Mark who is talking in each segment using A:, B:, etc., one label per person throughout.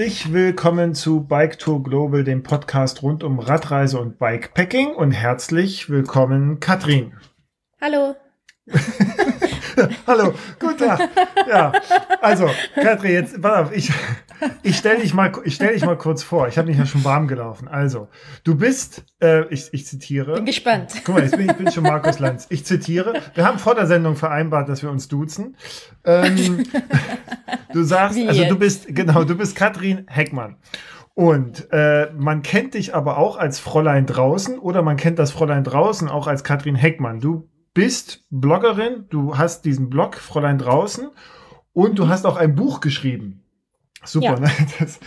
A: Herzlich willkommen zu Bike Tour Global, dem Podcast rund um Radreise und Bikepacking. Und herzlich willkommen, Katrin.
B: Hallo.
A: Hallo, guten Tag. Ja, also, Katrin, jetzt, pass auf, ich, ich stelle dich, mal, stell dich mal kurz vor. Ich habe mich ja schon warm gelaufen. Also, du bist, äh, ich, ich zitiere.
B: Bin gespannt.
A: Guck mal, jetzt bin ich bin schon Markus Lanz. Ich zitiere. Wir haben vor der Sendung vereinbart, dass wir uns duzen. Ähm, du sagst, also du bist, genau, du bist Katrin Heckmann. Und äh, man kennt dich aber auch als Fräulein draußen oder man kennt das Fräulein draußen auch als Katrin Heckmann. Du bist Bloggerin, du hast diesen Blog Fräulein draußen und du hast auch ein Buch geschrieben. Super,
B: Ja.
A: ne? Das,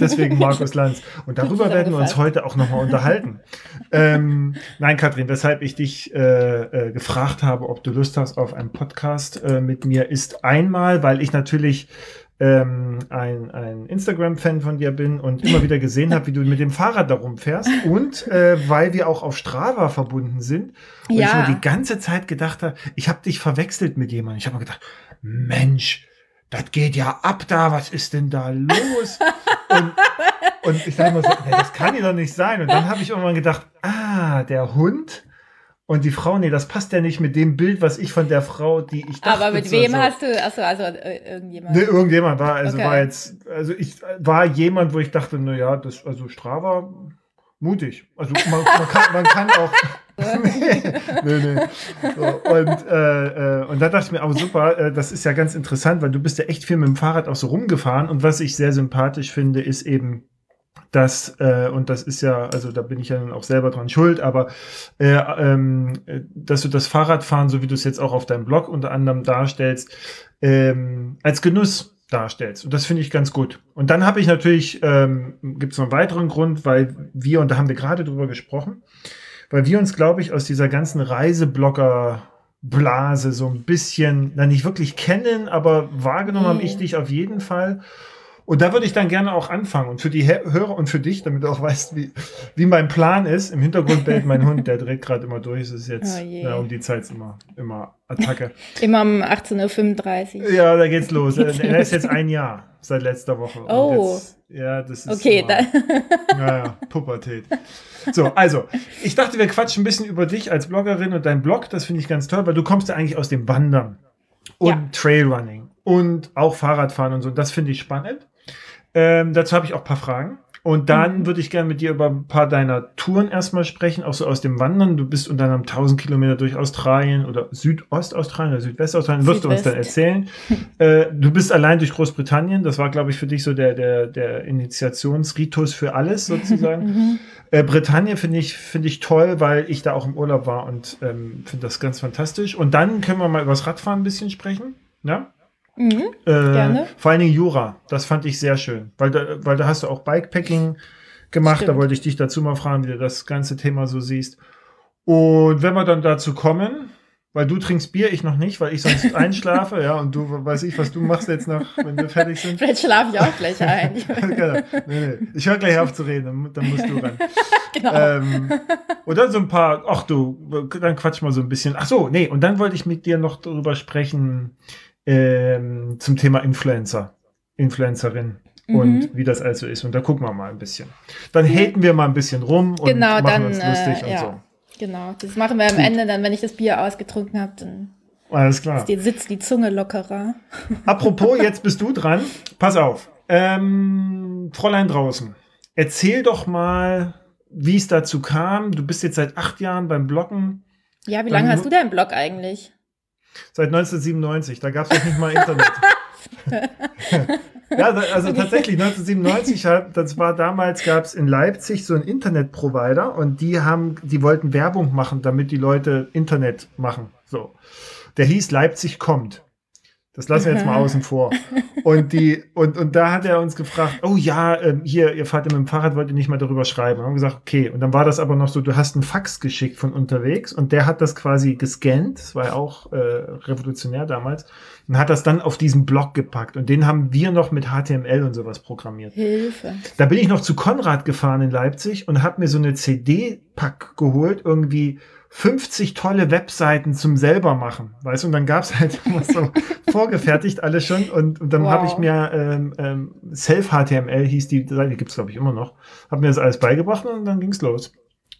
A: deswegen Markus Lanz. Und darüber werden wir uns heute auch nochmal unterhalten. ähm, nein, Katrin, weshalb ich dich äh, äh, gefragt habe, ob du Lust hast auf einen Podcast äh, mit mir, ist einmal, weil ich natürlich ähm, ein, ein Instagram-Fan von dir bin und immer wieder gesehen habe, wie du mit dem Fahrrad da rumfährst und äh, weil wir auch auf Strava verbunden sind und ich
B: Ja.
A: mir die ganze Zeit gedacht habe, ich habe dich verwechselt mit jemandem. Ich habe mir gedacht, Mensch, das geht ja ab da, was ist denn da los? und, und ich sage mir so, nee, das kann ja doch nicht sein. Und dann habe ich irgendwann gedacht, ah, der Hund und die Frau, nee, das passt ja nicht mit dem Bild, was ich von der Frau, die ich dachte.
B: Aber mit wem
A: so.
B: hast du, achso, also äh, irgendjemand.
A: Nee, irgendjemand war, also
B: Okay.
A: war jetzt, also ich war jemand, wo ich dachte, na ja, das, also Strava, mutig. Also man, man, kann, man kann auch. nee, nee, nee. So, und, äh, äh, und da dachte ich mir, aber super, äh, das ist ja ganz interessant, weil du bist ja echt viel mit dem Fahrrad auch so rumgefahren. Und was ich sehr sympathisch finde, ist eben, dass, äh, und das ist ja, also da bin ich ja dann auch selber dran schuld, aber äh, ähm, äh, dass du das Fahrradfahren, so wie du es jetzt auch auf deinem Blog unter anderem darstellst, ähm, als Genuss darstellst. Und das finde ich ganz gut. Und dann habe ich natürlich, ähm, gibt es noch einen weiteren Grund, weil wir, und da haben wir gerade drüber gesprochen, weil wir uns, glaube ich, aus dieser ganzen Reiseblogger-Blase so ein bisschen, na nicht wirklich kennen, aber wahrgenommen
B: Mhm.
A: habe ich dich auf jeden Fall. Und da würde ich dann gerne auch anfangen. Und für die Hörer und für dich, damit du auch weißt, wie, wie mein Plan ist. Im Hintergrund bellt mein Hund, der dreht gerade immer durch. Es ist jetzt,
B: Oh
A: ja, um die Zeit ist immer, immer Attacke.
B: Immer um 18.35 Uhr.
A: Ja, da geht's los. Er er ist jetzt ein Jahr seit letzter Woche.
B: Oh.
A: Jetzt, ja, das ist.
B: Okay,
A: immer-
B: dann.
A: Ja, ja, Pubertät. So, also, ich dachte, wir quatschen ein bisschen über dich als Bloggerin und dein Blog. Das finde ich ganz toll, weil du kommst ja eigentlich aus dem Wandern und
B: Ja.
A: Trailrunning und auch Fahrradfahren und so. Das finde ich spannend. Ähm, dazu habe ich auch ein paar Fragen. Und dann
B: Mhm.
A: würde ich gerne mit dir über ein paar deiner Touren erstmal sprechen, auch so aus dem Wandern. Du bist unter anderem 1000 Kilometer durch Australien oder Südostaustralien oder Südwestaustralien, wirst du uns dann
B: Südwest.
A: erzählen. äh, du bist allein durch Großbritannien. Das war, glaube ich, für dich so der, der, der Initiationsritus für alles sozusagen.
B: Mhm.
A: Äh, Bretagne finde ich, finde ich toll, weil ich da auch im Urlaub war und ähm, finde das ganz fantastisch. Und dann können wir mal über das Radfahren ein bisschen sprechen. Ja?
B: Mhm.
A: Äh,
B: Gerne.
A: Vor allen Dingen Jura, das fand ich sehr schön, weil da, weil da hast du auch Bikepacking gemacht. Da
B: Stimmt.
A: wollte ich dich dazu mal fragen, wie du das ganze Thema so siehst. Und wenn wir dann dazu kommen, weil du trinkst Bier, ich noch nicht, weil ich sonst einschlafe, ja, und du weiß ich, was du machst jetzt noch, wenn wir fertig sind.
B: Vielleicht schlafe ich auch gleich ein.
A: Genau. nee, nee. Ich höre gleich auf zu reden, dann, dann musst du ran.
B: genau.
A: Ähm, und dann so ein paar, ach du, dann quatsch mal so ein bisschen. Ach so, nee, und dann wollte ich mit dir noch darüber sprechen ähm, zum Thema Influencer, Influencerin
B: Mhm.
A: und wie das also ist. Und da gucken wir mal ein bisschen. Dann haten wir mal ein bisschen rum und
B: Genau,
A: machen
B: dann,
A: uns lustig
B: äh,
A: und
B: ja.
A: so.
B: genau. Das machen wir am
A: Gut.
B: Ende dann, wenn ich das Bier ausgetrunken habe, dann
A: Alles klar.
B: die, sitzt die Zunge lockerer.
A: Apropos, jetzt bist du dran. Pass auf. Ähm, Fräulein draußen, erzähl doch mal, wie es dazu kam. Du bist jetzt seit acht Jahren beim Bloggen.
B: Ja, wie lange hast du deinen Blog eigentlich?
A: Seit 1997, da gab es noch nicht mal Internet. ja, also tatsächlich 1997, halt, das war damals, gab es in Leipzig so einen Internetprovider und die haben, die wollten Werbung machen, damit die Leute Internet machen. So. Der hieß Leipzig kommt. Das lassen wir jetzt mal außen vor. Und die, und, und da hat er uns gefragt, oh ja, ähm, hier, ihr fahrt ja mit dem Fahrrad, wollt ihr nicht mal darüber schreiben? Und haben gesagt, okay. Und dann war das aber noch so, du hast einen Fax geschickt von unterwegs und der hat das quasi gescannt, das war ja auch äh, revolutionär damals, und hat das dann auf diesen Blog gepackt. Und den haben wir noch mit HTML und sowas programmiert.
B: Hilfe.
A: Da bin ich noch zu Konrad gefahren in Leipzig und habe mir so eine CD Pack geholt, irgendwie 50 tolle Webseiten zum selber machen, weißt du, und dann gab's halt immer so vorgefertigt alles schon und, und dann
B: Wow.
A: habe ich mir ähm, ähm, Self-HTML hieß die Seite, die gibt's glaube ich immer noch, habe mir das alles beigebracht und dann ging's los.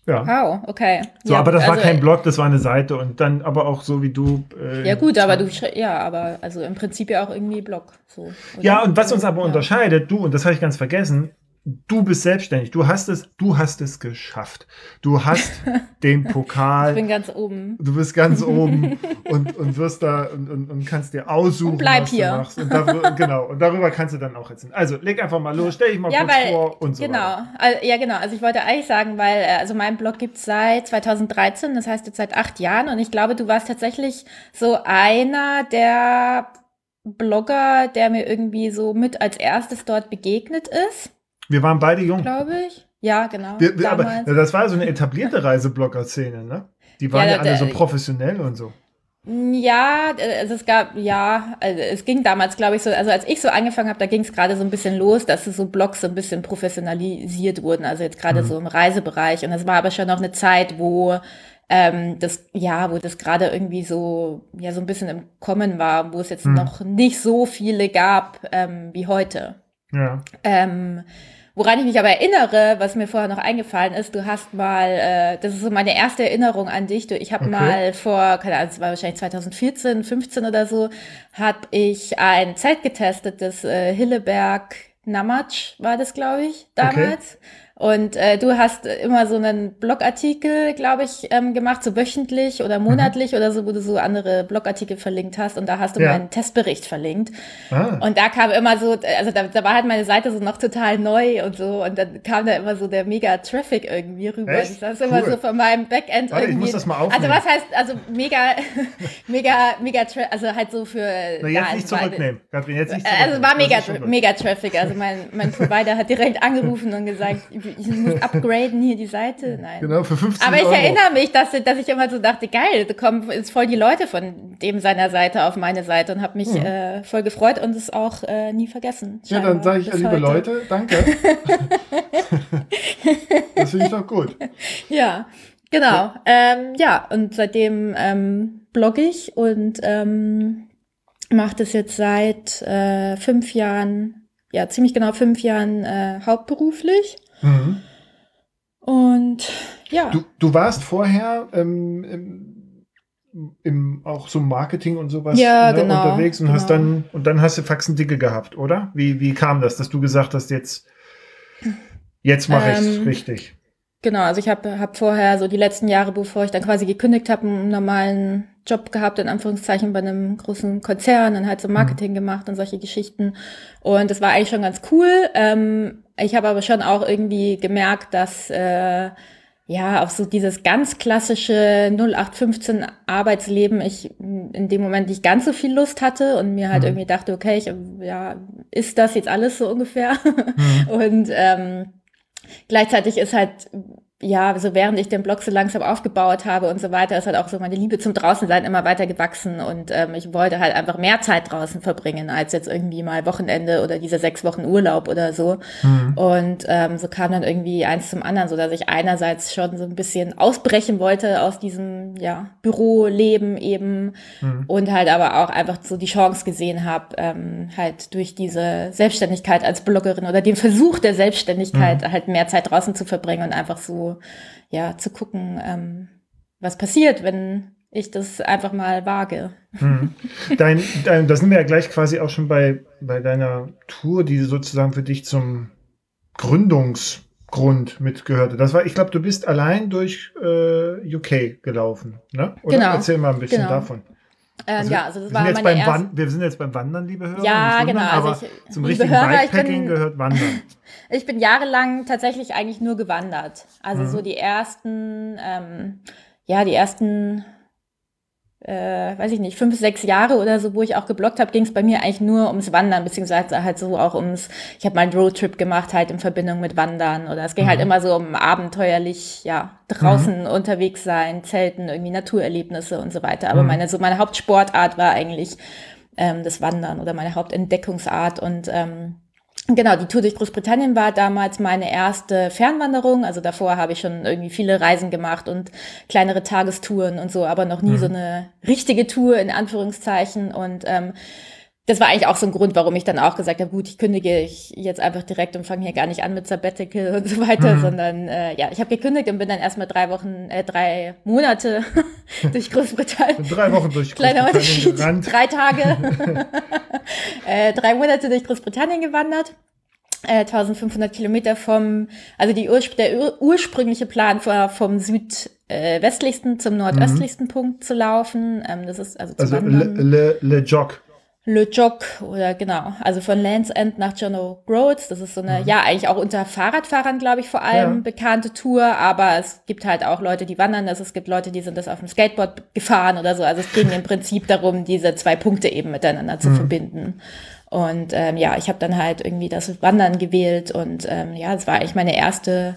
A: Ja.
B: Wow, okay.
A: So,
B: ja,
A: aber das war
B: also,
A: kein Blog, das war eine Seite und dann aber auch so wie du. Äh,
B: Ja gut, aber du ja, aber also im Prinzip ja auch irgendwie Blog. So?
A: Ja, und was uns aber
B: Ja.
A: unterscheidet, du, und das habe ich ganz vergessen, du bist selbstständig. Du hast es, du hast es geschafft. Du hast den
B: Ich
A: Pokal.
B: bin ganz oben.
A: Du bist ganz oben und, und wirst da und, und, und kannst dir aussuchen,
B: Und bleib
A: was
B: hier.
A: du machst. Und darüber, genau, und darüber kannst du dann auch erzählen. Also leg einfach mal los, stell dich mal
B: Ja,
A: kurz
B: weil,
A: vor und so
B: genau,
A: weiter.
B: Ja genau, also ich wollte eigentlich sagen, weil, äh, also mein Blog gibt's seit 2013, das heißt jetzt seit acht Jahren und ich glaube, du warst tatsächlich so einer der Blogger, der mir irgendwie so mit als erstes dort begegnet ist,
A: Wir waren beide jung.
B: glaube ich. Ja, genau,
A: Wir, wir, aber das war so eine etablierte Reiseblogger-Szene, ne? Die waren
B: Ja,
A: ja, alle so professionell und so.
B: Ja, also es gab, ja, also es ging damals, glaube ich, so, also als ich so angefangen habe, da ging es gerade so ein bisschen los, dass so Blogs so ein bisschen professionalisiert wurden, also jetzt gerade
A: Mhm.
B: so im Reisebereich. Und das war aber schon noch eine Zeit, wo ähm, das, ja, wo das gerade irgendwie so, ja, so ein bisschen im Kommen war, wo es jetzt
A: Mhm.
B: noch nicht so viele gab ähm, wie heute.
A: Ja.
B: Ähm, woran ich mich aber erinnere, was mir vorher noch eingefallen ist, du hast mal, äh, das ist so meine erste Erinnerung an dich. Du, ich habe
A: Okay.
B: mal vor, keine Ahnung, es war wahrscheinlich 2014, 15 oder so, habe ich ein Zelt getestet, das äh, Hilleberg Namatsch war das, glaube ich, damals. Und äh, du hast immer so einen Blogartikel, glaube ich, ähm, gemacht, so wöchentlich oder monatlich oder so, wo du so andere Blogartikel verlinkt hast. Und da hast du
A: Ja.
B: meinen Testbericht verlinkt.
A: Ah.
B: Und da kam immer so, also da, da war halt meine Seite so noch total neu und so und dann kam da immer so der mega Traffic irgendwie rüber.
A: Echt?
B: Das ist immer
A: Cool.
B: so von meinem Backend
A: Warte, ich
B: irgendwie.
A: muss das mal
B: also
A: aufnehmen.
B: was heißt, also mega, mega, mega, Tra also halt so für.
A: Na, jetzt nicht
B: es war-
A: zurücknehmen. Katrin, jetzt nicht
B: Also
A: zurücknehmen.
B: war mega, mega Traffic. Also mein, mein Provider hat direkt angerufen und gesagt, ich muss upgraden hier die Seite. Nein.
A: Genau, für 15
B: Aber ich
A: Euro.
B: erinnere mich, dass, dass ich immer so dachte, geil, da kommen jetzt voll die Leute von dem seiner Seite auf meine Seite und habe mich äh, voll gefreut und es auch äh, nie vergessen.
A: Ja, dann sage ich, liebe
B: heute.
A: Leute, danke. das finde ich doch gut.
B: Ja, genau. Ähm, ja, und seitdem ähm, blogge ich und ähm, mache das jetzt seit äh, fünf Jahren, ja, ziemlich genau fünf Jahren äh, hauptberuflich.
A: Mhm.
B: Und ja.
A: Du, du warst vorher ähm, im, im, auch so Marketing und sowas
B: Ja,
A: ne,
B: genau,
A: unterwegs und
B: genau.
A: hast dann und dann hast du Faxen dicke gehabt, oder? Wie, wie kam das, dass du gesagt hast, jetzt, jetzt mache
B: Ähm,
A: richtig?
B: Genau, also ich habe hab vorher so die letzten Jahre, bevor ich dann quasi gekündigt habe, einen normalen Job gehabt, in Anführungszeichen, bei einem großen Konzern, dann halt so Marketing gemacht und solche Geschichten. Und das war eigentlich schon ganz cool. Ähm, ich habe aber schon auch irgendwie gemerkt, dass äh, ja auf so dieses ganz klassische 0815 Arbeitsleben ich in dem Moment nicht ganz so viel Lust hatte und mir halt
A: Mhm.
B: irgendwie dachte, okay, ich, ja, ist das jetzt alles so ungefähr?
A: Mhm.
B: Und ähm, gleichzeitig ist halt, ja, so während ich den Blog so langsam aufgebaut habe und so weiter, ist halt auch so meine Liebe zum Draußensein immer weiter gewachsen und ähm, ich wollte halt einfach mehr Zeit draußen verbringen, als jetzt irgendwie mal Wochenende oder diese sechs Wochen Urlaub oder so.
A: Mhm.
B: Und ähm, so kam dann irgendwie eins zum anderen, so dass ich einerseits schon so ein bisschen ausbrechen wollte aus diesem ja, Büroleben eben
A: Mhm.
B: und halt aber auch einfach so die Chance gesehen habe, ähm, halt durch diese Selbstständigkeit als Bloggerin oder den Versuch der Selbstständigkeit halt mehr Zeit draußen zu verbringen und einfach so ja zu gucken, ähm, was passiert, wenn ich das einfach mal wage.
A: Mhm. Dein, dein, da sind wir ja gleich quasi auch schon bei, bei deiner Tour, die sozusagen für dich zum Gründungsgrund mitgehörte. Das war, ich glaube, du bist allein durch äh, UK gelaufen, ne? Oder?
B: Genau.
A: Erzähl mal ein bisschen
B: Genau.
A: davon.
B: Ähm,
A: Also,
B: ja, also das
A: wir,
B: war
A: sind jetzt
B: meine
A: beim
B: erste.
A: Wan- wir sind jetzt beim Wandern, liebe Hörer.
B: Ja,
A: nicht wundern,
B: genau, also
A: aber
B: ich-
A: zum richtigen
B: Hörer,
A: Bikepacking
B: bin-
A: gehört Wandern.
B: Ich bin jahrelang tatsächlich eigentlich nur gewandert. Also
A: Mhm.
B: so die ersten, ähm, ja, die ersten, äh, weiß ich nicht, fünf, sechs Jahre oder so, wo ich auch geblockt habe, ging es bei mir eigentlich nur ums Wandern, beziehungsweise halt so auch ums, ich habe mal einen Roadtrip gemacht, halt in Verbindung mit Wandern. Oder es ging halt
A: Mhm.
B: immer so um abenteuerlich, ja, draußen unterwegs sein, Zelten, irgendwie Naturerlebnisse und so weiter. Aber
A: Mhm.
B: meine, so meine Hauptsportart war eigentlich ähm, das Wandern oder meine Hauptentdeckungsart und ähm, Genau, die Tour durch Großbritannien war damals meine erste Fernwanderung. Also davor habe ich schon irgendwie viele Reisen gemacht und kleinere Tagestouren und so, aber noch nie mhm. so eine richtige Tour in Anführungszeichen. Und ähm, das war eigentlich auch so ein Grund, warum ich dann auch gesagt habe, gut, ich kündige ich jetzt einfach direkt und fange hier gar nicht an mit Sabbatical und so weiter, mhm. sondern äh, ja, ich habe gekündigt und bin dann erstmal drei Wochen, äh, drei Monate durch Großbritannien.
A: drei Wochen durch
B: Kleiner Unterschied, drei Tage, äh, drei Monate durch Großbritannien gewandert. Äh, 1500 Kilometer vom, also die Urspr der ur ursprüngliche Plan war vom südwestlichsten zum nordöstlichsten mhm. Punkt zu laufen. Ähm, das ist also zu
A: also Le, Le, Le Jog.
B: Le Joc oder genau, also von Land's End nach John O'Groats. Das ist so eine, mhm. ja, eigentlich auch unter Fahrradfahrern, glaube ich, vor allem ja. bekannte Tour, aber es gibt halt auch Leute, die wandern das, es gibt Leute, die sind das auf dem Skateboard gefahren oder so. Also es ging im Prinzip darum, diese zwei Punkte eben miteinander zu mhm. verbinden. Und ähm, ja, ich habe dann halt irgendwie das Wandern gewählt und ähm, ja, es war eigentlich meine erste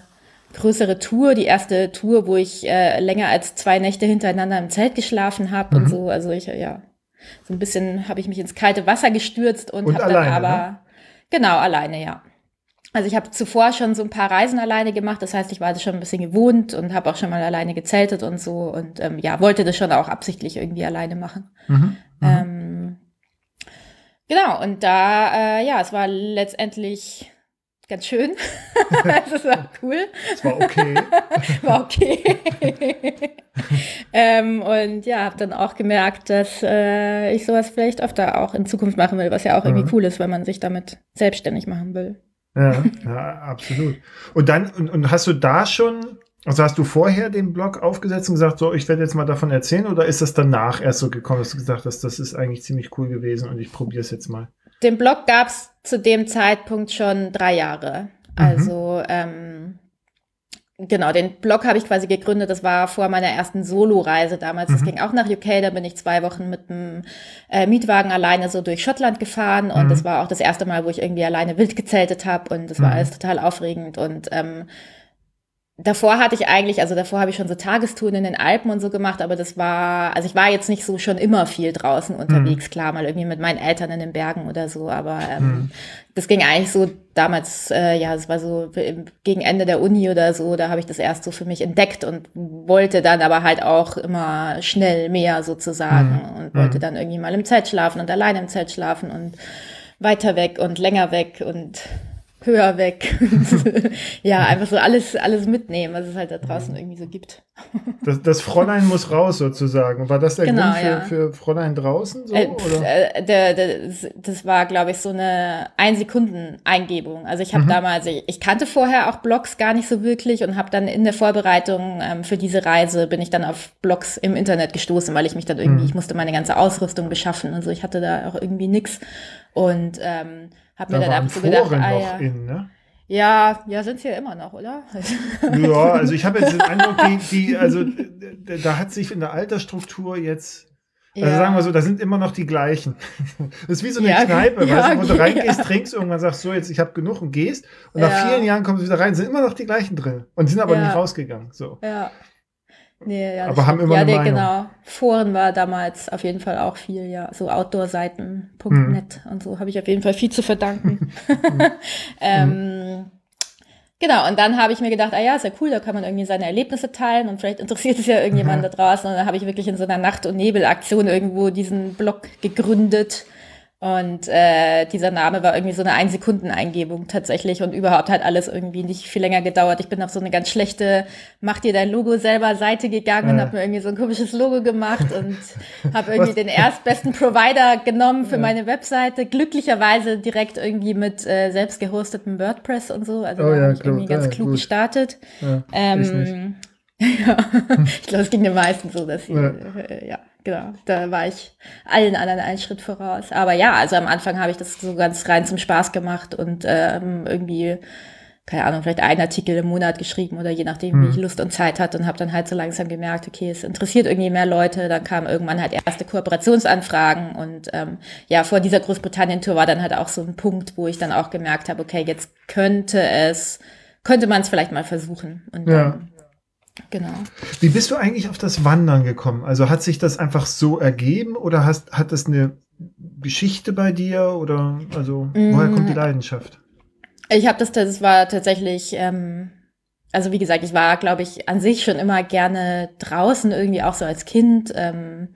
B: größere Tour, die erste Tour, wo ich äh, länger als zwei Nächte hintereinander im Zelt geschlafen habe mhm. und so. Also ich, ja, so ein bisschen habe ich mich ins kalte Wasser gestürzt und, und habe dann aber, ne? genau, alleine, ja. Also ich habe zuvor schon so ein paar Reisen alleine gemacht, das heißt, ich war das schon ein bisschen gewohnt und habe auch schon mal alleine gezeltet und so und ähm, ja, wollte das schon auch absichtlich irgendwie alleine machen. Mhm, mhm. ähm, genau, und da, äh, ja, es war letztendlich ganz schön. das war cool.
A: Es war okay.
B: war okay. ähm, und ja, habe dann auch gemerkt, dass äh, ich sowas vielleicht öfter auch in Zukunft machen will, was ja auch irgendwie mhm. cool ist, wenn man sich damit selbstständig machen will.
A: Ja, ja absolut. Und dann, und, und hast du da schon also hast du vorher den Blog aufgesetzt und gesagt, so, ich werde jetzt mal davon erzählen, oder ist das danach erst so gekommen, dass du gesagt hast, das ist eigentlich ziemlich cool gewesen und ich probiere es jetzt mal?
B: Den Blog gab es zu dem Zeitpunkt schon drei Jahre. Mhm. Also ähm, genau, den Blog habe ich quasi gegründet. Das war vor meiner ersten Solo-Reise damals. Das mhm. ging auch nach UK. Da bin ich zwei Wochen mit einem äh, Mietwagen alleine so durch Schottland gefahren. Und mhm. das war auch das erste Mal, wo ich irgendwie alleine wild gezeltet habe. Und das war mhm. alles total aufregend. Und ähm, Davor hatte ich eigentlich, also davor habe ich schon so Tagestouren in den Alpen und so gemacht, aber das war, also ich war jetzt nicht so schon immer viel draußen unterwegs, mhm. klar, mal irgendwie mit meinen Eltern in den Bergen oder so, aber ähm, mhm. das ging eigentlich so damals, äh, ja, es war so gegen Ende der Uni oder so, da habe ich das erst so für mich entdeckt und wollte dann aber halt auch immer schnell mehr sozusagen mhm. und wollte mhm. dann irgendwie mal im Zelt schlafen und alleine im Zelt schlafen und weiter weg und länger weg und höher weg. ja, einfach so alles, alles mitnehmen, was es halt da draußen mhm. irgendwie so gibt.
A: Das, das Fräulein muss raus sozusagen. War das der genau, Grund für, ja. für Fräulein draußen? So,
B: äh, oder? Äh, der, der, das war, glaube ich, so eine Ein-Sekunden-Eingebung. Also ich habe mhm. damals, ich, ich, kannte vorher auch Blogs gar nicht so wirklich und habe dann in der Vorbereitung ähm, für diese Reise bin ich dann auf Blogs im Internet gestoßen, weil ich mich dann irgendwie, mhm. ich musste meine ganze Ausrüstung beschaffen und so. Ich hatte da auch irgendwie nix. Und ähm, hab da mir dann ab so gedacht, ah, ja. In, ne? Ja, ja, sind sie ja immer noch, oder?
A: ja, also ich habe jetzt den Eindruck, die, die, also da hat sich in der Altersstruktur jetzt, also ja. sagen wir so, da sind immer noch die gleichen. Das ist wie so eine ja, Kneipe, ja, weißt du, wo du reingehst, trinkst, irgendwann sagst so, jetzt ich habe genug und gehst und nach vielen Jahren kommst du wieder rein, sind immer noch die gleichen drin und sind aber nicht rausgegangen. So.
B: Ja. Nee, ja,
A: aber haben immer
B: ja,
A: eine
B: nee,
A: Meinung.
B: genau. Foren war damals auf jeden Fall auch viel, ja. So Outdoorseiten.net hm. und so habe ich auf jeden Fall viel zu verdanken. ähm, hm. Genau, und dann habe ich mir gedacht, ah ja, ist ja cool, da kann man irgendwie seine Erlebnisse teilen und vielleicht interessiert es ja irgendjemand mhm. da draußen. Und dann habe ich wirklich in so einer Nacht- und Nebelaktion irgendwo diesen Blog gegründet und äh, dieser Name war irgendwie so eine Ein-Sekunden-Eingebung tatsächlich und überhaupt hat alles irgendwie nicht viel länger gedauert. Ich bin auf so eine ganz schlechte Mach dir dein Logo selber Seite gegangen ja. und habe mir irgendwie so ein komisches Logo gemacht und habe irgendwie Was? den erstbesten Provider genommen für ja. meine Webseite. Glücklicherweise direkt irgendwie mit äh, selbst gehostetem WordPress und so. Also oh, da ja, ich irgendwie ganz klug gut. gestartet. ähm, ja, ich glaube, es ging den meisten so, dass sie, äh, ja genau, da war ich allen anderen einen Schritt voraus. Aber ja, also am Anfang habe ich das so ganz rein zum Spaß gemacht und ähm, irgendwie, keine Ahnung, vielleicht einen Artikel im Monat geschrieben oder je nachdem, wie ich hm. Lust und Zeit hatte und habe dann halt so langsam gemerkt, okay, es interessiert irgendwie mehr Leute. Dann kamen irgendwann halt erste Kooperationsanfragen und ähm, ja, vor dieser Großbritannien-Tour war dann halt auch so ein Punkt, wo ich dann auch gemerkt habe, okay, jetzt könnte es, könnte man es vielleicht mal versuchen. Und
A: ja. dann Genau. Wie bist du eigentlich auf das Wandern gekommen? Also hat sich das einfach so ergeben oder hast, hat das eine Geschichte bei dir oder also woher kommt die mm. Leidenschaft?
B: Ich habe das, das war tatsächlich, ähm, also wie gesagt, ich war, glaube ich, an sich schon immer gerne draußen, irgendwie auch so als Kind. Ähm,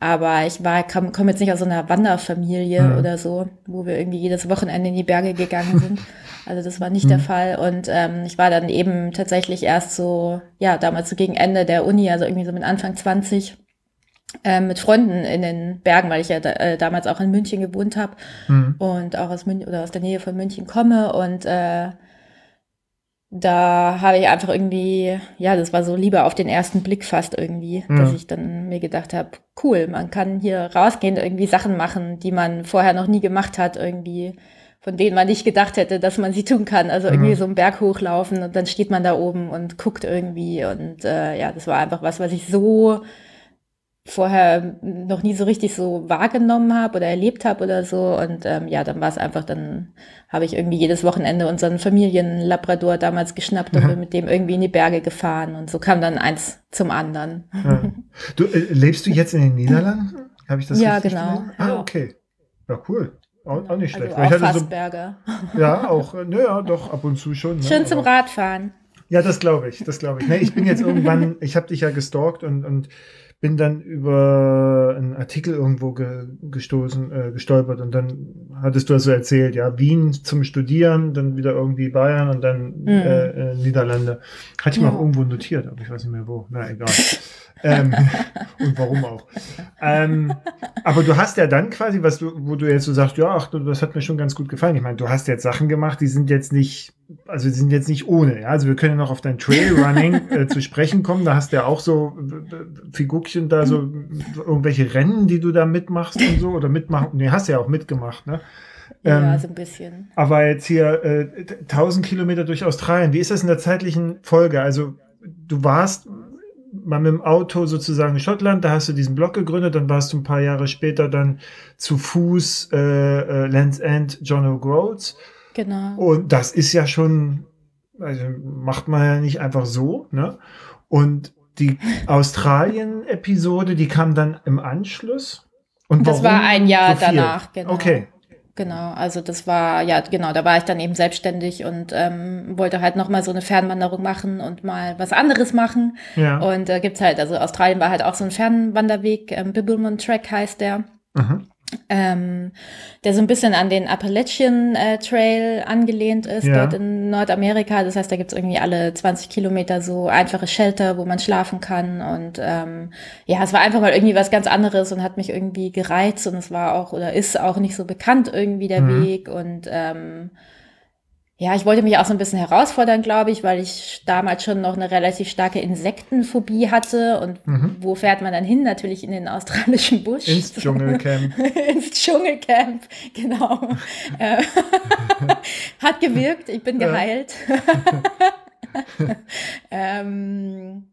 B: aber ich war, komme komm jetzt nicht aus so einer Wanderfamilie mhm. oder so, wo wir irgendwie jedes Wochenende in die Berge gegangen sind. Also das war nicht mhm. der Fall. Und ähm, ich war dann eben tatsächlich erst so, ja, damals so gegen Ende der Uni, also irgendwie so mit Anfang 20, äh, mit Freunden in den Bergen, weil ich ja da, äh, damals auch in München gewohnt habe mhm. und auch aus München oder aus der Nähe von München komme. Und äh, da habe ich einfach irgendwie, ja, das war so lieber auf den ersten Blick fast irgendwie, mhm. dass ich dann mir gedacht habe, cool, man kann hier rausgehen, irgendwie Sachen machen, die man vorher noch nie gemacht hat, irgendwie von denen man nicht gedacht hätte, dass man sie tun kann. Also irgendwie mhm. so einen Berg hochlaufen und dann steht man da oben und guckt irgendwie. Und äh, ja, das war einfach was, was ich so vorher noch nie so richtig so wahrgenommen habe oder erlebt habe oder so. Und ähm, ja, dann war es einfach, dann habe ich irgendwie jedes Wochenende unseren Familienlabrador damals geschnappt und bin mit dem irgendwie in die Berge gefahren. Und so kam dann eins zum anderen.
A: Ja. Du, äh, lebst du jetzt in den Niederlanden? Habe ich das
B: Ja, genau.
A: Ah, okay. Ja, cool. Auch, auch nicht
B: also
A: schlecht.
B: Also auch Fassberger.
A: So, ja, auch, naja, doch, ab und zu schon.
B: Ne? Schön zum Radfahren.
A: Ja, das glaube ich, das glaube ich. Nee, ich bin jetzt irgendwann, ich habe dich ja gestalkt und, und bin dann über einen Artikel irgendwo ge, gestoßen, äh, gestolpert und dann hattest du also erzählt, ja, Wien zum Studieren, dann wieder irgendwie Bayern und dann mhm. äh, äh, Niederlande. Hatte ich ja. mal irgendwo notiert, aber ich weiß nicht mehr wo. Na, egal. ähm, und warum auch. Ähm, aber du hast ja dann quasi, was du, wo du jetzt so sagst, ja, ach, das hat mir schon ganz gut gefallen. Ich meine, du hast jetzt Sachen gemacht, die sind jetzt nicht, also die sind jetzt nicht ohne. Ja? Also wir können ja noch auf dein Trailrunning äh, zu sprechen kommen. Da hast du ja auch so Figurchen da, so irgendwelche Rennen, die du da mitmachst und so, oder mitmachen. Nee, hast ja auch mitgemacht, ne?
B: Ja, ähm, so ein bisschen.
A: Aber jetzt hier äh, 1000 Kilometer durch Australien, wie ist das in der zeitlichen Folge? Also du warst mal mit dem Auto sozusagen in Schottland, da hast du diesen Blog gegründet, dann warst du ein paar Jahre später dann zu Fuß äh, äh, Lands End, John O'Groats.
B: Genau.
A: Und das ist ja schon, also macht man ja nicht einfach so, ne? Und die Australien-Episode, die kam dann im Anschluss.
B: Und das war ein Jahr
A: so
B: danach,
A: genau. Okay,
B: Genau, also das war, ja, genau, da war ich dann eben selbstständig und ähm, wollte halt nochmal so eine Fernwanderung machen und mal was anderes machen. Ja. Und äh, gibt's halt, also Australien war halt auch so ein Fernwanderweg, ähm, Bibbulmun Track heißt der. Mhm ähm, der so ein bisschen an den Appalachian äh, Trail angelehnt ist, ja. dort in Nordamerika. Das heißt, da gibt's irgendwie alle 20 Kilometer so einfache Shelter, wo man schlafen kann. Und ähm, ja, es war einfach mal irgendwie was ganz anderes und hat mich irgendwie gereizt und es war auch oder ist auch nicht so bekannt irgendwie der mhm. Weg. Und ähm, ja, ich wollte mich auch so ein bisschen herausfordern, glaube ich, weil ich damals schon noch eine relativ starke Insektenphobie hatte. Und mhm. wo fährt man dann hin? Natürlich in den australischen Busch.
A: Ins Dschungelcamp.
B: Ins Dschungelcamp, genau. Äh, hat gewirkt, ich bin geheilt. ähm,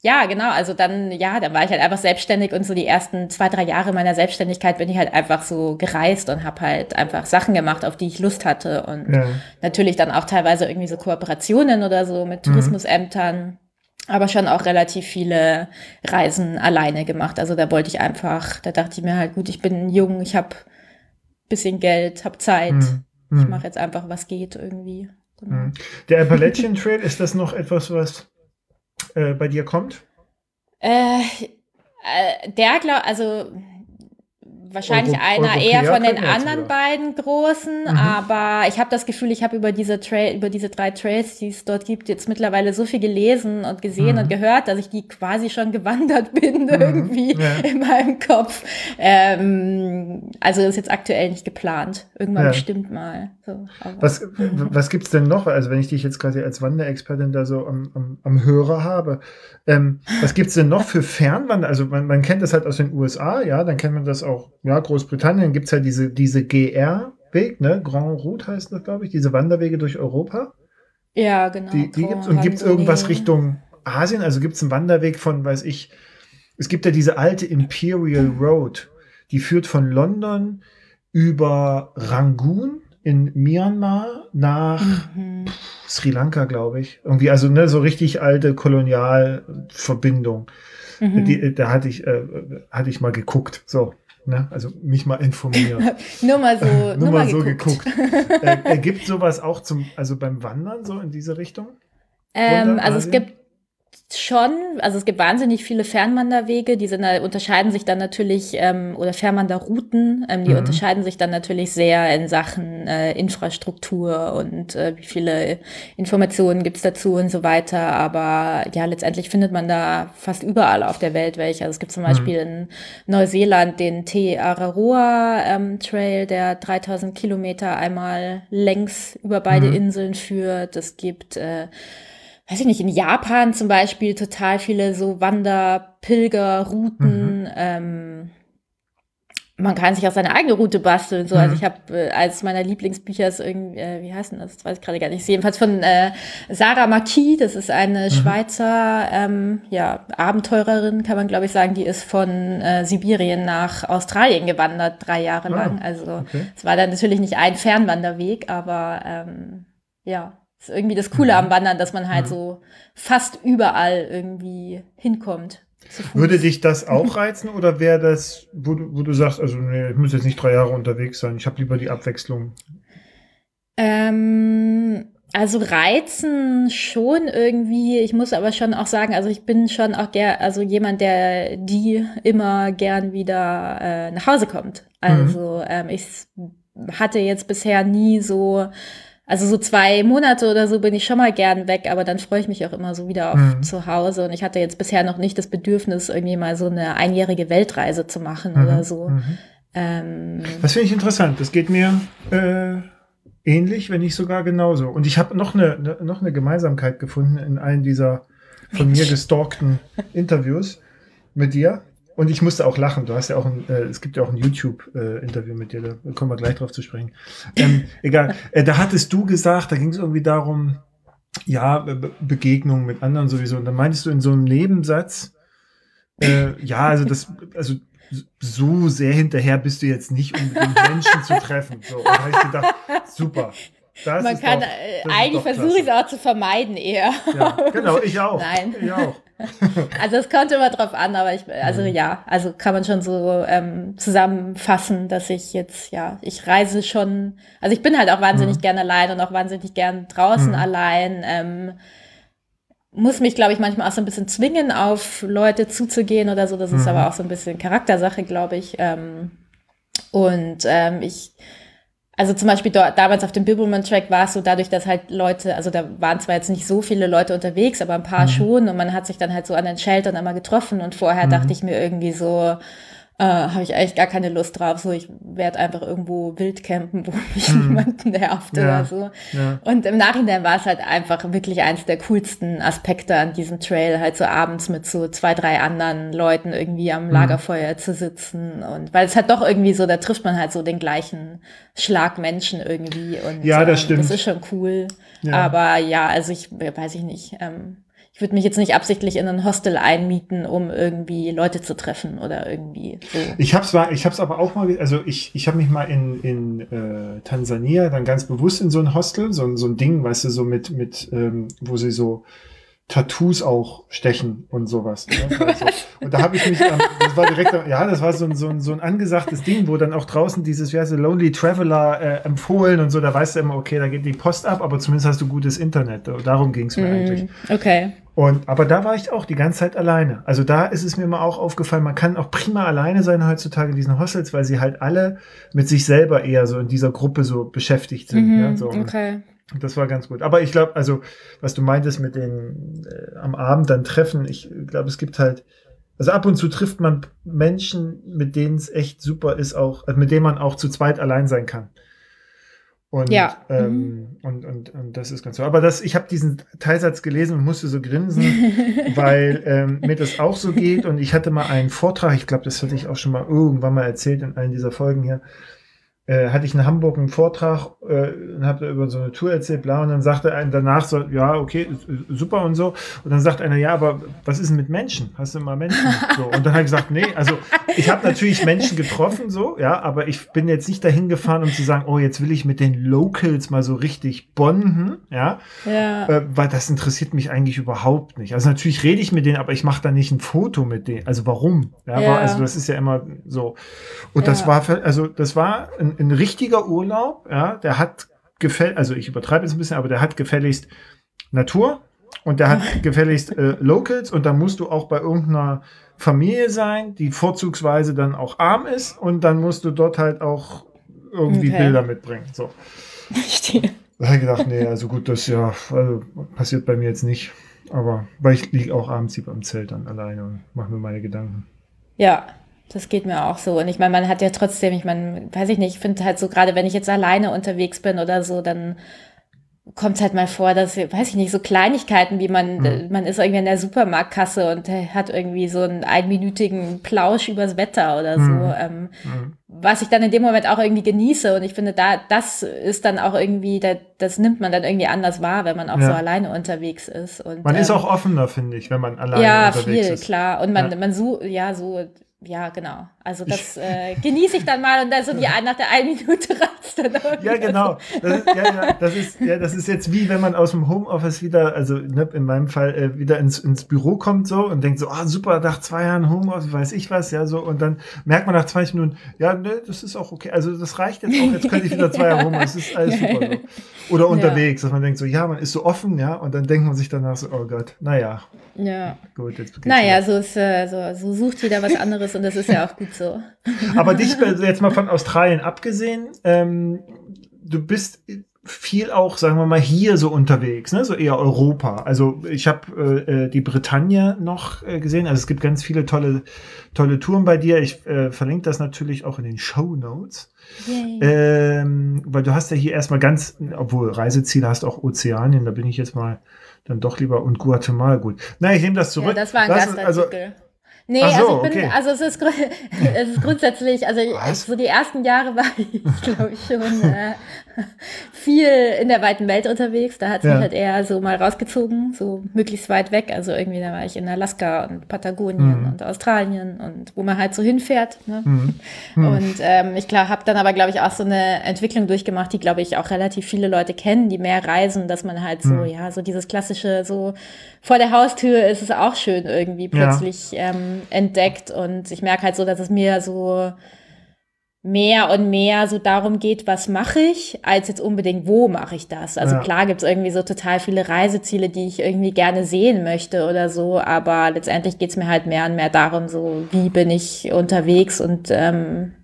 B: ja, genau. Also dann, ja, dann war ich halt einfach selbstständig und so die ersten zwei, drei Jahre meiner Selbstständigkeit bin ich halt einfach so gereist und habe halt einfach Sachen gemacht, auf die ich Lust hatte und ja. natürlich dann auch teilweise irgendwie so Kooperationen oder so mit mhm. Tourismusämtern, aber schon auch relativ viele Reisen alleine gemacht. Also da wollte ich einfach, da dachte ich mir halt, gut, ich bin jung, ich habe bisschen Geld, habe Zeit, mhm. ich mhm. mache jetzt einfach, was geht irgendwie.
A: Genau. Mhm. Der Appalachian Trail, ist das noch etwas, was äh, bei dir kommt?
B: Äh, äh der glaube, also wahrscheinlich Euro, einer Europäer eher von den anderen beiden großen, mhm. aber ich habe das Gefühl, ich habe über diese Trail, über diese drei Trails, die es dort gibt, jetzt mittlerweile so viel gelesen und gesehen mhm. und gehört, dass ich die quasi schon gewandert bin mhm. irgendwie ja. in meinem Kopf. Ähm, also ist jetzt aktuell nicht geplant. Irgendwann ja. bestimmt mal. So,
A: was mhm. was gibt's denn noch? Also wenn ich dich jetzt quasi als Wanderexpertin da so am, am, am Hörer habe, ähm, was gibt's denn noch für Fernwander? Also man, man kennt das halt aus den USA, ja, dann kennt man das auch ja, Großbritannien gibt es ja diese, diese GR-Weg, ne? Grand Route heißt das, glaube ich, diese Wanderwege durch Europa.
B: Ja, genau.
A: Die, die gibt's. Und gibt es irgendwas Richtung Asien? Also gibt es einen Wanderweg von, weiß ich, es gibt ja diese alte Imperial Road, die führt von London über Rangoon in Myanmar nach mhm. Sri Lanka, glaube ich. Irgendwie, also ne, so richtig alte Kolonialverbindung. Mhm. Die, da hatte ich, äh, hatte ich mal geguckt. So. Ne? also mich mal informiert.
B: nur mal so,
A: nur,
B: nur
A: mal so
B: geguckt.
A: geguckt. äh, ergibt sowas auch zum, also beim Wandern so in diese Richtung?
B: Ähm, also es gibt schon, also es gibt wahnsinnig viele Fernwanderwege, die sind, unterscheiden sich dann natürlich, ähm, oder Fernwanderrouten, ähm, die
A: Mhm.
B: unterscheiden sich dann natürlich sehr in Sachen äh, Infrastruktur und äh, wie viele Informationen gibt's dazu und so weiter. Aber ja, letztendlich findet man da fast überall auf der Welt welche. Also es gibt zum
A: Mhm.
B: Beispiel in Neuseeland den Te Araroa ähm, Trail, der 3000 Kilometer einmal längs über beide
A: Mhm.
B: Inseln führt. Es gibt äh, weiß ich nicht, in Japan zum Beispiel total viele so Wanderpilgerrouten.
A: Mhm.
B: Ähm, man kann sich auch seine eigene Route basteln. So, also
A: Mhm.
B: ich habe äh, eines meiner Lieblingsbücher ist irgendwie, äh, wie heißt denn das? Das weiß ich gerade gar nicht. Ist Jedenfalls von äh, Sarah Marquis. Das ist eine
A: Mhm.
B: Schweizer ähm, ja, Abenteurerin, kann man glaube ich sagen. Die ist von äh, Sibirien nach Australien gewandert, drei Jahre
A: Ah,
B: lang. Also
A: okay.
B: es war dann natürlich nicht ein Fernwanderweg, aber ähm, ja, ist irgendwie das Coole
A: Mhm.
B: am Wandern, dass man halt
A: Mhm.
B: so fast überall irgendwie hinkommt.
A: Würde dich das auch reizen oder wäre das, wo du, wo du sagst, also nee, ich muss jetzt nicht drei Jahre unterwegs sein, ich habe lieber die Abwechslung.
B: Ähm, also reizen schon irgendwie. Ich muss aber schon auch sagen, also ich bin schon auch der, also jemand, der die immer gern wieder äh, nach Hause kommt. Also ähm, ich hatte jetzt bisher nie so, also so zwei Monate oder so bin ich schon mal gern weg, aber dann freue ich mich auch immer so wieder auf
A: Mhm.
B: zu Hause. Und ich hatte jetzt bisher noch nicht das Bedürfnis, irgendwie mal so eine einjährige Weltreise zu machen oder
A: Mhm,
B: so.
A: mhm.
B: Ähm,
A: Das finde ich interessant. Das geht mir äh, ähnlich, wenn nicht sogar genauso. Und ich habe noch eine, ne, noch eine Gemeinsamkeit gefunden in allen dieser von mir gestalkten Interviews mit dir. Und ich musste auch lachen. Du hast ja auch ein, äh, es gibt ja auch ein YouTube-Interview mit dir, da kommen wir gleich drauf zu sprechen. Ähm, egal. Äh, da hattest du gesagt, da ging es irgendwie darum, ja, Be Begegnungen mit anderen sowieso. Und dann meintest du in so einem Nebensatz, äh, ja, also das, also so sehr hinterher bist du jetzt nicht, um Menschen zu treffen. So, und da habe ich gedacht, super. Das
B: man kann,
A: doch,
B: äh,
A: das ist
B: eigentlich
A: doch
B: versuche ich es auch zu vermeiden eher.
A: Ja, genau, ich auch.
B: Nein.
A: Ich auch.
B: Also es kommt immer drauf an, aber ich, also
A: Mhm.
B: ja, also kann man schon so ähm, zusammenfassen, dass ich jetzt, ja, ich reise schon, also ich bin halt auch wahnsinnig
A: Mhm.
B: gern allein und auch wahnsinnig gern draußen
A: Mhm.
B: allein. Ähm, muss mich, glaube ich, manchmal auch so ein bisschen zwingen, auf Leute zuzugehen oder so. Das ist
A: Mhm.
B: aber auch so ein bisschen Charaktersache, glaube ich. Ähm, und ähm, ich, also zum Beispiel dort, damals auf dem Bibbleman-Track war es so dadurch, dass halt Leute, also da waren zwar jetzt nicht so viele Leute unterwegs, aber ein paar
A: Mhm.
B: schon und man hat sich dann halt so an den Sheltern immer getroffen und vorher
A: Mhm.
B: dachte ich mir irgendwie so, äh, habe ich eigentlich gar keine Lust drauf, so ich werde einfach irgendwo wild campen, wo mich
A: Mhm.
B: niemand nervt
A: Ja.
B: oder so.
A: Ja.
B: Und im Nachhinein war es halt einfach wirklich eins der coolsten Aspekte an diesem Trail, halt so abends mit so zwei, drei anderen Leuten irgendwie am
A: Mhm.
B: Lagerfeuer zu sitzen. Und weil es halt doch irgendwie so, da trifft man halt so den gleichen Schlag Menschen irgendwie. Und
A: Ja, das
B: ähm,
A: stimmt.
B: Das ist schon cool.
A: Ja.
B: Aber ja, also ich weiß ich nicht. Ähm, ich würde mich jetzt nicht absichtlich in ein Hostel einmieten, um irgendwie Leute zu treffen oder irgendwie so.
A: Ich hab's war, ich hab's aber auch mal, also ich, ich habe mich mal in, in äh, Tansania dann ganz bewusst in so ein Hostel, so, so ein Ding, weißt du, so mit, mit, ähm, wo sie so Tattoos auch stechen und sowas. Ne? Also, und da habe ich mich, das war direkt, ja, das war so ein, so, ein, so ein angesagtes Ding, wo dann auch draußen dieses, wie heißt es, Lonely Traveler äh, empfohlen und so, da weißt du immer, okay, da geht die Post ab, aber zumindest hast du gutes Internet. Darum ging's mir eigentlich.
B: Mm, okay.
A: Und, aber da war ich auch die ganze Zeit alleine. Also da ist es mir mal auch aufgefallen, man kann auch prima alleine sein heutzutage in diesen Hostels, weil sie halt alle mit sich selber eher so in dieser Gruppe so beschäftigt sind.
B: Mhm,
A: ja, so. Und
B: okay.
A: Das war ganz gut. Aber ich glaube, also, was du meintest mit den äh, am Abend dann treffen, ich glaube, es gibt halt, also ab und zu trifft man Menschen, mit denen es echt super ist, auch, also mit denen man auch zu zweit allein sein kann. Und,
B: Ja.
A: ähm, und, und, und das ist ganz so. Aber das, ich habe diesen Teilsatz gelesen und musste so grinsen, weil ähm, mir das auch so geht. Und ich hatte mal einen Vortrag, ich glaube, das hatte ich auch schon mal irgendwann mal erzählt in einer dieser Folgen hier. Äh, hatte ich in Hamburg einen Vortrag äh, und habe da über so eine Tour erzählt, bla, und dann sagte einer danach so, ja, okay, super und so. Und dann sagt einer, ja, aber was ist denn mit Menschen? Hast du mal Menschen? So. Und dann habe ich gesagt, nee, also ich habe natürlich Menschen getroffen, so, ja, aber ich bin jetzt nicht dahin gefahren, um zu sagen, oh, jetzt will ich mit den Locals mal so richtig bonden, ja,
B: Ja.
A: äh, weil das interessiert mich eigentlich überhaupt nicht. Also natürlich rede ich mit denen, aber ich mache da nicht ein Foto mit denen. Also warum? Ja,
B: Ja.
A: War, also das ist ja immer so. Und das
B: Ja.
A: war, für- also das war ein, ein richtiger Urlaub, ja, der hat gefällt, also ich übertreibe jetzt ein bisschen, aber der hat gefälligst Natur und der hat gefälligst äh, Locals und da musst du auch bei irgendeiner Familie sein, die vorzugsweise dann auch arm ist und dann musst du dort halt auch irgendwie
B: Okay.
A: Bilder mitbringen. So. Da habe ich gedacht, nee, also gut, das ja, also passiert bei mir jetzt nicht. Aber weil ich liege auch abends lieber im Zelt dann alleine und mache mir meine Gedanken.
B: Ja, das geht mir auch so. Und ich meine, man hat ja trotzdem, ich meine, weiß ich nicht, ich finde halt so, gerade wenn ich jetzt alleine unterwegs bin oder so, dann kommt es halt mal vor, dass, weiß ich nicht, so Kleinigkeiten wie man,
A: Mhm.
B: man ist irgendwie in der Supermarktkasse und hat irgendwie so einen einminütigen Plausch übers Wetter oder so,
A: Mhm.
B: ähm,
A: Mhm.
B: was ich dann in dem Moment auch irgendwie genieße. Und ich finde, da, das ist dann auch irgendwie, da, das nimmt man dann irgendwie anders wahr, wenn man auch
A: Ja.
B: so alleine unterwegs ist. Und,
A: Man ist
B: ähm,
A: auch offener, finde ich, wenn man alleine
B: ja,
A: unterwegs
B: viel,
A: ist.
B: klar. Und man,
A: Ja.
B: man so, ja, so, ja, genau. Also das äh, genieße ich dann mal und dann so die nach der einen Minute reizt dann.
A: Ja, genau. Das ist, ja, ja, das ist, ja, das ist jetzt wie wenn man aus dem Homeoffice wieder, also ne, in meinem Fall äh, wieder ins, ins Büro kommt so und denkt so, ah super, nach zwei Jahren Homeoffice, weiß ich was, ja so und dann merkt man nach 20 Minuten, ja, ne, das ist auch okay. Also das reicht jetzt auch. Jetzt könnte ich wieder zwei Jahre Homeoffice, das ist alles super so. Oder unterwegs, dass man denkt so, ja, man ist so offen, ja, und dann denkt man sich danach so, oh Gott, naja,
B: Ja.
A: gut, jetzt
B: Naja,
A: wieder.
B: so ist, äh, so, so sucht jeder was anderes und das ist ja auch gut so.
A: Aber dich also jetzt mal von Australien abgesehen, ähm, du bist viel auch, sagen wir mal, hier so unterwegs, ne? so eher Europa. Also ich habe äh, äh, die Bretagne noch äh, gesehen. Also es gibt ganz viele tolle, tolle Touren bei dir. Ich äh, verlinke das natürlich auch in den Show Notes. Ähm, weil du hast ja hier erstmal ganz, obwohl Reiseziele hast auch Ozeanien, da bin ich jetzt mal dann doch lieber und Guatemala gut. Na, ich nehme das zurück.
B: Ja, das war ein
A: Lass-
B: Gastartikel.
A: also,
B: Nee,
A: so,
B: also ich bin,
A: okay.
B: also es ist, es ist grundsätzlich, also ich-
A: Was?
B: so die ersten Jahre war ich, glaube ich, schon äh, viel in der weiten Welt unterwegs. Da hat es
A: Ja.
B: mich halt eher so mal rausgezogen, so möglichst weit weg. Also irgendwie, da war ich in Alaska und Patagonien
A: Mhm.
B: und Australien und wo man halt so hinfährt. Ne?
A: hm, hm.
B: Und ähm, ich glaube, habe dann aber, glaube ich, auch so eine Entwicklung durchgemacht, die, glaube ich, auch relativ viele Leute kennen, die mehr reisen, dass man halt so,
A: Mhm.
B: ja, so dieses klassische, so vor der Haustür ist es auch schön irgendwie
A: Ja.
B: plötzlich ähm, entdeckt. Und ich merke halt so, dass es mir so mehr und mehr so darum geht, was mache ich, als jetzt unbedingt, wo mache ich das. Also
A: Ja.
B: klar gibt's irgendwie so total viele Reiseziele, die ich irgendwie gerne sehen möchte oder so, aber letztendlich geht's mir halt mehr und mehr darum, so wie bin ich unterwegs und ähm,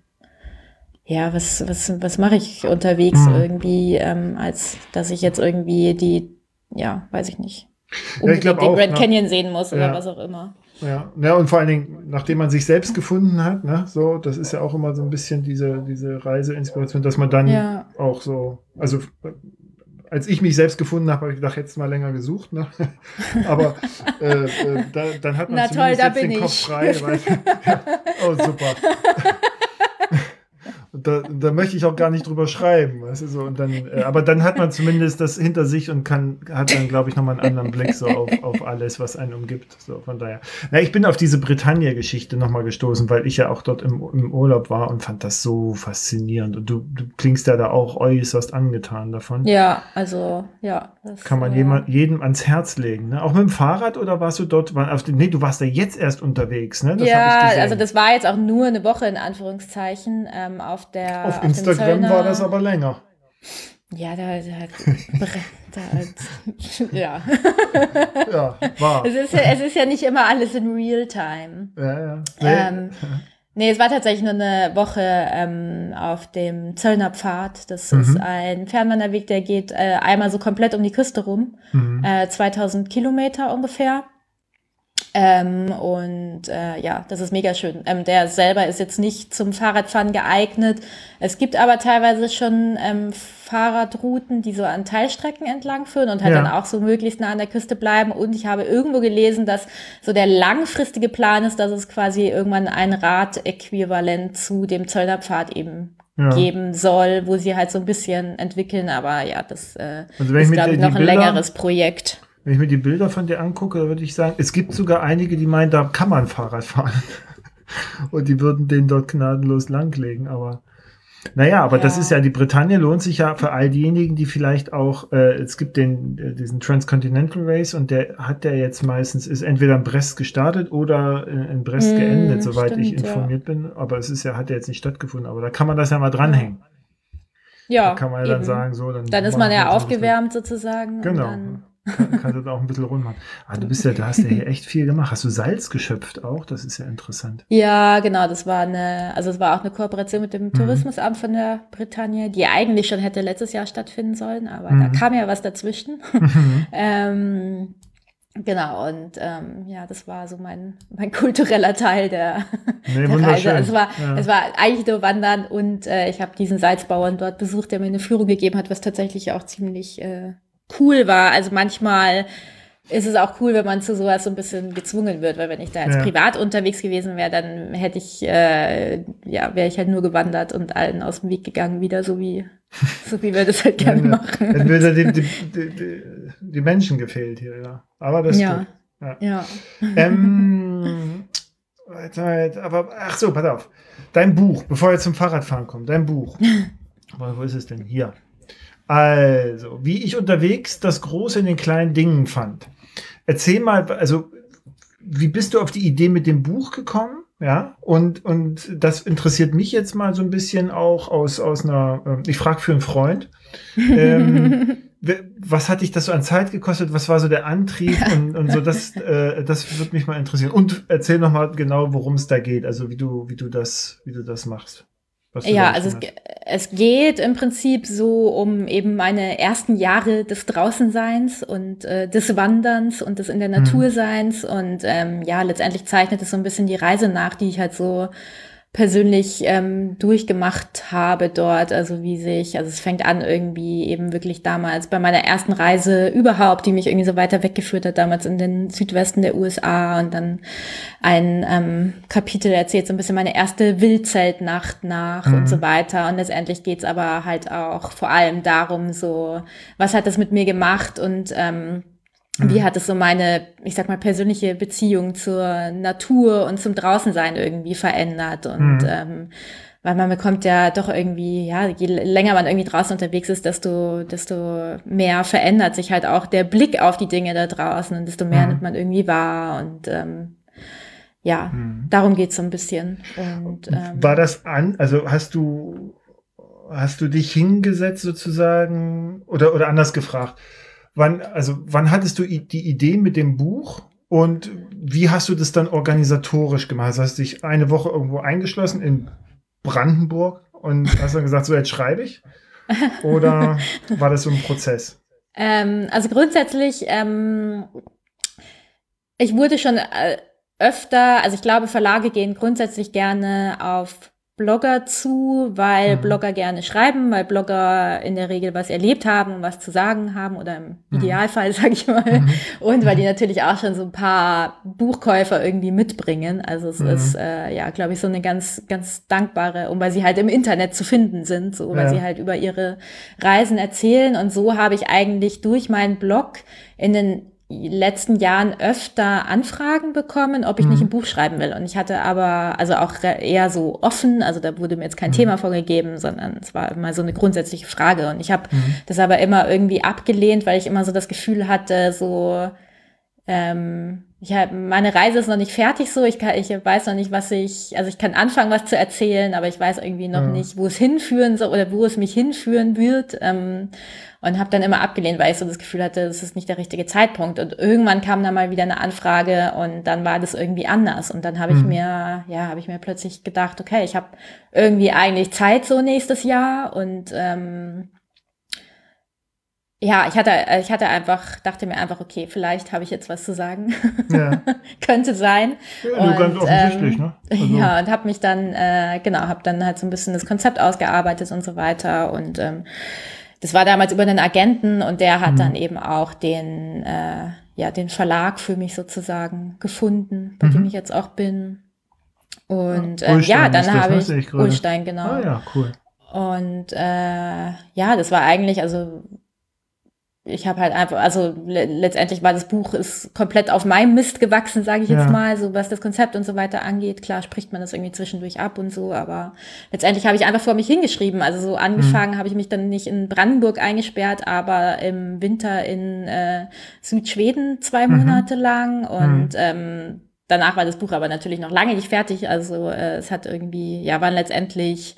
B: ja, was, was, was mache ich unterwegs
A: Mhm.
B: irgendwie, ähm, als dass ich jetzt irgendwie die, ja, weiß ich nicht,
A: Ja,
B: unbedingt
A: glaub
B: den
A: auch,
B: Grand
A: ne?
B: Canyon sehen muss oder
A: Ja.
B: was auch immer.
A: Ja, ja, und vor allen Dingen, nachdem man sich selbst gefunden hat, ne, so, das ist ja auch immer so ein bisschen diese, diese Reiseinspiration, dass man dann
B: Ja.
A: auch so, also als ich mich selbst gefunden habe, habe ich gedacht, jetzt mal länger gesucht, ne? Aber äh, äh, da, dann hat man
B: Na toll, da bin
A: den Kopf
B: ich.
A: frei. Weil, ja, oh, super. Da, da möchte ich auch gar nicht drüber schreiben, weißt du, so, und dann, äh, aber dann hat man zumindest das hinter sich und kann, hat dann, glaube ich, nochmal einen anderen Blick so auf, auf alles, was einen umgibt, so, von daher. Na, ich bin auf diese Britannia-Geschichte nochmal gestoßen, weil ich ja auch dort im, im Urlaub war und fand das so faszinierend und du, du klingst ja da auch äußerst angetan davon.
B: Ja, also, ja. Das,
A: Kann man
B: äh,
A: jemand, jedem ans Herz legen, ne? Auch mit dem Fahrrad oder warst du dort, war, auf nee, du warst ja jetzt erst unterwegs, ne? Das
B: ja, also das war jetzt auch nur eine Woche in Anführungszeichen ähm, auf der
A: Auf
B: dem
A: Instagram war das aber länger.
B: Ja, da, da, da ja.
A: Ja, war.
B: Es ist, ja- es ist ja nicht immer alles in Realtime.
A: Ja, ja.
B: Ähm, nee, es war tatsächlich nur eine Woche ähm, auf dem Zöllner Pfad. Das
A: Mhm.
B: ist ein Fernwanderweg, der geht äh, einmal so komplett um die Küste rum.
A: Mhm.
B: Äh, 2000 Kilometer ungefähr. Ähm, und äh, ja, das ist mega schön. Ähm, der selber ist jetzt nicht zum Fahrradfahren geeignet. Es gibt aber teilweise schon ähm, Fahrradrouten, die so an Teilstrecken entlang führen und halt ja. dann auch so möglichst nah an der Küste bleiben. Und ich habe irgendwo gelesen, dass so der langfristige Plan ist, dass es quasi irgendwann ein Radäquivalent zu dem Zöllnerpfad eben ja. geben soll, wo sie halt so ein bisschen entwickeln. Aber ja, das äh, also ist, glaube ich, noch ein Bilder, längeres Projekt.
A: Wenn ich mir die Bilder von dir angucke, würde ich sagen, es gibt sogar einige, die meinen, da kann man Fahrrad fahren. Und die würden den dort gnadenlos langlegen, aber naja, aber ja. das ist ja, die Bretagne lohnt sich ja für all diejenigen, die vielleicht auch, äh, es gibt den, äh, diesen Transcontinental Race und der hat der jetzt meistens, ist entweder in Brest gestartet oder in, in Brest mm, geendet, soweit stimmt, ich informiert ja. bin. Aber es ist ja, hat ja jetzt nicht stattgeführt, aber da kann man das ja mal dranhängen.
B: Ja.
A: Da kann man ja eben. dann sagen, so, dann.
B: Dann ist man ja aufgewärmt sozusagen.
A: Genau. Kann, kannst du da auch ein bisschen rund machen. Aber du bist ja, da hast ja hier echt viel gemacht. Hast du Salz geschöpft auch? Das ist ja interessant.
B: Ja, genau. Das war eine, also es war auch eine Kooperation mit dem mhm. Tourismusamt von der Bretagne, die eigentlich schon hätte letztes Jahr stattfinden sollen, aber mhm. da kam ja was dazwischen. Mhm. ähm, Genau, und ähm, ja, das war so mein, mein kultureller Teil der, nee, der Reise. Es war, ja. es war eigentlich nur Wandern und äh, ich habe diesen Salzbauern dort besucht, der mir eine Führung gegeben hat, was tatsächlich auch ziemlich äh, cool war. Also manchmal ist es auch cool, wenn man zu sowas so ein bisschen gezwungen wird, weil wenn ich da jetzt ja. privat unterwegs gewesen wäre, dann hätte ich, äh, ja, wäre ich halt nur gewandert und allen aus dem Weg gegangen, wieder so wie, so wie wir das halt gerne ja, machen.
A: Dann würde die, die, die, die, Menschen gefehlt hier, ja. Aber das
B: ja. Gut. Ja. ja.
A: Ähm, aber, ach so, pass auf. Dein Buch, bevor wir zum Fahrradfahren kommen, dein Buch. wo ist es denn? Hier. Also, wie ich unterwegs das Große in den kleinen Dingen fand. Erzähl mal, also, wie bist du auf die Idee mit dem Buch gekommen? Ja, und, und das interessiert mich jetzt mal so ein bisschen auch aus, aus einer, äh, ich frage für einen Freund. Ähm, was hat dich das so an Zeit gekostet? Was war so der Antrieb und, und so? Das, äh, das würde mich mal interessieren. Und erzähl noch mal genau, worum es da geht. Also wie du, wie du das, wie du das machst
B: ja, also es, es, geht im Prinzip so um eben meine ersten Jahre des Draußenseins und äh, des Wanderns und des in der Naturseins mhm. und ähm, ja, letztendlich zeichnet es so ein bisschen die Reise nach, die ich halt so persönlich ähm, durchgemacht habe dort, also wie sich, also es fängt an irgendwie eben wirklich damals bei meiner ersten Reise überhaupt, die mich irgendwie so weiter weggeführt hat, damals in den Südwesten der USA und dann ein ähm, Kapitel erzählt so ein bisschen meine erste Wildzeltnacht nach mhm. und so weiter. Und letztendlich geht's aber halt auch vor allem darum so, was hat das mit mir gemacht? Und ähm, wie mhm. hat es so meine, ich sag mal, persönliche Beziehung zur Natur und zum Draußensein irgendwie verändert? Und mhm. ähm, weil man bekommt ja doch irgendwie, ja, je länger man irgendwie draußen unterwegs ist, desto, desto mehr verändert sich halt auch der Blick auf die Dinge da draußen und desto mehr mhm. nimmt man irgendwie wahr. Und ähm, ja, mhm. darum geht's so ein bisschen. Und,
A: ähm, War das an, also hast du, hast du dich hingesetzt sozusagen oder, oder anders gefragt? Wann, also wann hattest du die Idee mit dem Buch und wie hast du das dann organisatorisch gemacht? Also hast du dich eine Woche irgendwo eingeschlossen in Brandenburg und hast dann gesagt, so jetzt schreibe ich? Oder war das so ein Prozess?
B: Ähm, also grundsätzlich, ähm, ich wurde schon äh, öfter, also ich glaube, Verlage gehen grundsätzlich gerne auf Blogger zu, weil mhm. Blogger gerne schreiben, weil Blogger in der Regel was erlebt haben und was zu sagen haben oder im mhm. Idealfall, sage ich mal. Mhm. Und weil die natürlich auch schon so ein paar Buchkäufer irgendwie mitbringen. Also es mhm. ist, äh, ja, glaube ich, so eine ganz, ganz dankbare, und weil sie halt im Internet zu finden sind, so, weil ja. sie halt über ihre Reisen erzählen. Und so habe ich eigentlich durch meinen Blog in den letzten Jahren öfter Anfragen bekommen, ob ich mhm. nicht ein Buch schreiben will. Und ich hatte aber, also auch eher so offen, also da wurde mir jetzt kein mhm. Thema vorgegeben, sondern es war immer so eine grundsätzliche Frage. Und ich habe mhm. das aber immer irgendwie abgelehnt, weil ich immer so das Gefühl hatte, so, ähm, ich hab, meine Reise ist noch nicht fertig so. Ich, kann, ich weiß noch nicht, was ich, also ich kann anfangen, was zu erzählen, aber ich weiß irgendwie noch ja. nicht, wo es hinführen soll oder wo es mich hinführen wird. Ähm, und habe dann immer abgelehnt, weil ich so das Gefühl hatte, das ist nicht der richtige Zeitpunkt. Und irgendwann kam dann mal wieder eine Anfrage und dann war das irgendwie anders. Und dann habe ich mhm. mir, ja, habe ich mir plötzlich gedacht, okay, ich habe irgendwie eigentlich Zeit so nächstes Jahr und ähm, ja, ich hatte, äh, ich hatte einfach, dachte mir einfach, okay, vielleicht habe ich jetzt was zu sagen. Ja. Könnte sein.
A: Ja, und, ganz offensichtlich, ähm, ne?
B: Also. Ja, und habe mich dann, äh, genau, habe dann halt so ein bisschen das Konzept ausgearbeitet und so weiter. Und ähm, das war damals über einen Agenten und der hat mhm. dann eben auch den, äh, ja, den Verlag für mich sozusagen gefunden, bei mhm. dem ich jetzt auch bin. Und ja, äh, ja dann habe ich, ich Ulstein, genau.
A: Ah ja, cool.
B: Und äh, ja, das war eigentlich, also ich habe halt einfach, also le letztendlich war das Buch ist komplett auf meinem Mist gewachsen, sage ich ja. jetzt mal, so was das Konzept und so weiter angeht. Klar spricht man das irgendwie zwischendurch ab und so, aber letztendlich habe ich einfach vor mich hingeschrieben. Also so angefangen mhm. habe ich mich dann nicht in Brandenburg eingesperrt, aber im Winter in äh, Südschweden zwei mhm. Monate lang und mhm. ähm, danach war das Buch aber natürlich noch lange nicht fertig. Also äh, es hat irgendwie, ja, waren letztendlich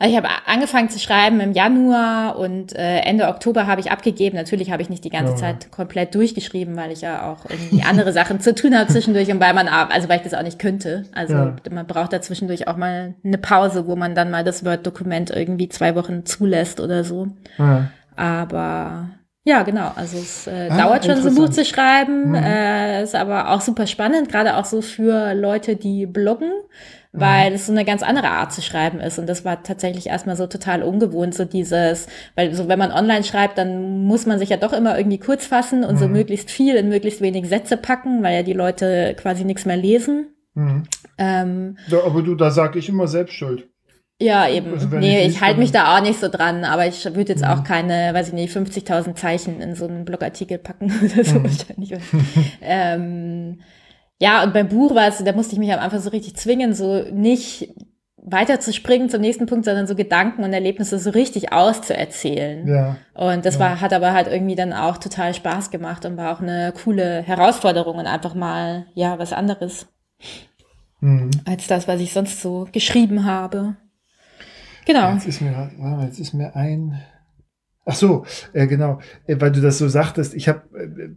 B: also ich habe angefangen zu schreiben im Januar und äh, Ende Oktober habe ich abgegeben. Natürlich habe ich nicht die ganze ja. Zeit komplett durchgeschrieben, weil ich ja auch irgendwie andere Sachen zu tun habe zwischendurch und weil man, also weil ich das auch nicht könnte. Also ja. man braucht da zwischendurch auch mal eine Pause, wo man dann mal das Word-Dokument irgendwie zwei Wochen zulässt oder so. Ja. Aber ja, genau. Also es äh, ah, dauert schon, so ein Buch zu schreiben. Mhm. Äh, ist aber auch super spannend, gerade auch so für Leute, die bloggen weil mhm. es so eine ganz andere Art zu schreiben ist. Und das war tatsächlich erstmal so total ungewohnt, so dieses, weil so wenn man online schreibt, dann muss man sich ja doch immer irgendwie kurz fassen und mhm. so möglichst viel in möglichst wenig Sätze packen, weil ja die Leute quasi nichts mehr lesen.
A: Mhm. Ähm, ja, aber du, da sag ich immer selbst schuld.
B: Ja, eben. Also nee, ich, ich halte mich da auch nicht so dran, aber ich würde jetzt mhm. auch keine, weiß ich nicht, 50.000 Zeichen in so einen Blogartikel packen oder so mhm. wahrscheinlich. ähm, ja, und beim Buch war es, da musste ich mich am Anfang so richtig zwingen, so nicht weiter zu springen zum nächsten Punkt, sondern so Gedanken und Erlebnisse so richtig auszuerzählen. Ja. Und das ja. war, hat aber halt irgendwie dann auch total Spaß gemacht und war auch eine coole Herausforderung und einfach mal, ja, was anderes. Mhm. Als das, was ich sonst so geschrieben habe. Genau.
A: Jetzt ist mir, jetzt ist mir ein, Ach so, äh, genau, äh, weil du das so sagtest. Ich habe, äh,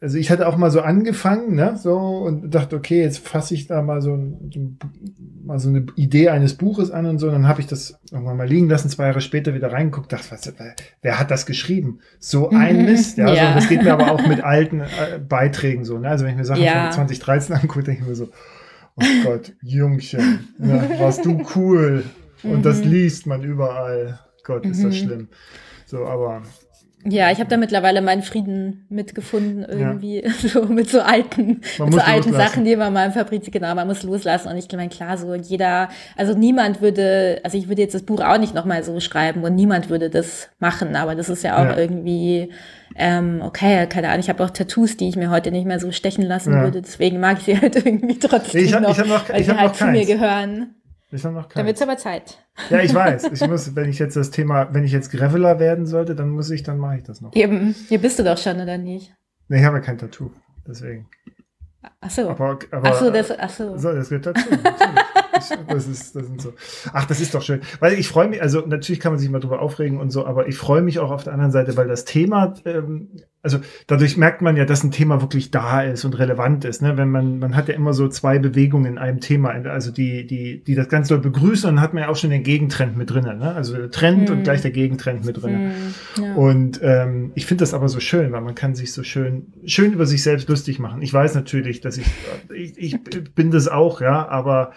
A: also ich hatte auch mal so angefangen, ne, so und dachte, okay, jetzt fasse ich da mal so, ein, mal so eine Idee eines Buches an und so. Und dann habe ich das irgendwann mal liegen lassen, zwei Jahre später wieder reingeguckt, dachte, was, wer hat das geschrieben? So ein mhm. Mist, ja. ja. So, das geht mir aber auch mit alten äh, Beiträgen so. Ne? Also wenn ich mir Sachen ja. von 2013 angucke, denke ich mir so, oh Gott, Jungchen, ja, warst du cool. Und mhm. das liest man überall. Gott, ist das mhm. schlimm. So, aber.
B: Ja, ich habe da mittlerweile meinen Frieden mitgefunden irgendwie, ja. so mit so alten, mit so alten Sachen, die man mal im Fabrizio, genau, man muss loslassen. Und ich meine, klar, so jeder, also niemand würde, also ich würde jetzt das Buch auch nicht nochmal so schreiben und niemand würde das machen, aber das ist ja auch ja. irgendwie, ähm, okay, keine Ahnung, ich habe auch Tattoos, die ich mir heute nicht mehr so stechen lassen ja. würde, deswegen mag ich sie halt irgendwie trotzdem
A: ich hab,
B: noch,
A: ich hab noch,
B: weil
A: ich hab
B: halt
A: noch
B: zu mir gehören.
A: Ich habe noch
B: keinen. Dann wird's aber Zeit.
A: Ja, ich weiß. Ich muss, wenn ich jetzt das Thema, wenn ich jetzt Graveler werden sollte, dann muss ich, dann mache ich das noch.
B: Eben. Hier bist du doch schon, oder nicht?
A: Nee, ich habe ja kein Tattoo. Deswegen.
B: Ach so.
A: Aber, aber,
B: ach so, das, ach so.
A: so das gehört dazu. das ist, das sind so. Ach, das ist doch schön. Weil ich freue mich, also natürlich kann man sich mal drüber aufregen und so, aber ich freue mich auch auf der anderen Seite, weil das Thema, ähm, also dadurch merkt man ja, dass ein Thema wirklich da ist und relevant ist. Ne? Wenn man, man hat ja immer so zwei Bewegungen in einem Thema, also die, die, die das Ganze begrüßen, und dann hat man ja auch schon den Gegentrend mit drin. Ne? Also Trend hm. und gleich der Gegentrend mit drin. Hm, ja. Und ähm, ich finde das aber so schön, weil man kann sich so schön, schön über sich selbst lustig machen. Ich weiß natürlich, dass ich, ich, ich bin das auch, ja, aber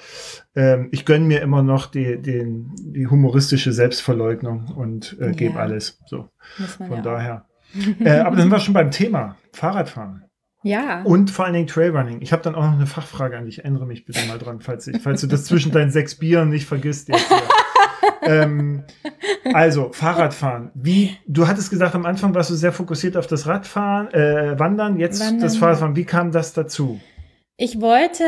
A: ähm, ich gönne mir immer noch die, den, die humoristische Selbstverleugnung und äh, gebe ja. alles. So. Von ja daher. Äh, aber dann sind wir schon beim Thema Fahrradfahren.
B: Ja.
A: Und vor allen Dingen Trailrunning. Ich habe dann auch noch eine Fachfrage an dich. Erinnere mich bitte mal dran, falls, ich, falls du das zwischen deinen sechs Bieren nicht vergisst. Jetzt ähm, also, Fahrradfahren. Wie, du hattest gesagt, am Anfang warst du sehr fokussiert auf das Radfahren, äh, Wandern, jetzt Wandern. das Fahrradfahren. Wie kam das dazu?
B: Ich wollte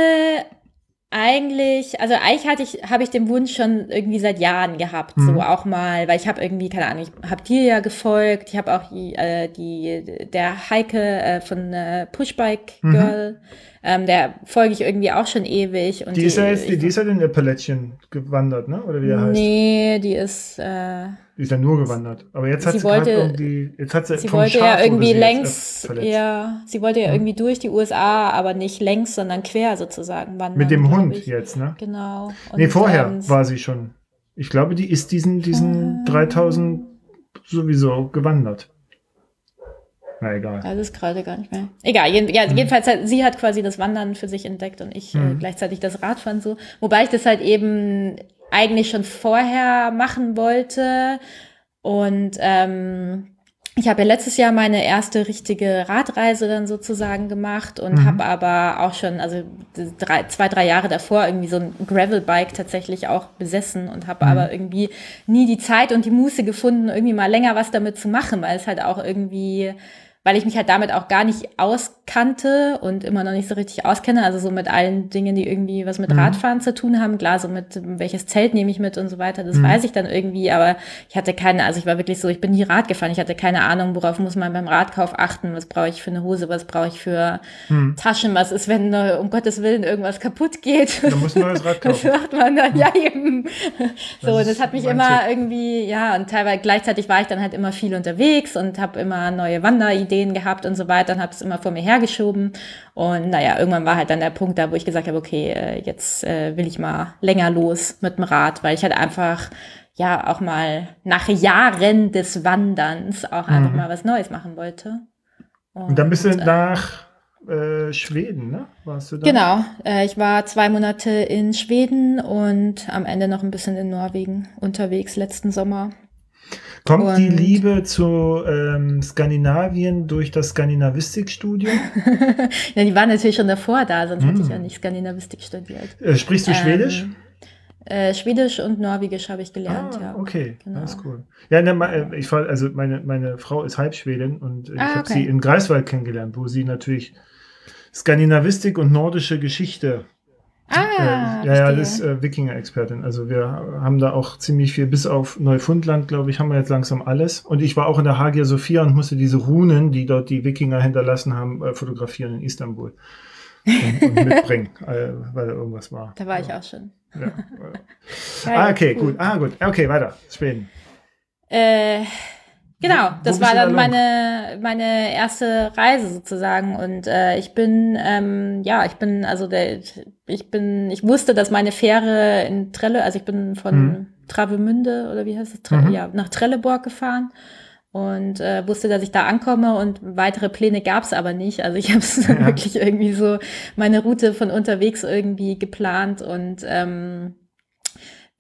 B: eigentlich, also eigentlich hatte ich, habe ich den Wunsch schon irgendwie seit Jahren gehabt, mhm. so auch mal, weil ich habe irgendwie, keine Ahnung, ich habe dir ja gefolgt, ich habe auch die, äh, die, der Heike äh, von äh, Pushbike mhm. Girl, mhm. ähm, der folge ich irgendwie auch schon ewig. Und
A: die, die ist ja jetzt, die, die ist ja in Appalachian gewandert, ne? Oder wie er heißt?
B: Nee, die ist, äh,
A: die ist ja nur gewandert. Aber jetzt hat sie,
B: sie wollte,
A: irgendwie, jetzt hat sie,
B: sie wollte Schaf ja irgendwie längs, ja, sie wollte ja, irgendwie durch die USA, aber nicht längs, sondern quer sozusagen wandern.
A: Mit dem Hund ich. jetzt, ne?
B: Genau.
A: Und nee, vorher ähm, war sie schon. Ich glaube, die ist diesen, diesen äh, 3000 sowieso gewandert. Na egal.
B: Das ist gerade gar nicht mehr. Egal, jeden, ja, mhm. jedenfalls hat, sie hat quasi das Wandern für sich entdeckt und ich mhm. äh, gleichzeitig das Radfahren so. Wobei ich das halt eben eigentlich schon vorher machen wollte. Und ähm, ich habe ja letztes Jahr meine erste richtige Radreise dann sozusagen gemacht und mhm. habe aber auch schon, also drei, zwei, drei Jahre davor irgendwie so ein Gravelbike tatsächlich auch besessen und habe mhm. aber irgendwie nie die Zeit und die Muße gefunden, irgendwie mal länger was damit zu machen, weil es halt auch irgendwie weil ich mich halt damit auch gar nicht auskannte und immer noch nicht so richtig auskenne. Also so mit allen Dingen, die irgendwie was mit mhm. Radfahren zu tun haben. Klar, so mit welches Zelt nehme ich mit und so weiter, das mhm. weiß ich dann irgendwie, aber ich hatte keine, also ich war wirklich so, ich bin nie Rad gefahren. Ich hatte keine Ahnung, worauf muss man beim Radkauf achten, was brauche ich für eine Hose, was brauche ich für mhm. Taschen, was ist, wenn äh, um Gottes Willen irgendwas kaputt geht.
A: Da muss man neues Rad kaufen.
B: Das macht man dann, ja eben. So, das, das hat mich immer Tipp. irgendwie, ja, und teilweise gleichzeitig war ich dann halt immer viel unterwegs und habe immer neue Wanderideen Ideen gehabt und so weiter und habe es immer vor mir hergeschoben. Und naja, irgendwann war halt dann der Punkt da, wo ich gesagt habe, okay, äh, jetzt äh, will ich mal länger los mit dem Rad, weil ich halt einfach ja auch mal nach Jahren des Wanderns auch einfach mhm. mal was Neues machen wollte.
A: Und, und dann bist du äh, nach äh, Schweden, ne?
B: Warst du da? Genau, äh, ich war zwei Monate in Schweden und am Ende noch ein bisschen in Norwegen unterwegs letzten Sommer.
A: Kommt und die Liebe zu ähm, Skandinavien durch das Skandinavistikstudium?
B: ja, die war natürlich schon davor da, sonst hm. hätte ich ja hm. nicht Skandinavistik studiert.
A: Äh, sprichst du ähm, Schwedisch?
B: Äh, Schwedisch und Norwegisch habe ich gelernt, ah, ja.
A: Okay, genau. das ist cool. Ja, ne, äh, ich war, also meine, meine Frau ist Halbschwedin und ich ah, habe okay. sie in Greifswald kennengelernt, wo sie natürlich Skandinavistik und nordische Geschichte
B: Ah,
A: äh, ja, ja, das ist äh, Wikinger-Expertin. Also wir haben da auch ziemlich viel, bis auf Neufundland, glaube ich, haben wir jetzt langsam alles. Und ich war auch in der Hagia Sophia und musste diese Runen, die dort die Wikinger hinterlassen haben, äh, fotografieren in Istanbul. Und, und mitbringen, äh, weil da irgendwas war.
B: Da war ich auch schon. Ja.
A: ah, okay, cool. Ah, gut. Okay, weiter. Schweden.
B: Äh, Genau, das war dann da meine meine erste Reise sozusagen und äh, ich bin ähm, ja ich bin also der ich bin ich wusste, dass meine Fähre in Trelle also ich bin von mhm. Travemünde oder wie heißt es Tre mhm. ja nach Trelleborg gefahren und äh, wusste, dass ich da ankomme und weitere Pläne gab's aber nicht. Also ich habe es ja. wirklich irgendwie so meine Route von unterwegs irgendwie geplant und ähm,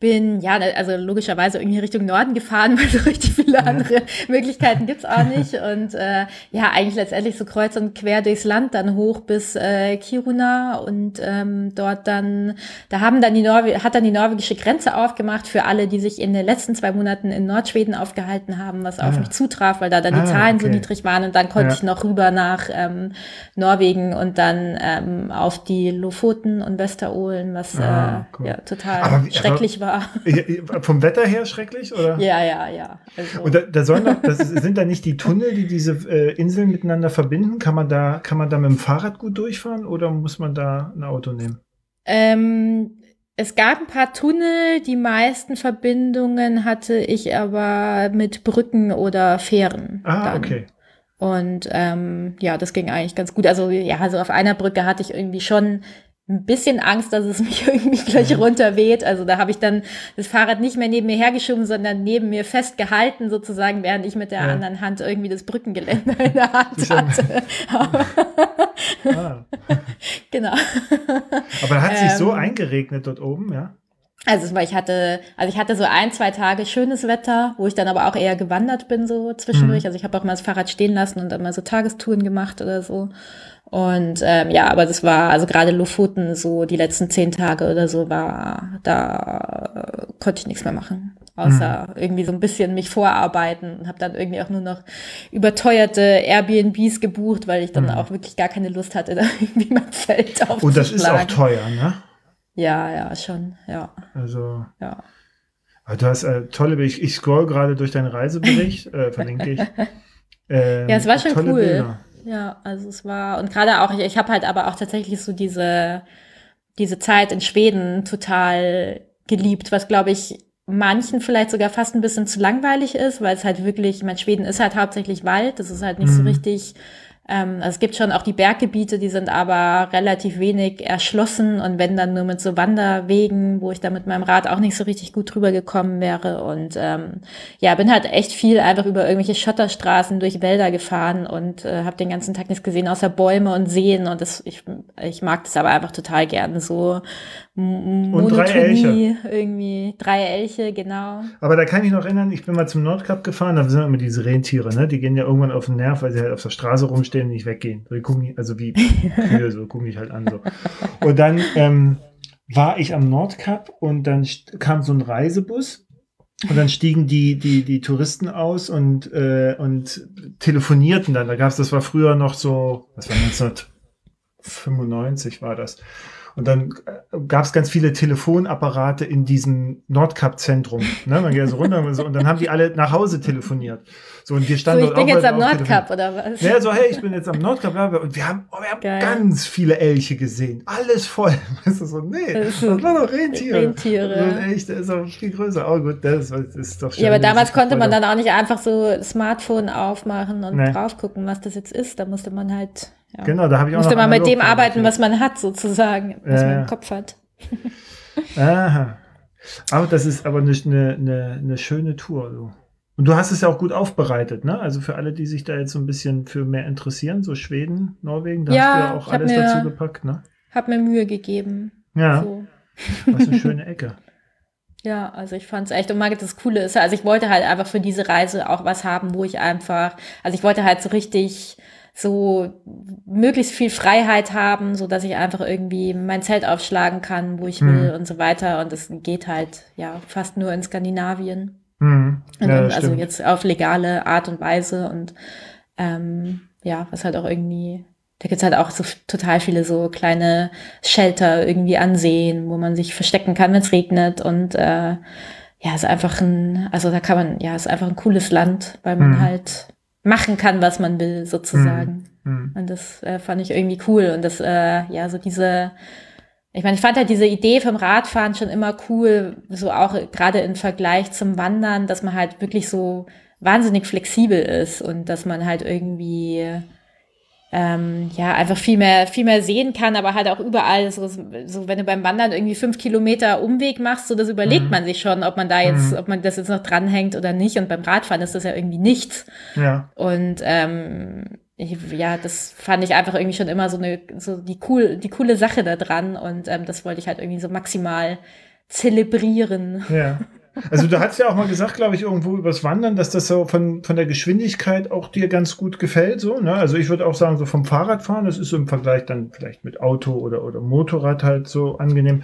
B: bin, ja, also logischerweise irgendwie Richtung Norden gefahren, weil so richtig viele ja. andere Möglichkeiten gibt's auch nicht. Und äh, ja, eigentlich letztendlich so kreuz und quer durchs Land, dann hoch bis äh, Kiruna und ähm, dort dann, da haben dann die Norwe hat dann die norwegische Grenze aufgemacht für alle, die sich in den letzten zwei Monaten in Nordschweden aufgehalten haben, was ah. auf mich zutraf, weil da dann die ah, Zahlen okay. so niedrig waren. Und dann konnte ja. ich noch rüber nach ähm, Norwegen und dann ähm, auf die Lofoten und Westerolen, was ah, äh, cool. ja total aber, schrecklich
A: aber,
B: war.
A: Vom Wetter her schrecklich, oder?
B: Ja, ja, ja. Also.
A: Und da, da sollen doch, das sind da nicht die Tunnel, die diese äh, Inseln miteinander verbinden? Kann man da, kann man da mit dem Fahrrad gut durchfahren oder muss man da ein Auto nehmen?
B: Ähm, es gab ein paar Tunnel, die meisten Verbindungen hatte ich aber mit Brücken oder Fähren.
A: Ah, dann. okay.
B: Und ähm, ja, das ging eigentlich ganz gut. Also ja, also auf einer Brücke hatte ich irgendwie schon ein bisschen Angst, dass es mich irgendwie gleich mhm. runterweht. Also da habe ich dann das Fahrrad nicht mehr neben mir hergeschoben, sondern neben mir festgehalten, sozusagen, während ich mit der ja. anderen Hand irgendwie das Brückengeländer in der Hand hatte. ah. Genau.
A: Aber hat sich ähm, so eingeregnet dort oben, ja?
B: Also ich hatte, also ich hatte so ein, zwei Tage schönes Wetter, wo ich dann aber auch eher gewandert bin so zwischendurch. Mhm. Also ich habe auch mal das Fahrrad stehen lassen und dann mal so Tagestouren gemacht oder so. Und ähm, ja, aber das war, also gerade Lofoten, so die letzten zehn Tage oder so war, da äh, konnte ich nichts mehr machen. Außer mhm. irgendwie so ein bisschen mich vorarbeiten und habe dann irgendwie auch nur noch überteuerte Airbnbs gebucht, weil ich dann mhm. auch wirklich gar keine Lust hatte, da irgendwie mein Zelt aufzuschlagen.
A: Und das ist auch teuer, ne?
B: Ja, ja, schon, ja.
A: Also. Ja. Du hast äh, tolle, ich, ich scroll gerade durch deinen Reisebericht, äh, verlinke ich.
B: Ähm, ja, es war schon cool. Bilder. Ja, also es war, und gerade auch, ich, ich habe halt aber auch tatsächlich so diese, diese Zeit in Schweden total geliebt, was glaube ich manchen vielleicht sogar fast ein bisschen zu langweilig ist, weil es halt wirklich, ich meine, Schweden ist halt hauptsächlich Wald, das ist halt nicht mhm. so richtig Ähm, also es gibt schon auch die Berggebiete, die sind aber relativ wenig erschlossen und wenn dann nur mit so Wanderwegen, wo ich da mit meinem Rad auch nicht so richtig gut drüber gekommen wäre. Und ähm, ja, bin halt echt viel einfach über irgendwelche Schotterstraßen durch Wälder gefahren und äh, habe den ganzen Tag nichts gesehen außer Bäume und Seen. Und das, ich, ich mag das aber einfach total gern. So
A: und drei Elche.
B: Irgendwie drei Elche, genau.
A: Aber da kann ich noch erinnern, ich bin mal zum Nordkap gefahren, da sind immer diese Rentiere, ne? Die gehen ja irgendwann auf den Nerv, weil sie halt auf der Straße rumstehen und nicht weggehen. So, die gucken, also wie Kühe, so gucken mich halt an. So. Und dann ähm, war ich am Nordkap und dann kam so ein Reisebus und dann stiegen die, die, die Touristen aus und, äh, und telefonierten dann. Da gab es, das war früher noch so, was war 1995 war das. Und dann äh, gab es ganz viele Telefonapparate in diesem Nordkap-Zentrum. Ne? Man geht so runter und, so, und dann haben die alle nach Hause telefoniert. So, und wir standen
B: so, ich bin jetzt am Nordkap oder was?
A: Ja, so, hey, ich bin jetzt am Nordkap. Und wir haben, oh, wir haben ganz viele Elche gesehen. Alles voll. Weißt du, so, nee, das, das war doch Rentiere.
B: Rentiere.
A: Und echt, der ist auch viel größer. Oh gut, das, das ist doch schön.
B: Ja, aber damals konnte man dann auch nicht einfach so Smartphone aufmachen und nee. drauf gucken, was das jetzt ist. Da musste man halt
A: ja. Genau, da habe ich auch
B: Musste man mit dem arbeiten, was man hat, sozusagen, was ja. man im Kopf hat.
A: Aha. Aber das ist aber nicht eine, eine, eine schöne Tour. So. Und du hast es ja auch gut aufbereitet, ne? Also für alle, die sich da jetzt so ein bisschen für mehr interessieren, so Schweden, Norwegen, da
B: ja,
A: hast du ja auch alles mir, dazu gepackt, ne?
B: Hab mir Mühe gegeben.
A: Ja. So. Was eine schöne Ecke.
B: Ja, also ich fand es echt und mag das Coole ist, also ich wollte halt einfach für diese Reise auch was haben, wo ich einfach, also ich wollte halt so richtig so möglichst viel Freiheit haben, so dass ich einfach irgendwie mein Zelt aufschlagen kann, wo ich will mhm. und so weiter. Und das geht halt ja fast nur in Skandinavien.
A: Mhm.
B: Ja, also jetzt auf legale Art und Weise und ähm, ja, was halt auch irgendwie, da gibt's halt auch so total viele so kleine Shelter irgendwie ansehen, wo man sich verstecken kann, wenn es regnet und äh, ja, ist einfach ein, also da kann man, ja, ist einfach ein cooles Land, weil man mhm. halt machen kann, was man will, sozusagen. Mhm. Und das äh, fand ich irgendwie cool. Und das, äh, ja, so diese, ich meine, ich fand halt diese Idee vom Radfahren schon immer cool, so auch gerade im Vergleich zum Wandern, dass man halt wirklich so wahnsinnig flexibel ist und dass man halt irgendwie ähm, ja, einfach viel mehr, viel mehr sehen kann, aber halt auch überall, so, so wenn du beim Wandern irgendwie fünf Kilometer Umweg machst, so das überlegt mhm. man sich schon, ob man da jetzt, mhm. ob man das jetzt noch dranhängt oder nicht. Und beim Radfahren ist das ja irgendwie nichts.
A: Ja.
B: Und ähm, ich, ja, das fand ich einfach irgendwie schon immer so eine, so die cool, die coole Sache da dran. Und ähm, das wollte ich halt irgendwie so maximal zelebrieren.
A: Ja. Also du hast ja auch mal gesagt, glaube ich, irgendwo übers Wandern, dass das so von, von der Geschwindigkeit auch dir ganz gut gefällt. So, ne? Also ich würde auch sagen, so vom Fahrradfahren, das ist so im Vergleich dann vielleicht mit Auto oder, oder Motorrad halt so angenehm.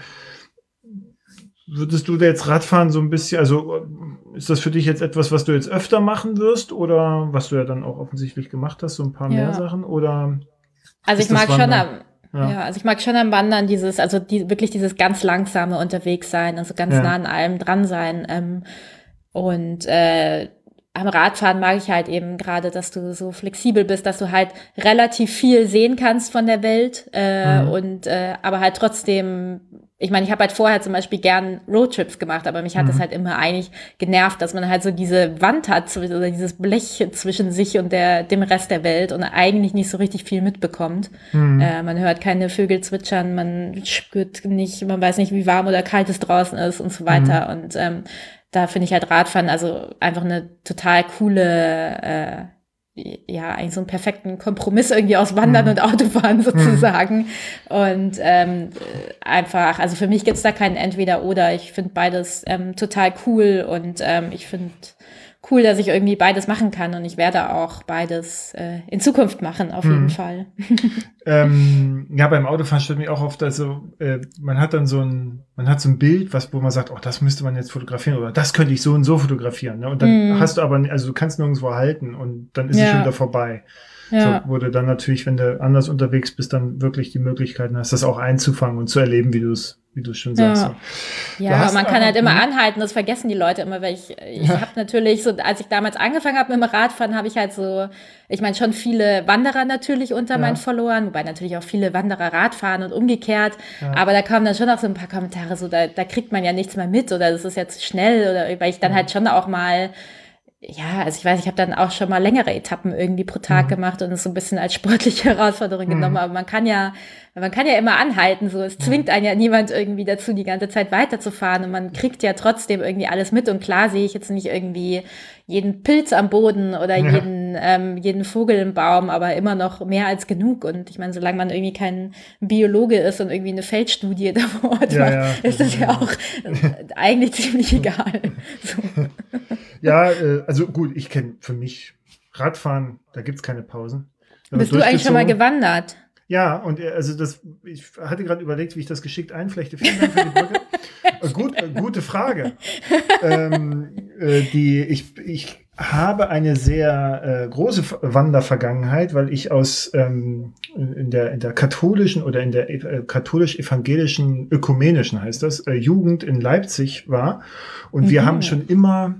A: Würdest du da jetzt Radfahren so ein bisschen, also ist das für dich jetzt etwas, was du jetzt öfter machen wirst oder was du ja dann auch offensichtlich gemacht hast, so ein paar ja. mehr Sachen oder?
B: Also ich mag schon am, ja. ja. also ich mag schon am Wandern dieses, also die, wirklich dieses ganz langsame unterwegs sein, also ganz ja. nah an allem dran sein. Ähm, und äh, am Radfahren mag ich halt eben gerade, dass du so flexibel bist, dass du halt relativ viel sehen kannst von der Welt äh, mhm. und äh, aber halt trotzdem ich meine, ich habe halt vorher zum Beispiel gern Roadtrips gemacht, aber mich hat mhm. das halt immer eigentlich genervt, dass man halt so diese Wand hat, oder dieses Blech zwischen sich und der, dem Rest der Welt und eigentlich nicht so richtig viel mitbekommt. Mhm. Äh, man hört keine Vögel zwitschern, man spürt nicht, man weiß nicht, wie warm oder kalt es draußen ist und so weiter. Mhm. Und ähm, da finde ich halt Radfahren also einfach eine total coole äh, ja, eigentlich so einen perfekten Kompromiss irgendwie aus Wandern mhm. und Autofahren mhm. sozusagen. Mhm. Und ähm, einfach, also für mich gibt's da kein Entweder-Oder. Ich finde beides ähm, total cool und ähm, ich finde cool, dass ich irgendwie beides machen kann und ich werde auch beides äh, in Zukunft machen, auf jeden mhm. Fall.
A: ähm, ja, beim Autofahren stellt mich auch oft, also äh, man hat dann so ein, man hat so ein Bild, was, wo man sagt, oh, das müsste man jetzt fotografieren oder das könnte ich so und so fotografieren. Ne? Und dann mhm. hast du aber, also du kannst nirgendwo halten und dann ist ja. es schon wieder vorbei. Ja. So, wurde dann natürlich, wenn du anders unterwegs bist, dann wirklich die Möglichkeiten hast, das auch einzufangen und zu erleben, wie du es wie du schon sagst.
B: Ja, ja aber man kann halt immer hm? anhalten, das vergessen die Leute immer, weil ich, ich ja. habe natürlich so, als ich damals angefangen habe mit dem Radfahren, habe ich halt so, ich meine schon viele Wanderer natürlich unter ja. meinen Followern, wobei natürlich auch viele Wanderer Radfahren und umgekehrt, ja. aber da kamen dann schon auch so ein paar Kommentare, so da, da kriegt man ja nichts mehr mit oder das ist jetzt schnell oder weil ich dann halt schon auch mal ja, also ich weiß, ich habe dann auch schon mal längere Etappen irgendwie pro Tag mhm. gemacht und es so ein bisschen als sportliche Herausforderung mhm. genommen. Aber man kann ja, man kann ja immer anhalten. So, es zwingt einen ja niemand irgendwie dazu, die ganze Zeit weiterzufahren und man kriegt ja trotzdem irgendwie alles mit. Und klar sehe ich jetzt nicht irgendwie jeden Pilz am Boden oder ja. jeden, ähm, jeden Vogel im Baum, aber immer noch mehr als genug. Und ich meine, solange man irgendwie kein Biologe ist und irgendwie eine Feldstudie da vor Ort ja, macht, ja. ist das ja auch eigentlich ziemlich egal. So.
A: Ja, äh, also gut, ich kenne für mich Radfahren, da gibt es keine Pausen.
B: Bist du eigentlich schon mal gewandert?
A: Ja, und äh, also das, ich hatte gerade überlegt, wie ich das geschickt einflechte. Vielen Dank für die Brücke. äh, gut, äh, gute Frage. ähm, äh, die, ich, ich habe eine sehr äh, große Wandervergangenheit, weil ich aus ähm, in der in der katholischen oder in der äh, katholisch-evangelischen ökumenischen heißt das äh, Jugend in Leipzig war und mhm. wir haben schon immer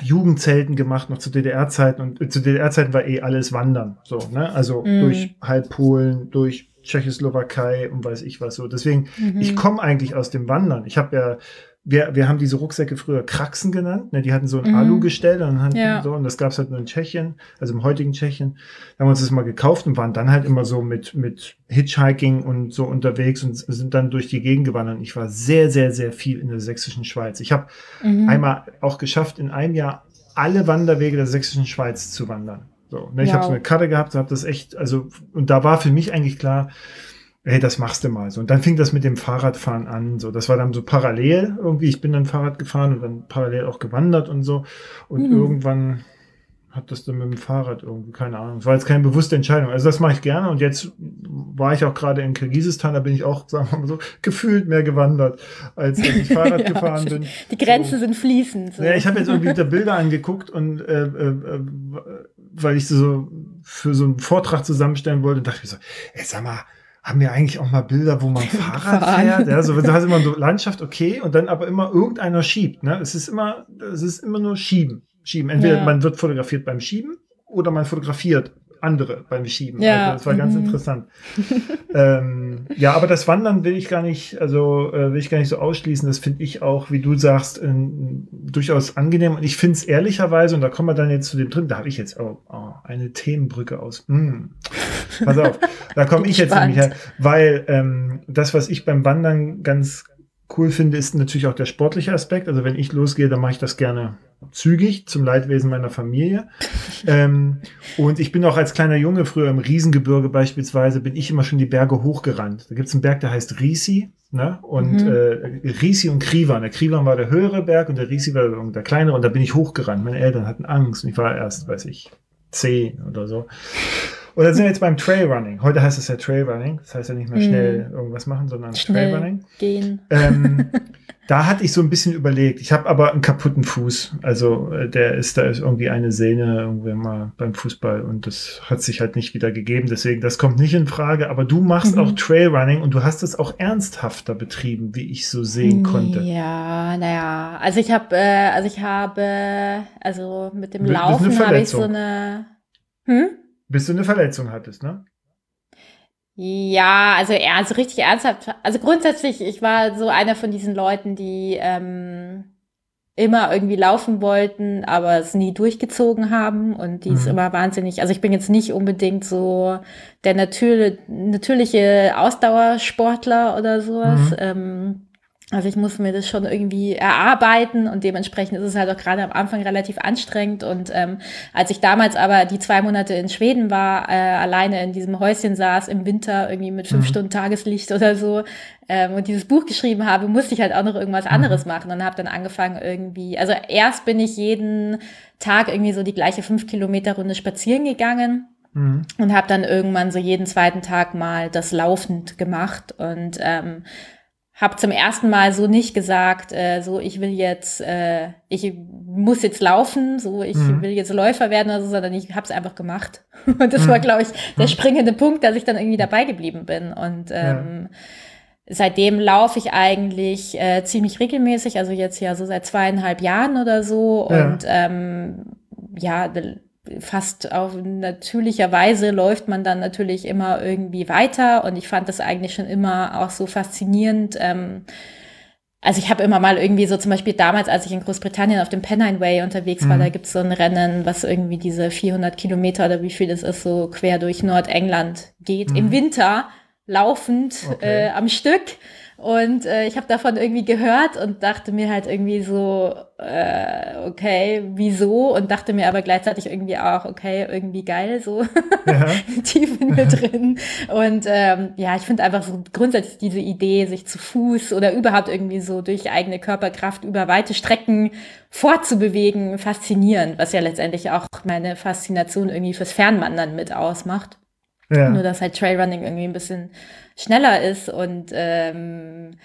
A: Jugendzelten gemacht, noch zu DDR-Zeiten. Und äh, zu DDR-Zeiten war eh alles Wandern. So, ne? Also mm. durch halb Polen, durch Tschechoslowakei und weiß ich was so. Deswegen, mhm. ich komme eigentlich aus dem Wandern. Ich habe ja wir, wir haben diese Rucksäcke früher Kraxen genannt. Ne? Die hatten so ein mhm. Alu-Gestell und, ja. so, und das gab es halt nur in Tschechien, also im heutigen Tschechien. Da haben wir uns das mal gekauft und waren dann halt immer so mit, mit Hitchhiking und so unterwegs und sind dann durch die Gegend gewandert. Ich war sehr, sehr, sehr viel in der sächsischen Schweiz. Ich habe mhm. einmal auch geschafft, in einem Jahr alle Wanderwege der sächsischen Schweiz zu wandern. So, ne? Ich wow. habe so eine Karte gehabt, habe das echt, also, und da war für mich eigentlich klar, hey, das machst du mal so. Und dann fing das mit dem Fahrradfahren an. So, das war dann so parallel irgendwie. Ich bin dann Fahrrad gefahren und dann parallel auch gewandert und so. Und mhm. irgendwann hat das dann mit dem Fahrrad irgendwie, keine Ahnung. Es war jetzt keine bewusste Entscheidung. Also das mache ich gerne. Und jetzt war ich auch gerade in Kirgisistan, da bin ich auch, sagen wir mal so, gefühlt mehr gewandert, als wenn ich Fahrrad ja, gefahren bin.
B: Die Grenzen so. sind fließend.
A: So. Ja, ich habe jetzt irgendwie da Bilder angeguckt und äh, äh, äh, weil ich so für so einen Vortrag zusammenstellen wollte, dachte ich so, ey, sag mal, haben wir eigentlich auch mal Bilder, wo man Fahrrad fährt. Ja, so, du hast immer so Landschaft, okay, und dann aber immer irgendeiner schiebt. Ne? Es ist immer, es ist immer nur Schieben. Schieben. Entweder ja. man wird fotografiert beim Schieben oder man fotografiert andere beim Schieben. Ja. Also das war ganz mhm. interessant. ähm, ja, aber das Wandern will ich gar nicht, also äh, will ich gar nicht so ausschließen. Das finde ich auch, wie du sagst, äh, durchaus angenehm. Und ich finde es ehrlicherweise, und da kommen wir dann jetzt zu dem drin, da habe ich jetzt oh, oh, eine Themenbrücke aus. Mm. Pass auf, da komme ich jetzt nämlich her, weil ähm, das, was ich beim Wandern ganz cool finde, ist natürlich auch der sportliche Aspekt. Also wenn ich losgehe, dann mache ich das gerne zügig zum Leidwesen meiner Familie. ähm, und ich bin auch als kleiner Junge früher im Riesengebirge beispielsweise, bin ich immer schon die Berge hochgerannt. Da gibt es einen Berg, der heißt Risi. Ne? Und mhm. äh, Risi und Krivan. Der Krivan war der höhere Berg und der Risi war der kleinere. Und da bin ich hochgerannt. Meine Eltern hatten Angst. Und ich war erst, weiß ich, zehn oder so. Dann sind wir jetzt beim Trailrunning. Heute heißt es ja Trailrunning. Das heißt ja nicht mehr schnell mhm. irgendwas machen, sondern schnell Trailrunning.
B: Gehen.
A: Ähm, da hatte ich so ein bisschen überlegt. Ich habe aber einen kaputten Fuß. Also äh, der ist, da ist irgendwie eine Sehne irgendwie mal beim Fußball und das hat sich halt nicht wieder gegeben. Deswegen, das kommt nicht in Frage. Aber du machst mhm. auch Trailrunning und du hast es auch ernsthafter betrieben, wie ich so sehen konnte.
B: Ja, naja. Also ich habe, äh, also ich habe, also mit dem Laufen habe ich so eine.
A: Hm? Bis du eine Verletzung hattest, ne?
B: Ja, also, also richtig ernsthaft. Also grundsätzlich, ich war so einer von diesen Leuten, die ähm, immer irgendwie laufen wollten, aber es nie durchgezogen haben und die ist mhm. immer wahnsinnig. Also ich bin jetzt nicht unbedingt so der natür natürliche Ausdauersportler oder sowas. Mhm. Ähm, also ich muss mir das schon irgendwie erarbeiten und dementsprechend ist es halt auch gerade am Anfang relativ anstrengend. Und ähm, als ich damals aber die zwei Monate in Schweden war, äh, alleine in diesem Häuschen saß im Winter irgendwie mit fünf mhm. Stunden Tageslicht oder so ähm, und dieses Buch geschrieben habe, musste ich halt auch noch irgendwas mhm. anderes machen und habe dann angefangen irgendwie. Also erst bin ich jeden Tag irgendwie so die gleiche fünf Kilometer Runde spazieren gegangen. Mhm. Und habe dann irgendwann so jeden zweiten Tag mal das laufend gemacht und ähm, habe zum ersten Mal so nicht gesagt, äh, so ich will jetzt, äh, ich muss jetzt laufen, so ich mhm. will jetzt Läufer werden oder so, sondern ich habe es einfach gemacht. Und das mhm. war, glaube ich, der mhm. springende Punkt, dass ich dann irgendwie dabei geblieben bin. Und ähm, ja. seitdem laufe ich eigentlich äh, ziemlich regelmäßig, also jetzt ja so seit zweieinhalb Jahren oder so. Ja. Und ähm, ja, fast auf natürlicher Weise läuft man dann natürlich immer irgendwie weiter und ich fand das eigentlich schon immer auch so faszinierend, ähm, also ich habe immer mal irgendwie so zum Beispiel damals, als ich in Großbritannien auf dem Pennine Way unterwegs war, mhm. da gibt's so ein Rennen, was irgendwie diese 400 Kilometer oder wie viel das ist, so quer durch Nordengland geht. Mhm. Im Winter laufend okay. äh, am Stück. Und äh, ich habe davon irgendwie gehört und dachte mir halt irgendwie so, äh, okay, wieso? Und dachte mir aber gleichzeitig irgendwie auch, okay, irgendwie geil, so ja. tief in mir drin. Und ähm, ja, ich finde einfach so grundsätzlich diese Idee, sich zu Fuß oder überhaupt irgendwie so durch eigene Körperkraft über weite Strecken fortzubewegen, faszinierend, was ja letztendlich auch meine Faszination irgendwie fürs Fernwandern mit ausmacht. Ja. Nur dass halt Trailrunning irgendwie ein bisschen schneller ist und ähm,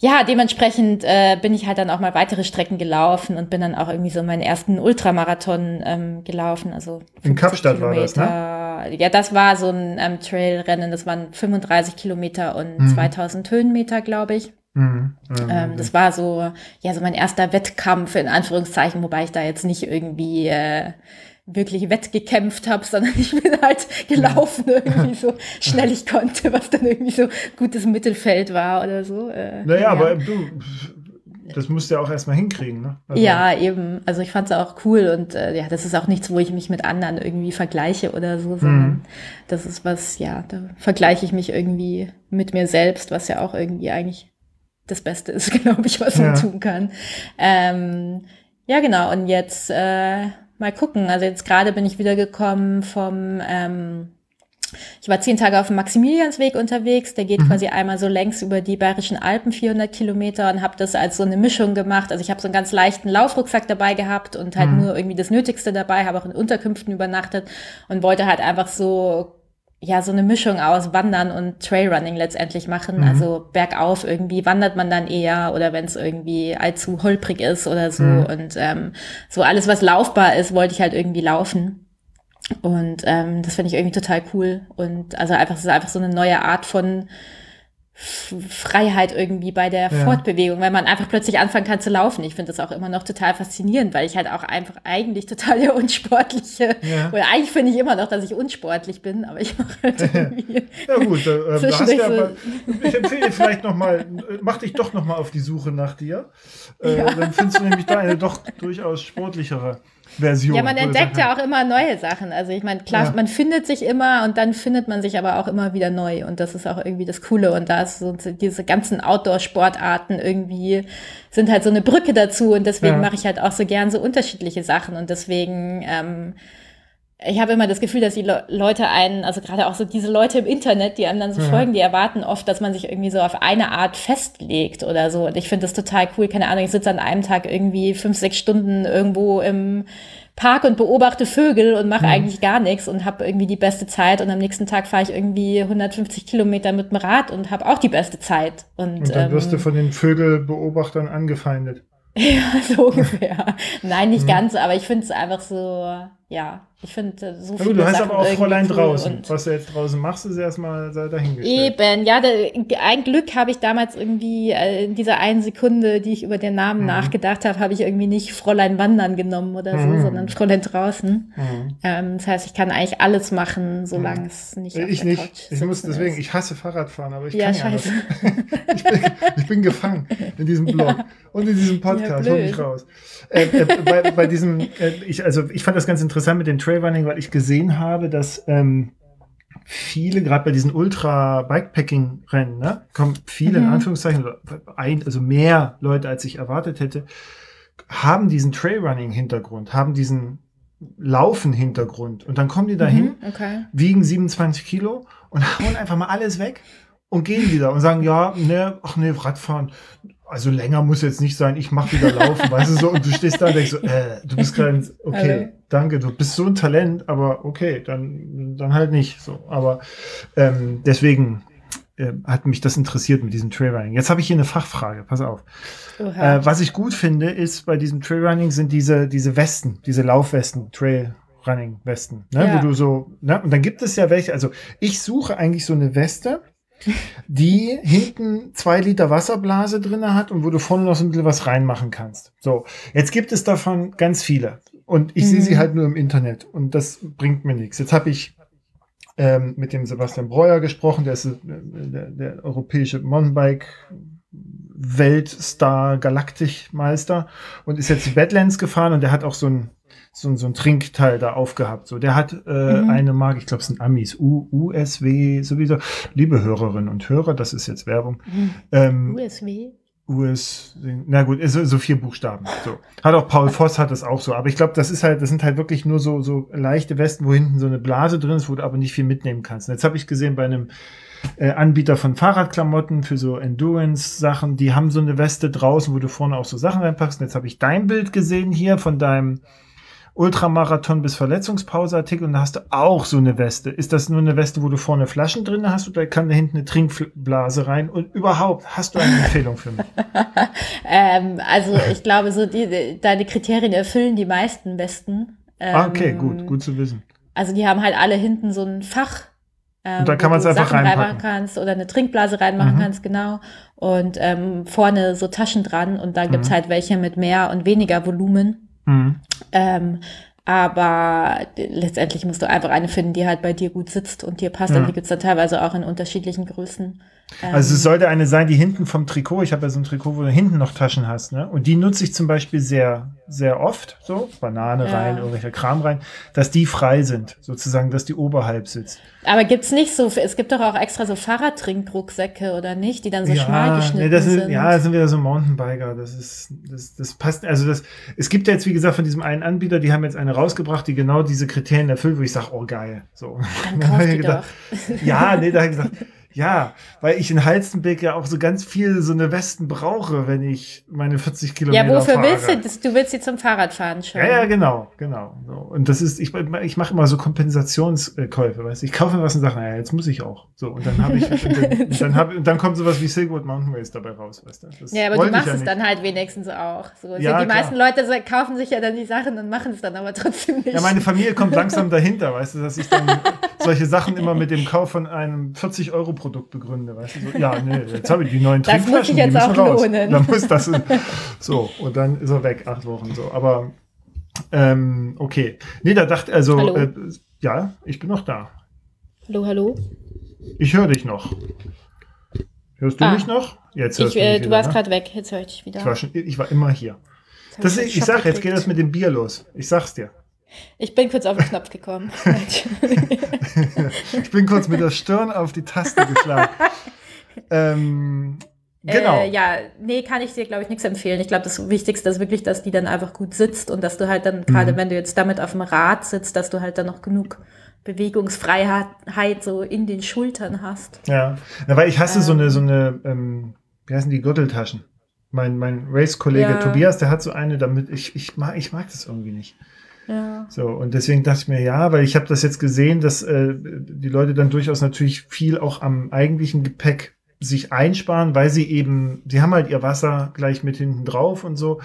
B: ja, dementsprechend äh, bin ich halt dann auch mal weitere Strecken gelaufen und bin dann auch irgendwie so meinen ersten Ultramarathon ähm, gelaufen. Also
A: in Kapstadt Kilometer.
B: war das, ne? Ja, das war so ein ähm, Trailrennen. Das waren 35 Kilometer und mhm. 2000 Höhenmeter, glaube ich. Mhm. Mhm. Ähm, das war so, ja, so mein erster Wettkampf in Anführungszeichen, wobei ich da jetzt nicht irgendwie äh, wirklich wettgekämpft habe, sondern ich bin halt gelaufen irgendwie so schnell ich konnte, was dann irgendwie so gutes Mittelfeld war oder so.
A: Äh, naja, ja. aber du, das musst du ja auch erstmal hinkriegen, ne?
B: Also ja, eben. Also ich fand es auch cool und äh, ja, das ist auch nichts, wo ich mich mit anderen irgendwie vergleiche oder so, sondern mhm. das ist was, ja, da vergleiche ich mich irgendwie mit mir selbst, was ja auch irgendwie eigentlich das Beste ist, glaube ich, was man tun kann. Ähm, ja, genau. Und jetzt äh, mal gucken. Also jetzt gerade bin ich wieder gekommen vom, ähm, ich war zehn Tage auf dem Maximiliansweg unterwegs. Der geht mhm. quasi einmal so längs über die Bayerischen Alpen, 400 Kilometer, und habe das als so eine Mischung gemacht. Also ich habe so einen ganz leichten Laufrucksack dabei gehabt und halt mhm. nur irgendwie das Nötigste dabei, habe auch in Unterkünften übernachtet und wollte halt einfach so ja so eine Mischung aus Wandern und Trailrunning letztendlich machen. Mhm. Also bergauf irgendwie wandert man dann eher oder wenn es irgendwie allzu holprig ist oder so. Mhm. Und ähm, so alles, was laufbar ist, wollte ich halt irgendwie laufen. Und ähm, das finde ich irgendwie total cool. Und also einfach, es ist einfach so eine neue Art von Freiheit irgendwie bei der ja. Fortbewegung, weil man einfach plötzlich anfangen kann zu laufen. Ich finde das auch immer noch total faszinierend, weil ich halt auch einfach eigentlich total der unsportliche, ja. oder eigentlich finde ich immer noch, dass ich unsportlich bin, aber ich mache halt irgendwie.
A: ja gut, äh, da hast ja aber, ich empfehle dir vielleicht nochmal, mach dich doch nochmal auf die Suche nach dir. Äh, ja. Dann findest du nämlich da eine doch durchaus sportlichere Version.
B: Ja, man entdeckt ja auch immer neue Sachen. Also ich meine, klar, ja. man findet sich immer und dann findet man sich aber auch immer wieder neu. Und das ist auch irgendwie das Coole. Und da ist so diese ganzen Outdoor-Sportarten irgendwie sind halt so eine Brücke dazu. Und deswegen ja. mache ich halt auch so gern so unterschiedliche Sachen. Und deswegen ähm, ich habe immer das Gefühl, dass die Le Leute einen, also gerade auch so diese Leute im Internet, die einem dann so ja. folgen, die erwarten oft, dass man sich irgendwie so auf eine Art festlegt oder so. Und ich finde das total cool. Keine Ahnung, ich sitze an einem Tag irgendwie fünf, sechs Stunden irgendwo im Park und beobachte Vögel und mache mhm. eigentlich gar nichts und habe irgendwie die beste Zeit. Und am nächsten Tag fahre ich irgendwie 150 Kilometer mit dem Rad und habe auch die beste Zeit. Und,
A: und dann wirst du ähm, von den Vögelbeobachtern angefeindet.
B: Ja, so ungefähr. Nein, nicht mhm. ganz, aber ich finde es einfach so, ja, ich finde äh, so
A: viele Du hast aber auch Fräulein draußen. Was du jetzt draußen machst, ist erstmal dahingestellt.
B: Eben, ja, da, ein Glück habe ich damals irgendwie äh, in dieser einen Sekunde, die ich über den Namen mhm. nachgedacht habe, habe ich irgendwie nicht Fräulein wandern genommen oder so, mhm. sondern Fräulein draußen. Mhm. Ähm, das heißt, ich kann eigentlich alles machen, solange mhm. es nicht
A: Ich nicht. Couch ich muss deswegen, ist. ich hasse Fahrradfahren, aber ich ja, kann scheiße. ja ich, bin, ich bin gefangen in diesem Blog ja. und in diesem Podcast. Ja, Hol mich raus. Äh, äh, bei, bei diesem, äh, ich, also ich fand das ganz interessant mit den Trail Trailrunning, weil ich gesehen habe, dass ähm, viele, gerade bei diesen Ultra-Bikepacking-Rennen, ne, kommen viele, mhm. in Anführungszeichen, ein, also mehr Leute, als ich erwartet hätte, haben diesen Trailrunning-Hintergrund, haben diesen Laufen-Hintergrund. Und dann kommen die dahin, mhm, okay. wiegen 27 Kilo und hauen einfach mal alles weg und gehen wieder und sagen, ja, ne, ach ne, Radfahren, also länger muss jetzt nicht sein, ich mach wieder laufen, weißt du so, und du stehst da und denkst so, äh, du bist gerade, okay, Hallo. Danke, du bist so ein Talent, aber okay, dann, dann halt nicht so. Aber ähm, deswegen äh, hat mich das interessiert mit diesem Trailrunning. Jetzt habe ich hier eine Fachfrage, pass auf. Äh, was ich gut finde, ist bei diesem Trailrunning sind diese, diese Westen, diese Laufwesten, Trailrunning-Westen, ne, ja. wo du so, ne, und dann gibt es ja welche, also ich suche eigentlich so eine Weste, die hinten zwei Liter Wasserblase drinne hat und wo du vorne noch so ein bisschen was reinmachen kannst. So, jetzt gibt es davon ganz viele und ich mhm. sehe sie mhm. halt nur im Internet und das bringt mir nichts. Jetzt habe ich ähm, mit dem Sebastian Breuer gesprochen, der ist äh, der, der europäische Mountainbike Weltstar Galaktikmeister und ist jetzt die Badlands gefahren und der hat auch so ein so, ein so ein Trinkteil da aufgehabt. So, der hat äh, mhm. eine Marke, ich glaube, es sind Amis, U, USW, sowieso. Liebe Hörerinnen und Hörer, das ist jetzt Werbung. Mhm. Ähm, USW? US, na gut, so, so vier Buchstaben. So. Hat auch Paul Voss hat das auch so. Aber ich glaube, das ist halt, das sind halt wirklich nur so, so leichte Westen, wo hinten so eine Blase drin ist, wo du aber nicht viel mitnehmen kannst. Und jetzt habe ich gesehen bei einem äh, Anbieter von Fahrradklamotten für so Endurance-Sachen, die haben so eine Weste draußen, wo du vorne auch so Sachen reinpackst. Und jetzt habe ich dein Bild gesehen hier von deinem Ultramarathon bis Verletzungspause Artikel und da hast du auch so eine Weste. Ist das nur eine Weste, wo du vorne Flaschen drin hast oder kann da hinten eine Trinkblase rein? Und überhaupt, hast du eine Empfehlung für mich?
B: ähm, also ich glaube, so die, deine Kriterien erfüllen die meisten Westen.
A: Ähm, ah, okay, ähm, gut, gut zu wissen.
B: Also die haben halt alle hinten so ein Fach.
A: Ähm, und da kann man es einfach Sachen reinmachen
B: kannst oder eine Trinkblase reinmachen mhm. kannst, genau. Und ähm, vorne so Taschen dran und da gibt's mhm. halt welche mit mehr und weniger Volumen. Mhm. Ähm, aber letztendlich musst du einfach eine finden, die halt bei dir gut sitzt und dir passt. Ja. Und die gibt's dann teilweise auch in unterschiedlichen Größen.
A: Also es sollte eine sein, die hinten vom Trikot, ich habe ja so ein Trikot, wo du hinten noch Taschen hast, ne? Und die nutze ich zum Beispiel sehr, sehr oft, so Banane ja. rein, irgendwelcher Kram rein, dass die frei sind, sozusagen, dass die oberhalb sitzt.
B: Aber gibt's nicht so, es gibt doch auch extra so Fahrradtrinkrucksäcke oder nicht, die dann so ja, schmal geschnitten nee,
A: das
B: sind,
A: Ja, das sind wieder so Mountainbiker, das ist, das, das passt, also das, es gibt ja jetzt, wie gesagt, von diesem einen Anbieter, die haben jetzt eine rausgebracht, die genau diese Kriterien erfüllt, wo ich sage, oh geil, so.
B: Dann kauf die gedacht,
A: doch. Ja, nee, da habe ich gesagt, ja, weil ich in Halstenbeck ja auch so ganz viel so eine Westen brauche, wenn ich meine 40 Kilometer
B: Ja, wofür
A: fahre.
B: willst du das? Du willst sie zum Fahrradfahren schon.
A: Ja, ja, genau, genau. Und das ist, ich, ich mache immer so Kompensationskäufe, weißt du. Ich kaufe mir was und sage, naja, jetzt muss ich auch. So, und dann habe ich, dann, dann, hab, dann kommt sowas wie Silkwood Mountain Race dabei raus, weißt du.
B: Das ja, aber du machst ja es dann halt wenigstens auch. So, ja, die klar. meisten Leute kaufen sich ja dann die Sachen und machen es dann aber trotzdem nicht.
A: Ja, meine Familie kommt langsam dahinter, weißt du, dass ich dann solche Sachen immer mit dem Kauf von einem 40-Euro-Produkt begründe, weißt du, so, ja, nee, jetzt habe ich die neuen
B: das muss ich jetzt auch raus. lohnen.
A: Dann muss das, so, und dann ist er weg, acht Wochen, so, aber, ähm, okay. Nee, da dachte, also, äh, ja, ich bin noch da.
B: Hallo, hallo.
A: Ich höre dich noch. Hörst du ah, mich noch?
B: Jetzt hörst ich, du, mich äh, du warst ne? gerade weg, jetzt höre ich dich wieder.
A: Ich war, schon, ich war immer hier. Das, ich, ich sag, jetzt geht das mit dem Bier los. Ich sag's dir.
B: Ich bin kurz auf den Knopf gekommen.
A: ich bin kurz mit der Stirn auf die Taste geschlagen. ähm, genau.
B: Äh, ja, nee, kann ich dir, glaube ich, nichts empfehlen. Ich glaube, das Wichtigste ist wirklich, dass die dann einfach gut sitzt und dass du halt dann, gerade mhm. wenn du jetzt damit auf dem Rad sitzt, dass du halt dann noch genug Bewegungsfreiheit so in den Schultern hast.
A: Ja, ja weil ich hasse ähm, so eine, so eine, ähm, wie heißen die Gürteltaschen? Mein, mein Race-Kollege ja. Tobias, der hat so eine, damit ich, ich mag, ich mag das irgendwie nicht.
B: Ja.
A: So, und deswegen dachte ich mir, ja, weil ich habe das jetzt gesehen, dass äh, die Leute dann durchaus natürlich viel auch am eigentlichen Gepäck sich einsparen, weil sie eben, sie haben halt ihr Wasser gleich mit hinten drauf und so.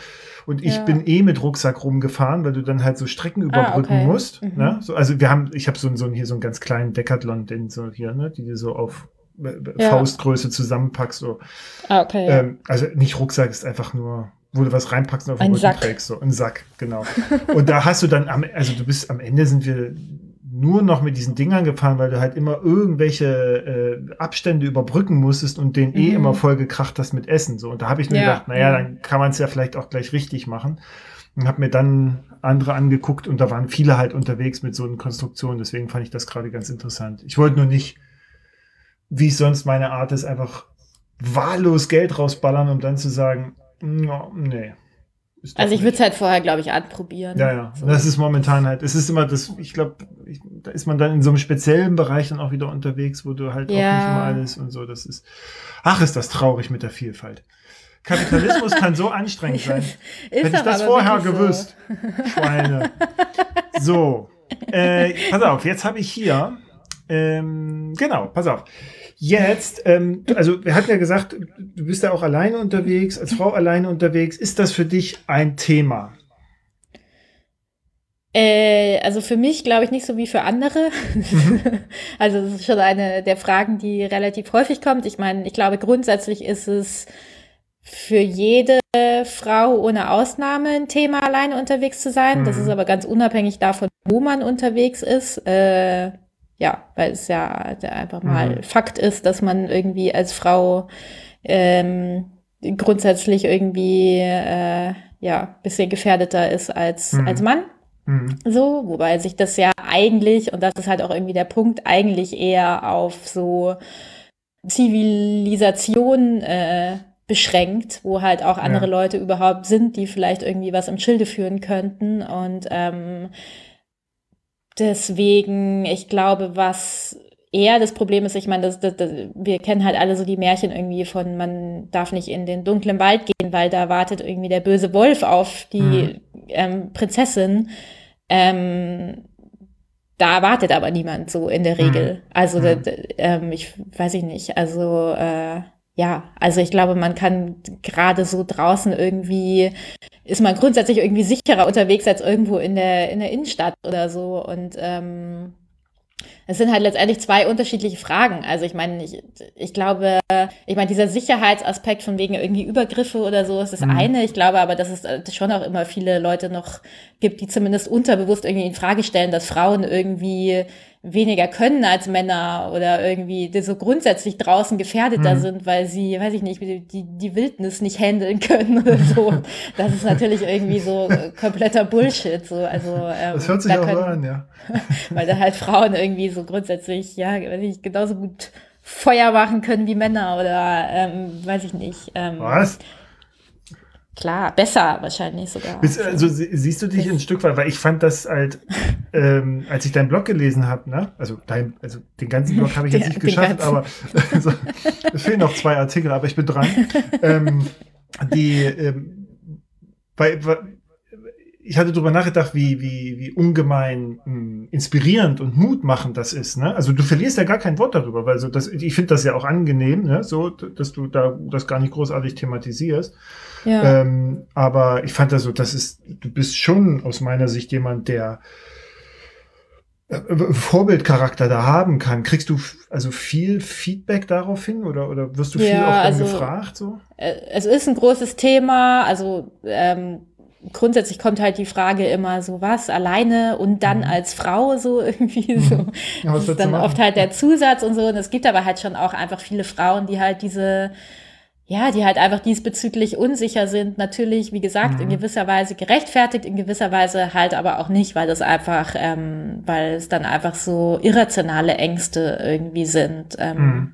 A: Und ich ja. bin eh mit Rucksack rumgefahren, weil du dann halt so Strecken überbrücken ah, okay. musst. Mhm. Ne? So, also wir haben, ich habe so, so hier so einen ganz kleinen Decathlon, den so hier, ne, die du so auf äh, ja. Faustgröße zusammenpackst. So.
B: Ah, okay.
A: Ähm, also nicht Rucksack ist einfach nur wo du was reinpackst und auf den Rücken trägst. So, ein Sack, genau. und da hast du dann am, also du bist am Ende sind wir nur noch mit diesen Dingern gefahren, weil du halt immer irgendwelche äh, Abstände überbrücken musstest und den eh mhm. eh immer voll gekracht hast mit Essen. So. Und da habe ich mir ja. gedacht, naja, dann kann man es ja vielleicht auch gleich richtig machen. Und habe mir dann andere angeguckt und da waren viele halt unterwegs mit so einer Konstruktion. Deswegen fand ich das gerade ganz interessant. Ich wollte nur nicht, wie es sonst meine Art ist, einfach wahllos Geld rausballern, um dann zu sagen, No, nee.
B: Also ich würde es halt vorher, glaube ich, anprobieren.
A: Ja, ja. So. Das ist momentan halt, es ist immer das, ich glaube, da ist man dann in so einem speziellen Bereich dann auch wieder unterwegs, wo du halt ja. auch nicht immer alles und so, das ist, ach, ist das traurig mit der Vielfalt. Kapitalismus kann so anstrengend sein. Hätte ich das vorher gewusst. So. Schweine. So. Äh, pass auf, jetzt habe ich hier, ähm, genau, pass auf. Jetzt, ähm, also wir hatten ja gesagt, du bist ja auch alleine unterwegs, als Frau alleine unterwegs. Ist das für dich ein Thema?
B: Äh, also für mich glaube ich nicht so wie für andere. Mhm. also das ist schon eine der Fragen, die relativ häufig kommt. Ich meine, ich glaube grundsätzlich ist es für jede Frau ohne Ausnahme ein Thema, alleine unterwegs zu sein. Mhm. Das ist aber ganz unabhängig davon, wo man unterwegs ist. Äh, ja, weil es ja einfach mal mhm. Fakt ist, dass man irgendwie als Frau ähm, grundsätzlich irgendwie äh, ja bisschen gefährdeter ist als mhm. als Mann. Mhm. So, wobei sich das ja eigentlich und das ist halt auch irgendwie der Punkt eigentlich eher auf so Zivilisation äh, beschränkt, wo halt auch andere ja. Leute überhaupt sind, die vielleicht irgendwie was im Schilde führen könnten und ähm, deswegen, ich glaube, was eher das Problem ist, ich meine, das, das, das, wir kennen halt alle so die Märchen irgendwie von, man darf nicht in den dunklen Wald gehen, weil da wartet irgendwie der böse Wolf auf die mhm. ähm, Prinzessin. Ähm, da wartet aber niemand so in der mhm. Regel. Also, mhm. ähm, ich weiß ich nicht. Also, äh, ja, also ich glaube, man kann gerade so draußen irgendwie, ist man grundsätzlich irgendwie sicherer unterwegs als irgendwo in der, in der Innenstadt oder so. Und ähm, es sind halt letztendlich zwei unterschiedliche Fragen. Also ich meine, ich, ich glaube, ich meine, dieser Sicherheitsaspekt von wegen irgendwie Übergriffe oder so ist das mhm. eine. Ich glaube aber, dass es schon auch immer viele Leute noch gibt, die zumindest unterbewusst irgendwie in Frage stellen, dass Frauen irgendwie weniger können als Männer oder irgendwie so grundsätzlich draußen gefährdeter mhm. sind, weil sie, weiß ich nicht, die, die Wildnis nicht handeln können oder so. Das ist natürlich irgendwie so kompletter Bullshit. So. Also,
A: ähm, das hört sich da auch können, an, ja.
B: weil da halt Frauen irgendwie so grundsätzlich, ja, weiß ich, genauso gut Feuer machen können wie Männer oder ähm, weiß ich nicht. Ähm,
A: Was?
B: Klar, besser wahrscheinlich sogar.
A: Also siehst du dich ein Stück weit, weil ich fand das halt, ähm, als ich deinen Blog gelesen habe, ne? Also dein, also den ganzen Blog habe ich jetzt nicht geschafft, aber also, es fehlen noch zwei Artikel, aber ich bin dran. ähm, die, ähm, bei, bei, ich hatte darüber nachgedacht, wie, wie, wie ungemein mh, hm, inspirierend und mutmachend das ist. Ne? Also du verlierst ja gar kein Wort darüber, weil so das, ich finde das ja auch angenehm, ne? so, dass du da das gar nicht großartig thematisierst. Ja. Ähm, aber ich fand das so, das ist, du bist schon aus meiner Sicht jemand, der äh, Vorbildcharakter da haben kann. Kriegst du also viel Feedback darauf hin oder, oder wirst du viel ja, auch also, gefragt? So?
B: Äh, es ist ein großes Thema. Also ähm, grundsätzlich kommt halt die Frage immer so was alleine und dann mhm. als Frau so irgendwie so. Ja, das ist dann oft halt der Zusatz und so. Und es gibt aber halt schon auch einfach viele Frauen, die halt diese ja, die halt einfach diesbezüglich unsicher sind. Natürlich, wie gesagt, mhm. in gewisser Weise gerechtfertigt, in gewisser Weise halt aber auch nicht, weil das einfach, ähm, weil es dann einfach so irrationale Ängste irgendwie sind. Ähm, mhm.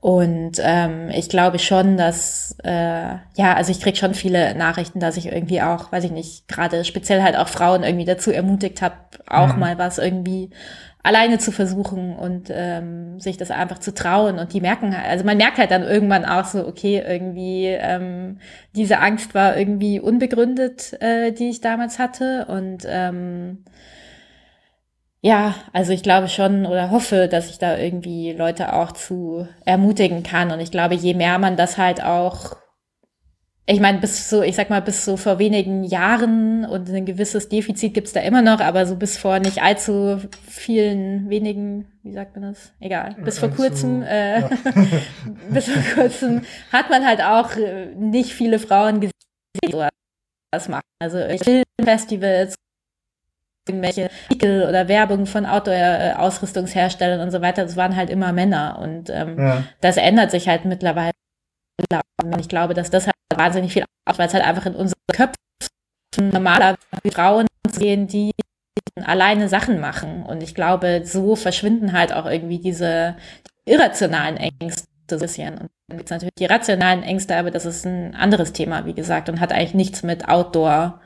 B: Und ähm, ich glaube schon, dass, äh, ja, also ich krieg schon viele Nachrichten, dass ich irgendwie auch, weiß ich nicht, gerade speziell halt auch Frauen irgendwie dazu ermutigt habe, auch mhm. mal was irgendwie alleine zu versuchen und ähm, sich das einfach zu trauen. Und die merken halt, also man merkt halt dann irgendwann auch so, okay, irgendwie ähm, diese Angst war irgendwie unbegründet, äh, die ich damals hatte. Und ähm, ja, also ich glaube schon oder hoffe, dass ich da irgendwie Leute auch zu ermutigen kann. Und ich glaube, je mehr man das halt auch ich meine, bis so, ich sag mal, bis so vor wenigen Jahren und ein gewisses Defizit gibt's da immer noch, aber so bis vor nicht allzu vielen wenigen, wie sagt man das? Egal. Bis vor kurzem, äh, ja. bis vor kurzem hat man halt auch äh, nicht viele Frauen gesehen, die was machen. Also Filmfestivals, irgendwelche Artikel oder Werbung von Outdoor-Ausrüstungsherstellern und so weiter, das waren halt immer Männer. Und ähm, ja. das ändert sich halt mittlerweile. Und ich glaube, dass das halt wahnsinnig viel aus, weil es halt einfach in unseren Köpfen normaler Frauen sehen, die alleine Sachen machen. Und ich glaube, so verschwinden halt auch irgendwie diese irrationalen Ängste so ein bisschen. Und dann gibt es natürlich die rationalen Ängste, aber das ist ein anderes Thema, wie gesagt, und hat eigentlich nichts mit Outdoor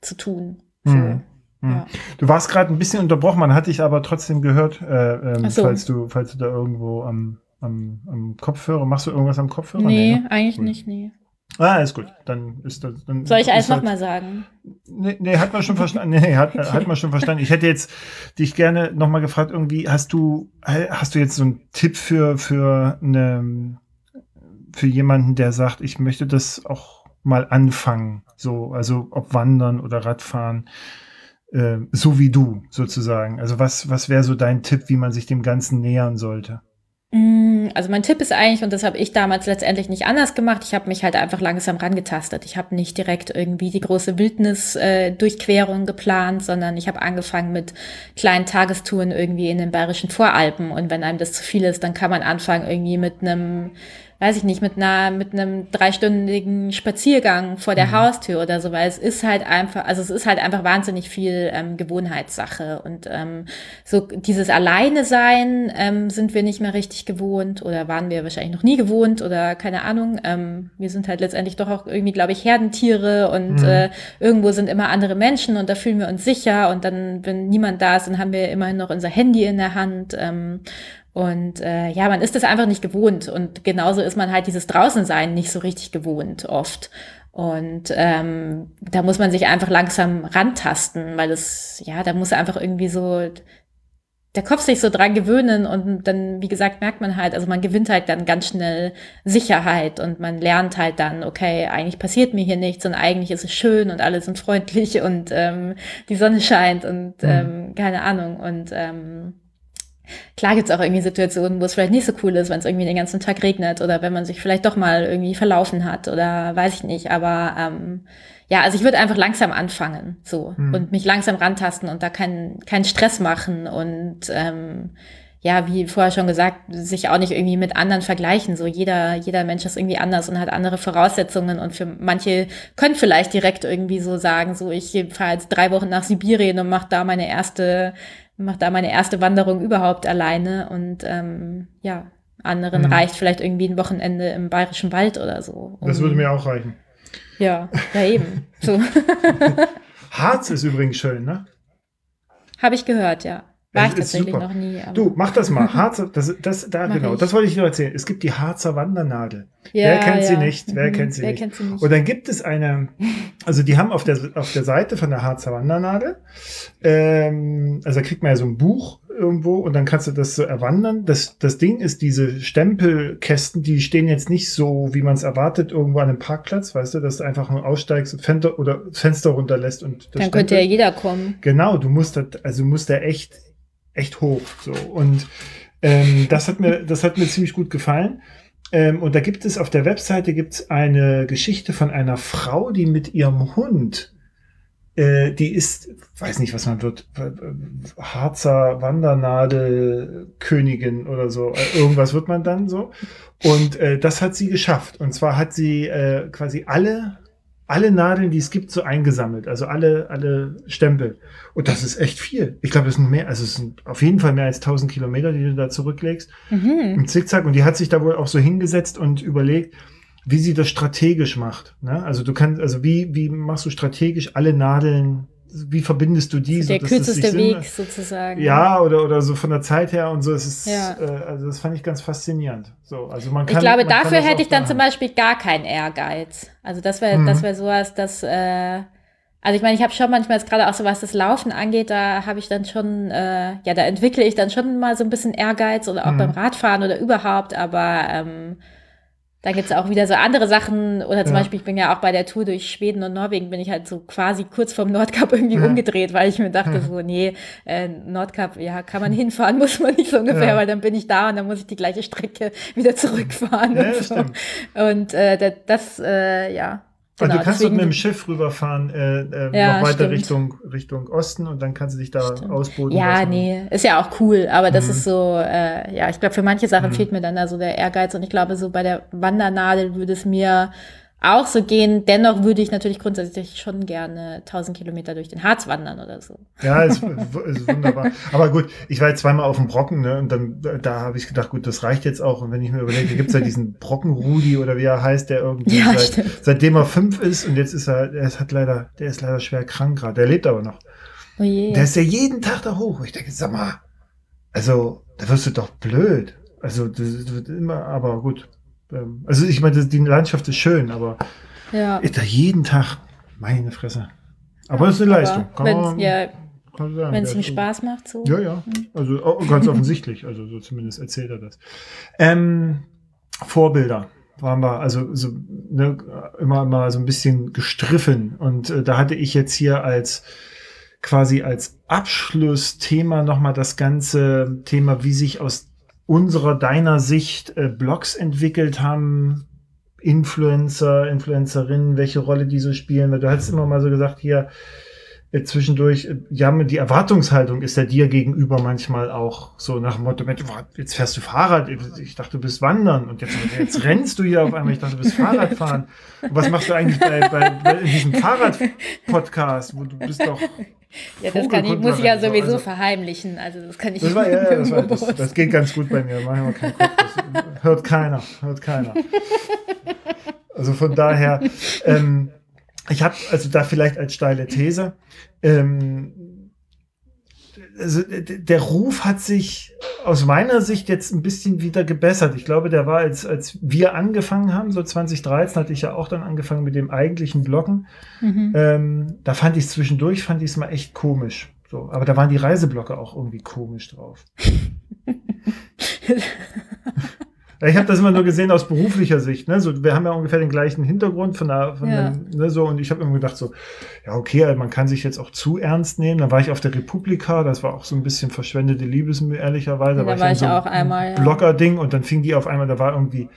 B: zu tun. So. Hm.
A: Hm. Ja. Du warst gerade ein bisschen unterbrochen, man hat dich aber trotzdem gehört, äh, ähm, so. falls, du, falls du da irgendwo am, am, am Kopfhörer, machst du irgendwas am Kopfhörer?
B: Nee, nee ne? eigentlich cool. nicht, nee.
A: Ah, ist gut. Dann ist das. Dann
B: Soll ich alles halt, nochmal sagen?
A: Nee, nee, hat man schon verstanden. Nee, hat, hat man schon verstanden. Ich hätte jetzt dich gerne nochmal gefragt, irgendwie, hast du, hast du jetzt so einen Tipp für, für eine, für jemanden, der sagt, ich möchte das auch mal anfangen? So, also ob Wandern oder Radfahren, äh, so wie du sozusagen. Also was, was wäre so dein Tipp, wie man sich dem Ganzen nähern sollte?
B: Mm, also mein Tipp ist eigentlich, und das habe ich damals letztendlich nicht anders gemacht, ich habe mich halt einfach langsam rangetastet. Ich habe nicht direkt irgendwie die große Wildnis-Durchquerung äh, geplant, sondern ich habe angefangen mit kleinen Tagestouren irgendwie in den bayerischen Voralpen. Und wenn einem das zu viel ist, dann kann man anfangen irgendwie mit einem weiß ich nicht, mit einer, mit einem dreistündigen Spaziergang vor der mhm. Haustür oder so, weil es ist halt einfach, also es ist halt einfach wahnsinnig viel ähm, Gewohnheitssache und ähm, so dieses Alleine sein ähm, sind wir nicht mehr richtig gewohnt oder waren wir wahrscheinlich noch nie gewohnt oder keine Ahnung. Ähm, wir sind halt letztendlich doch auch irgendwie, glaube ich, Herdentiere und mhm. äh, irgendwo sind immer andere Menschen und da fühlen wir uns sicher und dann, wenn niemand da ist, dann haben wir immerhin noch unser Handy in der Hand. Ähm, und äh, ja, man ist das einfach nicht gewohnt. Und genauso ist man halt dieses Draußensein nicht so richtig gewohnt oft. Und ähm, da muss man sich einfach langsam rantasten, weil es, ja, da muss einfach irgendwie so der Kopf sich so dran gewöhnen und dann, wie gesagt, merkt man halt, also man gewinnt halt dann ganz schnell Sicherheit und man lernt halt dann, okay, eigentlich passiert mir hier nichts und eigentlich ist es schön und alle sind freundlich und ähm, die Sonne scheint und mhm. ähm, keine Ahnung und ähm, Klar gibt es auch irgendwie Situationen, wo es vielleicht nicht so cool ist, wenn es irgendwie den ganzen Tag regnet oder wenn man sich vielleicht doch mal irgendwie verlaufen hat oder weiß ich nicht. Aber ähm, ja, also ich würde einfach langsam anfangen so mhm. und mich langsam rantasten und da keinen keinen Stress machen und ähm, ja, wie vorher schon gesagt, sich auch nicht irgendwie mit anderen vergleichen. So jeder, jeder Mensch ist irgendwie anders und hat andere Voraussetzungen. Und für manche können vielleicht direkt irgendwie so sagen, so ich fahre jetzt drei Wochen nach Sibirien und mache da meine erste mache da meine erste Wanderung überhaupt alleine und ähm, ja, anderen mhm. reicht vielleicht irgendwie ein Wochenende im Bayerischen Wald oder so.
A: Um, das würde mir auch reichen.
B: Ja, ja eben. So.
A: Harz ist übrigens schön, ne?
B: Habe ich gehört, ja. War ich tatsächlich super. noch nie.
A: du, mach das mal. Harzer, das, das, da, genau, ich. das wollte ich nur erzählen. Es gibt die Harzer Wandernadel. Ja, Wer kennt ja. sie nicht? Wer, mhm. kennt, sie Wer nicht? kennt sie nicht? Und dann gibt es eine, also die haben auf der, auf der Seite von der Harzer Wandernadel, ähm, also da kriegt man ja so ein Buch irgendwo und dann kannst du das so erwandern. Das, das Ding ist, diese Stempelkästen, die stehen jetzt nicht so, wie man es erwartet, irgendwo an einem Parkplatz, weißt du, dass du einfach nur aussteigst, Fenster oder Fenster runterlässt und
B: das Dann Stempel. könnte ja jeder kommen.
A: Genau, du musst da, also musst da echt echt hoch. So. Und ähm, das, hat mir, das hat mir ziemlich gut gefallen. Ähm, und da gibt es auf der Webseite gibt's eine Geschichte von einer Frau, die mit ihrem Hund, äh, die ist, weiß nicht, was man wird, Harzer Wandernadelkönigin oder so, äh, irgendwas wird man dann so. Und äh, das hat sie geschafft. Und zwar hat sie äh, quasi alle alle Nadeln, die es gibt, so eingesammelt. Also alle, alle Stempel. Und das ist echt viel. Ich glaube, es sind mehr, also es sind auf jeden Fall mehr als 1000 Kilometer, die du da zurücklegst. Mhm. Im Zickzack. Und die hat sich da wohl auch so hingesetzt und überlegt, wie sie das strategisch macht. Ne? Also du kannst, also wie, wie machst du strategisch alle Nadeln wie verbindest du die?
B: Der so, kürzeste Weg sozusagen.
A: Ja, oder, oder so von der Zeit her und so. Es ist, ja. äh, also das fand ich ganz faszinierend. So, also man kann,
B: ich glaube, dafür hätte ich dann zum Beispiel gar keinen Ehrgeiz. Also das wäre, mhm. das wäre sowas, dass, äh, also ich meine, ich habe schon manchmal jetzt gerade auch so was das Laufen angeht, da habe ich dann schon, äh, ja, da entwickle ich dann schon mal so ein bisschen Ehrgeiz oder auch mhm. beim Radfahren oder überhaupt, aber ähm, da gibt's auch wieder so andere Sachen, oder zum ja. Beispiel, ich bin ja auch bei der Tour durch Schweden und Norwegen, bin ich halt so quasi kurz vorm Nordkap irgendwie ja. umgedreht, weil ich mir dachte, ja. so, nee, äh, Nordkap, ja, kann man hinfahren, muss man nicht so ungefähr, weil dann bin ich da und dann muss ich die gleiche Strecke wieder zurückfahren. und so. und äh, das, äh, ja,
A: Genau, du kannst deswegen, mit dem Schiff rüberfahren, äh, äh, ja, noch weiter Richtung, Richtung Osten und dann kannst du dich da stimmt. ausboten.
B: Ja, lassen. nee, ist ja auch cool, aber das mhm. ist so, äh, ja, ich glaube, für manche Sachen mhm. fehlt mir dann da so der Ehrgeiz und ich glaube, so bei der Wandernadel würde es mir auch so gehen. Dennoch würde ich natürlich grundsätzlich schon gerne 1000 Kilometer durch den Harz wandern oder so.
A: Ja, ist, ist wunderbar. Aber gut, ich war jetzt zweimal auf dem Brocken ne, und dann da habe ich gedacht, gut, das reicht jetzt auch. Und wenn ich mir überlege, gibt es ja diesen Brocken-Rudi oder wie er heißt, der irgendwie ja, seit, seitdem er fünf ist und jetzt ist er, er hat leider, der ist leider schwer krank gerade. Der lebt aber noch. Oh je. Der ist ja jeden Tag da hoch. Ich denke, sag mal, also da wirst du doch blöd. Also das wird immer, aber gut, also ich meine, die Landschaft ist schön, aber ja. ist da jeden Tag, meine Fresse. Aber es ist eine Leistung.
B: Wenn ja, es ihm Spaß macht, so.
A: Ja, ja. Hm. Also oh, ganz offensichtlich. Also so zumindest erzählt er das. Ähm, Vorbilder waren wir also so, ne, immer mal so ein bisschen gestriffen. Und äh, da hatte ich jetzt hier als quasi als Abschlussthema nochmal das ganze Thema, wie sich aus unserer, deiner Sicht äh, Blogs entwickelt haben, Influencer, Influencerinnen, welche Rolle die so spielen? Weil du hast immer mal so gesagt, hier, zwischendurch, äh, ja, die Erwartungshaltung ist ja dir gegenüber manchmal auch so nach dem Motto, Mensch, jetzt fährst du Fahrrad, ich dachte, du bist wandern und jetzt, jetzt rennst du hier auf einmal, ich dachte, du bist Fahrradfahren. Und was machst du eigentlich bei, bei, bei diesem Fahrrad-Podcast, wo du bist doch
B: ja, das kann ich, muss ich ja sowieso also, verheimlichen. Also das kann ich
A: das war, ja, ja, das, war, das, das, geht ganz gut bei mir. Wir keinen Kopf. Das hört keiner. Hört keiner. Also von daher, ähm, ich habe also da vielleicht als steile These, ähm, also der Ruf hat sich aus meiner Sicht jetzt ein bisschen wieder gebessert. Ich glaube, der war, als, als wir angefangen haben, so 2013, hatte ich ja auch dann angefangen mit dem eigentlichen Bloggen. Mhm. Ähm, da fand ich zwischendurch, fand ich es mal echt komisch. So, aber da waren die Reiseblogger auch irgendwie komisch drauf. Ich habe das immer nur gesehen aus beruflicher Sicht. Ne? So, wir haben ja ungefähr den gleichen Hintergrund von der, von ja. dem, ne, so und ich habe immer gedacht so, ja okay, also man kann sich jetzt auch zu ernst nehmen. Dann war ich auf der Republika, das war auch so ein bisschen verschwendete Liebesmühe ehrlicherweise.
B: Da war, war ich, so auch einmal.
A: Ja. Blogger-Ding und dann fing die auf einmal, da war irgendwie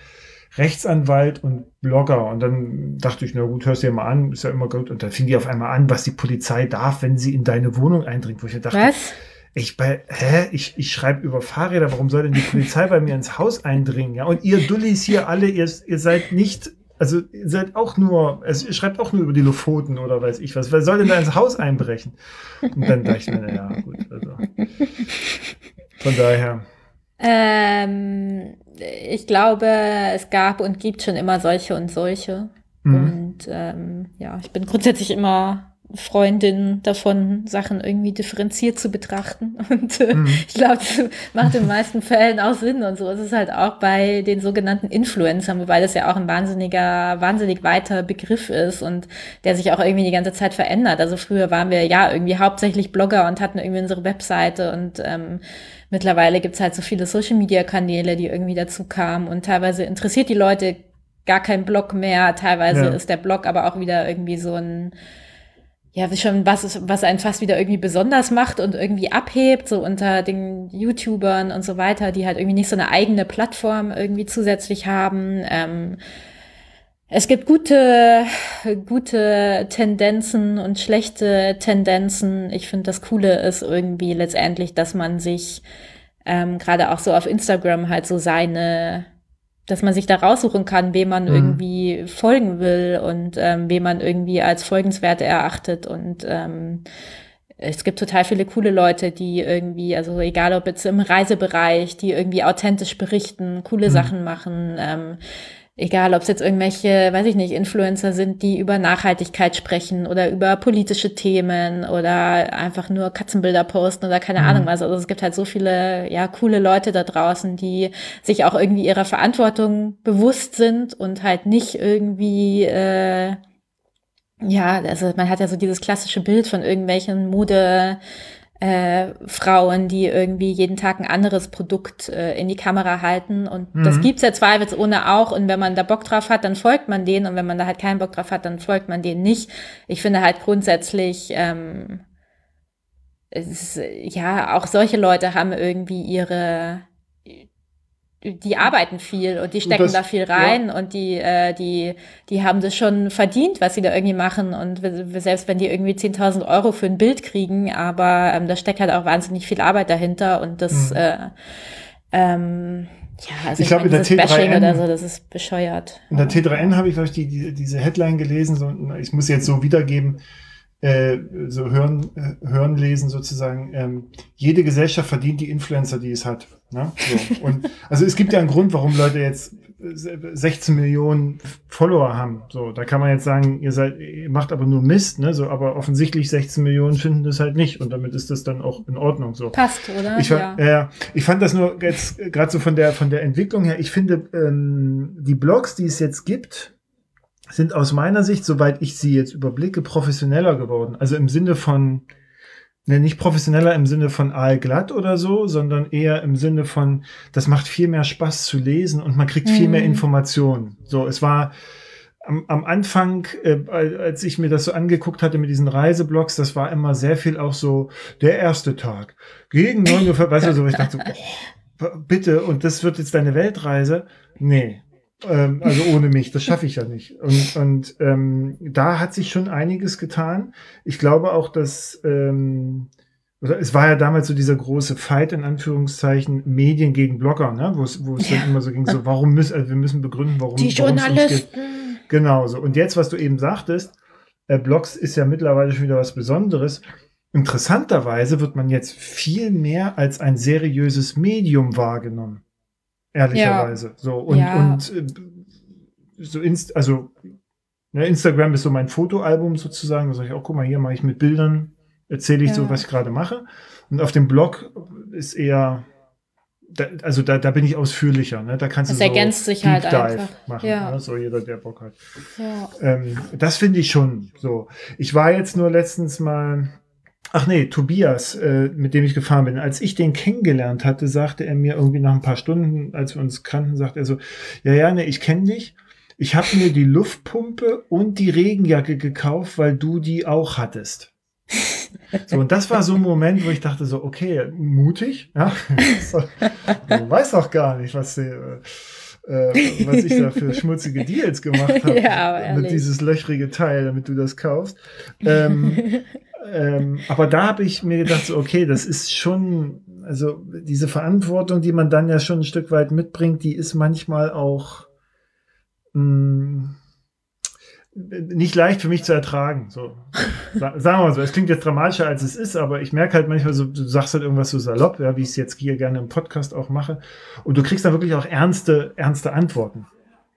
A: Rechtsanwalt und Blogger. Und dann dachte ich, na gut, hörst du dir mal an, ist ja immer gut. Und dann fing die auf einmal an, was die Polizei darf, wenn sie in deine Wohnung eindringt, wo ich dachte, was? Ich bei, hä? Ich, ich schreibe über Fahrräder, warum soll denn die Polizei bei mir ins Haus eindringen? Ja, und ihr Dullis hier alle, ihr, ihr seid nicht, also ihr seid auch nur, also ihr schreibt auch nur über die Lofoten oder weiß ich was. Wer soll denn da ins Haus einbrechen? Und dann dachte ich mir, naja, gut, also. Von daher.
B: Ähm, ich glaube, es gab und gibt schon immer solche und solche. Mhm. Und ähm, ja, ich bin grundsätzlich immer Freundin davon, Sachen irgendwie differenziert zu betrachten. Und äh, mhm. ich glaube, das macht in den meisten Fällen auch Sinn. Und so ist es halt auch bei den sogenannten Influencern, wobei das ja auch ein wahnsinniger, wahnsinnig weiter Begriff ist und der sich auch irgendwie die ganze Zeit verändert. Also früher waren wir ja irgendwie hauptsächlich Blogger und hatten irgendwie unsere Webseite und ähm, mittlerweile gibt's halt so viele Social-Media-Kanäle, die irgendwie dazu kamen und teilweise interessiert die Leute gar kein Blog mehr, teilweise ja. ist der Blog aber auch wieder irgendwie so ein ja, schon was, was einen fast wieder irgendwie besonders macht und irgendwie abhebt, so unter den YouTubern und so weiter, die halt irgendwie nicht so eine eigene Plattform irgendwie zusätzlich haben. Ähm, es gibt gute, gute Tendenzen und schlechte Tendenzen. Ich finde, das Coole ist irgendwie letztendlich, dass man sich ähm, gerade auch so auf Instagram halt so seine dass man sich da raussuchen kann, wem man mhm. irgendwie folgen will und ähm, wem man irgendwie als folgenswert erachtet. Und ähm, es gibt total viele coole Leute, die irgendwie, also egal ob jetzt im Reisebereich, die irgendwie authentisch berichten, coole mhm. Sachen machen. Ähm, Egal, ob es jetzt irgendwelche, weiß ich nicht, Influencer sind, die über Nachhaltigkeit sprechen oder über politische Themen oder einfach nur Katzenbilder posten oder keine mhm. Ahnung was. Also es gibt halt so viele, ja, coole Leute da draußen, die sich auch irgendwie ihrer Verantwortung bewusst sind und halt nicht irgendwie, äh, ja, also man hat ja so dieses klassische Bild von irgendwelchen Mode, äh, Frauen, die irgendwie jeden Tag ein anderes Produkt äh, in die Kamera halten. Und mhm. das gibt's ja zweifelsohne auch. Und wenn man da Bock drauf hat, dann folgt man denen. Und wenn man da halt keinen Bock drauf hat, dann folgt man denen nicht. Ich finde halt grundsätzlich, ähm, es ist, ja, auch solche Leute haben irgendwie ihre die arbeiten viel und die stecken das, da viel rein ja. und die, äh, die, die haben das schon verdient, was sie da irgendwie machen. Und selbst wenn die irgendwie 10.000 Euro für ein Bild kriegen, aber ähm, da steckt halt auch wahnsinnig viel Arbeit dahinter und das, mhm. äh, ähm, ja, also
A: ich, ich glaube, in der T3N
B: oder so, das ist bescheuert.
A: In der T3N habe ich, glaube ich, die, die, diese Headline gelesen, so, ich muss jetzt so wiedergeben, äh, so hören, äh, hören lesen sozusagen, ähm, jede Gesellschaft verdient die Influencer, die es hat. Ne? So. Und also es gibt ja einen Grund, warum Leute jetzt 16 Millionen Follower haben. So, da kann man jetzt sagen, ihr seid, ihr macht aber nur Mist, ne? So, aber offensichtlich 16 Millionen finden das halt nicht und damit ist das dann auch in Ordnung. So.
B: Passt, oder?
A: Ich fand, ja. Äh, ich fand das nur jetzt gerade so von der von der Entwicklung her. Ich finde ähm, die Blogs, die es jetzt gibt, sind aus meiner Sicht, soweit ich sie jetzt überblicke, professioneller geworden. Also im Sinne von, ne, nicht professioneller im Sinne von aalglatt oder so, sondern eher im Sinne von, das macht viel mehr Spaß zu lesen und man kriegt mhm. viel mehr mhm. Informationen. So, es war am, am Anfang, äh, als ich mir das so angeguckt hatte mit diesen Reiseblogs, das war immer sehr viel auch so, der erste Tag, gegen neun Uhr, weißt du, so, ich dachte so, oh, bitte, und das wird jetzt deine Weltreise? Nee, Ähm, also ohne mich, das schaffe ich ja nicht. Und, und ähm, da hat sich schon einiges getan. Ich glaube auch, dass ähm, es war ja damals so dieser große Fight in Anführungszeichen Medien gegen Blogger, ne? wo es, wo es ja. dann immer so ging, so warum müssen also wir müssen begründen, warum
B: die Journalisten.
A: Genau so. Und jetzt, was du eben sagtest, äh, Blogs ist ja mittlerweile schon wieder was Besonderes. Interessanterweise wird man jetzt viel mehr als ein seriöses Medium wahrgenommen. Ehrlicherweise. Ja. So, und, ja. und äh, so inst also ne, Instagram ist so mein Fotoalbum sozusagen. Da sage ich auch, guck mal, hier mache ich mit Bildern, erzähle ich ja. so, was ich gerade mache. Und auf dem Blog ist eher, da, also da, da bin ich ausführlicher. Ne? Da kannst
B: das
A: du
B: so ergänzt sich halt Dive einfach.
A: machen. Ja. Ne? So jeder, der Bock hat. Ja. Ähm, das finde ich schon so. Ich war jetzt nur letztens mal Ach nee, Tobias, äh, mit dem ich gefahren bin. Als ich den kennengelernt hatte, sagte er mir irgendwie nach ein paar Stunden, als wir uns kannten, sagte er so, ja, ja, nee, ich kenne dich. Ich habe mir die Luftpumpe und die Regenjacke gekauft, weil du die auch hattest. So, und das war so ein Moment, wo ich dachte so, okay, mutig, ja. du weißt doch gar nicht, was, die, äh, äh, was ich da für schmutzige Deals gemacht habe
B: ja,
A: mit dieses löchrige Teil, damit du das kaufst. Ähm, ähm, aber da habe ich mir gedacht, so, okay, das ist schon, also diese Verantwortung, die man dann ja schon ein Stück weit mitbringt, die ist manchmal auch mh, mm, nicht leicht für mich zu ertragen. So. Sagen wir mal so, es klingt jetzt dramatischer, als es ist, aber ich merke halt manchmal so, du sagst halt irgendwas so salopp, ja, wie ich es jetzt hier gerne im Podcast auch mache. Und du kriegst dann wirklich auch ernste, ernste Antworten.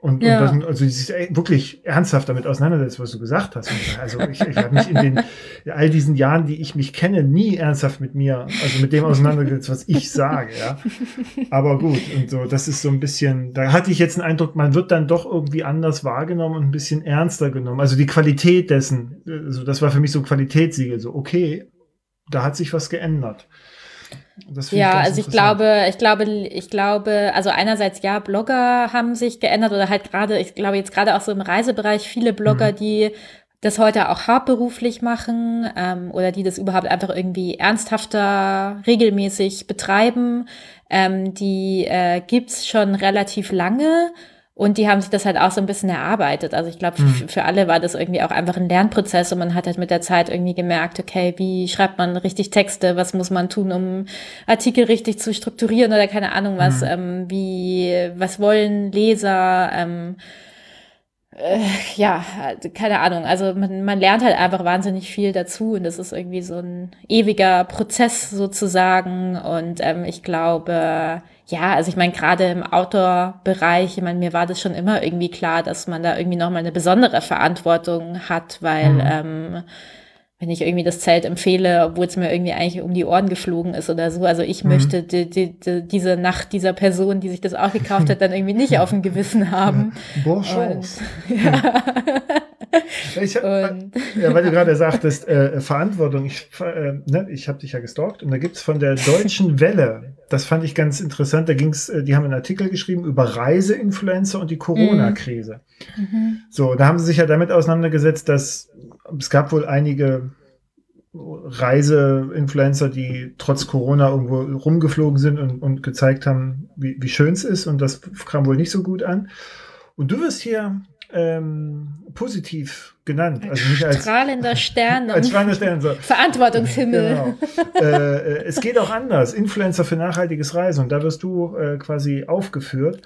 A: Und, ja. und das, also sich wirklich ernsthaft damit auseinandersetzt, was du gesagt hast. Also ich, ich habe mich in den all diesen Jahren, die ich mich kenne, nie ernsthaft mit mir, also mit dem auseinandergesetzt, was ich sage, ja. Aber gut, und so, das ist so ein bisschen, da hatte ich jetzt einen Eindruck, man wird dann doch irgendwie anders wahrgenommen und ein bisschen ernster genommen. Also die Qualität dessen, also das war für mich so ein Qualitätssiegel, so okay, da hat sich was geändert
B: ja, also ich glaube, ich glaube, ich glaube, also einerseits ja, Blogger haben sich geändert oder halt gerade, ich glaube jetzt gerade auch so im Reisebereich viele Blogger, mhm. die das heute auch hauptberuflich machen ähm, oder die das überhaupt einfach irgendwie ernsthafter, regelmäßig betreiben, ähm, die äh, gibt's schon relativ lange. Und die haben sich das halt auch so ein bisschen erarbeitet. Also ich glaube, mhm. für alle war das irgendwie auch einfach ein Lernprozess und man hat halt mit der Zeit irgendwie gemerkt, okay, wie schreibt man richtig Texte, was muss man tun, um Artikel richtig zu strukturieren oder keine Ahnung was, mhm. ähm, wie, was wollen Leser, ähm, äh, ja, keine Ahnung. Also man, man lernt halt einfach wahnsinnig viel dazu und das ist irgendwie so ein ewiger Prozess sozusagen. Und ähm, ich glaube, ja, also ich meine, gerade im Outdoor-Bereich, ich meine, mir war das schon immer irgendwie klar, dass man da irgendwie nochmal eine besondere Verantwortung hat, weil mhm. ähm, wenn ich irgendwie das Zelt empfehle, obwohl es mir irgendwie eigentlich um die Ohren geflogen ist oder so. Also ich mhm. möchte die, die, die, diese Nacht dieser Person, die sich das auch gekauft hat, dann irgendwie nicht auf dem Gewissen haben.
A: Boah, Chance. Ja. Ich, und, ja, weil du gerade sagtest, äh, Verantwortung. Ich, äh, ne, ich habe dich ja gestalkt und da gibt's von der Deutschen Welle, das fand ich ganz interessant, da ging's, äh, die haben einen Artikel geschrieben über Reiseinfluencer und die Corona-Krise. Mhm. So, da haben sie sich ja damit auseinandergesetzt, dass es gab wohl einige Reiseinfluencer, die trotz Corona irgendwo rumgeflogen sind und, und gezeigt haben, wie, wie schön es ist. Und das kam wohl nicht so gut an. Und du wirst hier ähm, positiv genannt.
B: Als also nicht als strahlender Stern. als strahlender Stern. So. Verantwortungshimmel.
A: Genau. äh, es geht auch anders. Influencer für nachhaltiges Reisen. Und da wirst du äh, quasi aufgeführt.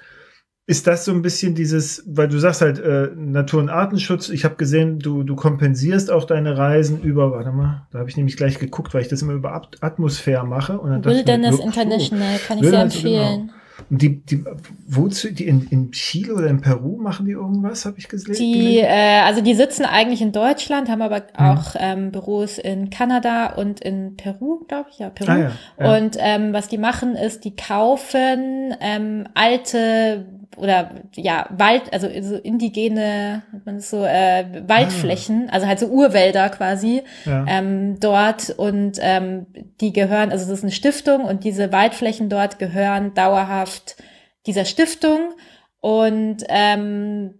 A: Ist das so ein bisschen dieses, weil du sagst halt äh, Natur- und Artenschutz, ich habe gesehen, du, du kompensierst auch deine Reisen über, warte mal, da habe ich nämlich gleich geguckt, weil ich das immer über Atmosphäre mache. Und dann
B: Wilderness mir, International, kann ich sehr empfehlen. Genau.
A: Und die, die, wozu, die in, in Chile oder in Peru machen die irgendwas, habe ich gesehen?
B: Die, äh, also die sitzen eigentlich in Deutschland, haben aber auch ähm, Büros in Kanada und in Peru, glaube ich, ja, Peru. Ah, ja, ja. Und ähm, was die machen, ist, die kaufen ähm, alte oder ja, Wald, also so indigene, man so äh, Waldflächen, ah. also halt so Urwälder quasi ja. ähm, dort und ähm, die gehören, also es ist eine Stiftung und diese Waldflächen dort gehören dauerhaft dieser Stiftung und ähm,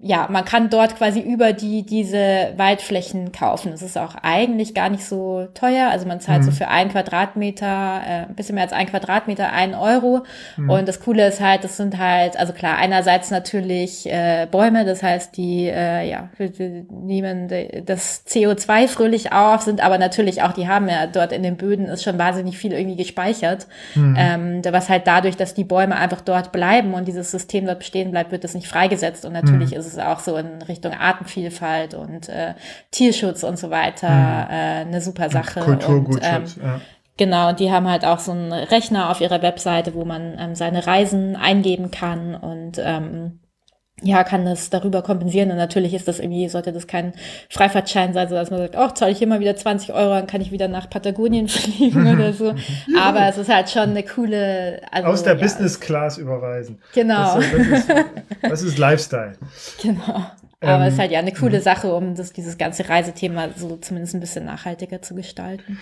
B: ja, man kann dort quasi über die, diese Waldflächen kaufen. Es ist auch eigentlich gar nicht so teuer. Also man zahlt mhm. so für ein Quadratmeter, äh, ein bisschen mehr als ein Quadratmeter, ein Euro. Mhm. Und das Coole ist halt, das sind halt, also klar, einerseits natürlich äh, Bäume, das heißt, die, äh, ja, die nehmen das CO2 fröhlich auf, sind aber natürlich auch, die haben ja dort in den Böden ist schon wahnsinnig viel irgendwie gespeichert. Mhm. Ähm, was halt dadurch, dass die Bäume einfach dort bleiben und dieses System dort bestehen bleibt, wird das nicht freigesetzt. Und natürlich mhm. ist es auch so in Richtung Artenvielfalt und äh, Tierschutz und so weiter mhm. äh, eine super Sache.
A: Kulturgutschutz,
B: und, ähm, ja. Genau, und die haben halt auch so einen Rechner auf ihrer Webseite, wo man ähm, seine Reisen eingeben kann und ähm, ja, kann das darüber kompensieren. Und natürlich ist das irgendwie, sollte das kein Freifahrtschein sein, so dass man sagt, oh, zahle ich immer wieder 20 Euro, dann kann ich wieder nach Patagonien fliegen oder so. Aber es ist halt schon eine coole.
A: Also, Aus der ja, Business Class überweisen.
B: Genau.
A: Das, das, ist, das ist Lifestyle.
B: Genau. Aber es ist ähm, halt ja eine coole mhm. Sache, um das, dieses ganze Reisethema so zumindest ein bisschen nachhaltiger zu gestalten.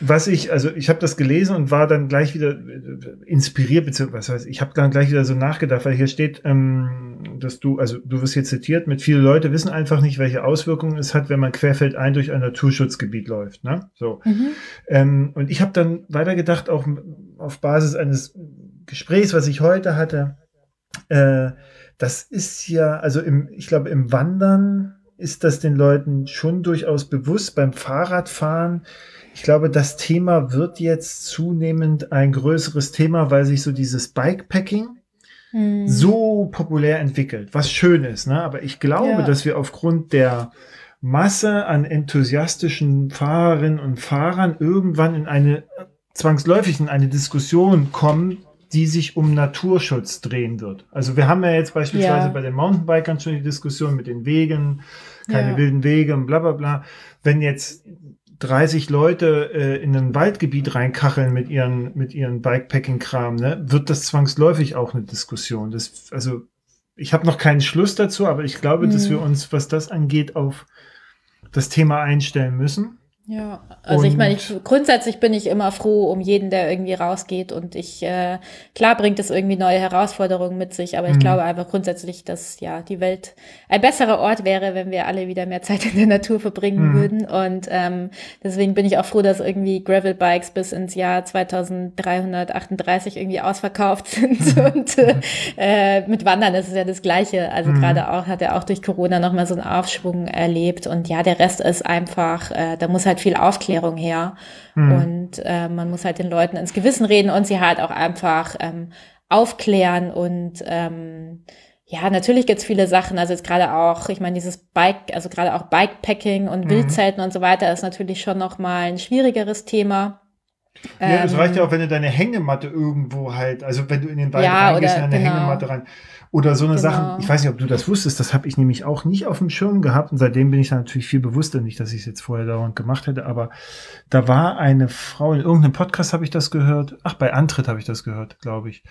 A: Was ich, also ich habe das gelesen und war dann gleich wieder äh, inspiriert, beziehungsweise was heißt, ich habe dann gleich wieder so nachgedacht, weil hier steht, ähm, dass du, also du wirst hier zitiert, mit viele Leute wissen einfach nicht, welche Auswirkungen es hat, wenn man querfeldein durch ein Naturschutzgebiet läuft. Ne? So. Mhm. Ähm, und ich habe dann weitergedacht, auch auf Basis eines Gesprächs, was ich heute hatte, äh, das ist ja, also im, ich glaube, im Wandern ist das den Leuten schon durchaus bewusst. Beim Fahrradfahren ich glaube, das Thema wird jetzt zunehmend ein größeres Thema, weil sich so dieses Bikepacking hm. so populär entwickelt, was schön ist. Ne? Aber ich glaube, ja. dass wir aufgrund der Masse an enthusiastischen Fahrerinnen und Fahrern irgendwann in eine zwangsläufig in eine Diskussion kommen, die sich um Naturschutz drehen wird. Also wir haben ja jetzt beispielsweise ja. bei den Mountainbikern schon die Diskussion mit den Wegen, keine ja. wilden Wege und bla bla bla. Wenn jetzt 30 Leute äh, in ein Waldgebiet reinkacheln mit ihren, mit ihren Bikepacking-Kram, ne, wird das zwangsläufig auch eine Diskussion. Das, also, ich habe noch keinen Schluss dazu, aber ich glaube, mhm. dass wir uns, was das angeht, auf das Thema einstellen müssen.
B: Ja, also und ich meine, ich, grundsätzlich bin ich immer froh um jeden, der irgendwie rausgeht und ich, äh, klar bringt es irgendwie neue Herausforderungen mit sich, aber ich mhm. glaube einfach grundsätzlich, dass ja die Welt ein besserer Ort wäre, wenn wir alle wieder mehr Zeit in der Natur verbringen mhm. würden und ähm, deswegen bin ich auch froh, dass irgendwie Gravelbikes bis ins Jahr 2338 irgendwie ausverkauft sind mhm. und äh, mit Wandern ist es ja das Gleiche, also mhm. gerade auch, hat er auch durch Corona nochmal so einen Aufschwung erlebt und ja, der Rest ist einfach, äh, da muss halt viel Aufklärung her. Mhm. Und äh, man muss halt den Leuten ins Gewissen reden und sie halt auch einfach ähm, aufklären und ähm, ja, natürlich gibt's viele Sachen, also jetzt gerade auch, ich meine, dieses Bike, also gerade auch Bikepacking und mhm. Wildzelten und so weiter ist natürlich schon nochmal ein schwieriges Thema.
A: Ja, es reicht ja ähm, auch, wenn du deine Hängematte irgendwo halt, also wenn du in den Wald ja, reingehst, in deine genau. Hängematte rein. Oder so eine genau. Sache, ich weiß nicht, ob du das wusstest, das habe ich nämlich auch nicht auf dem Schirm gehabt und seitdem bin ich da natürlich viel bewusster, nicht, dass ich es jetzt vorher dauernd gemacht hätte, aber da war eine Frau, in irgendeinem Podcast habe ich das gehört, ach, bei Antritt habe ich das gehört, glaube ich,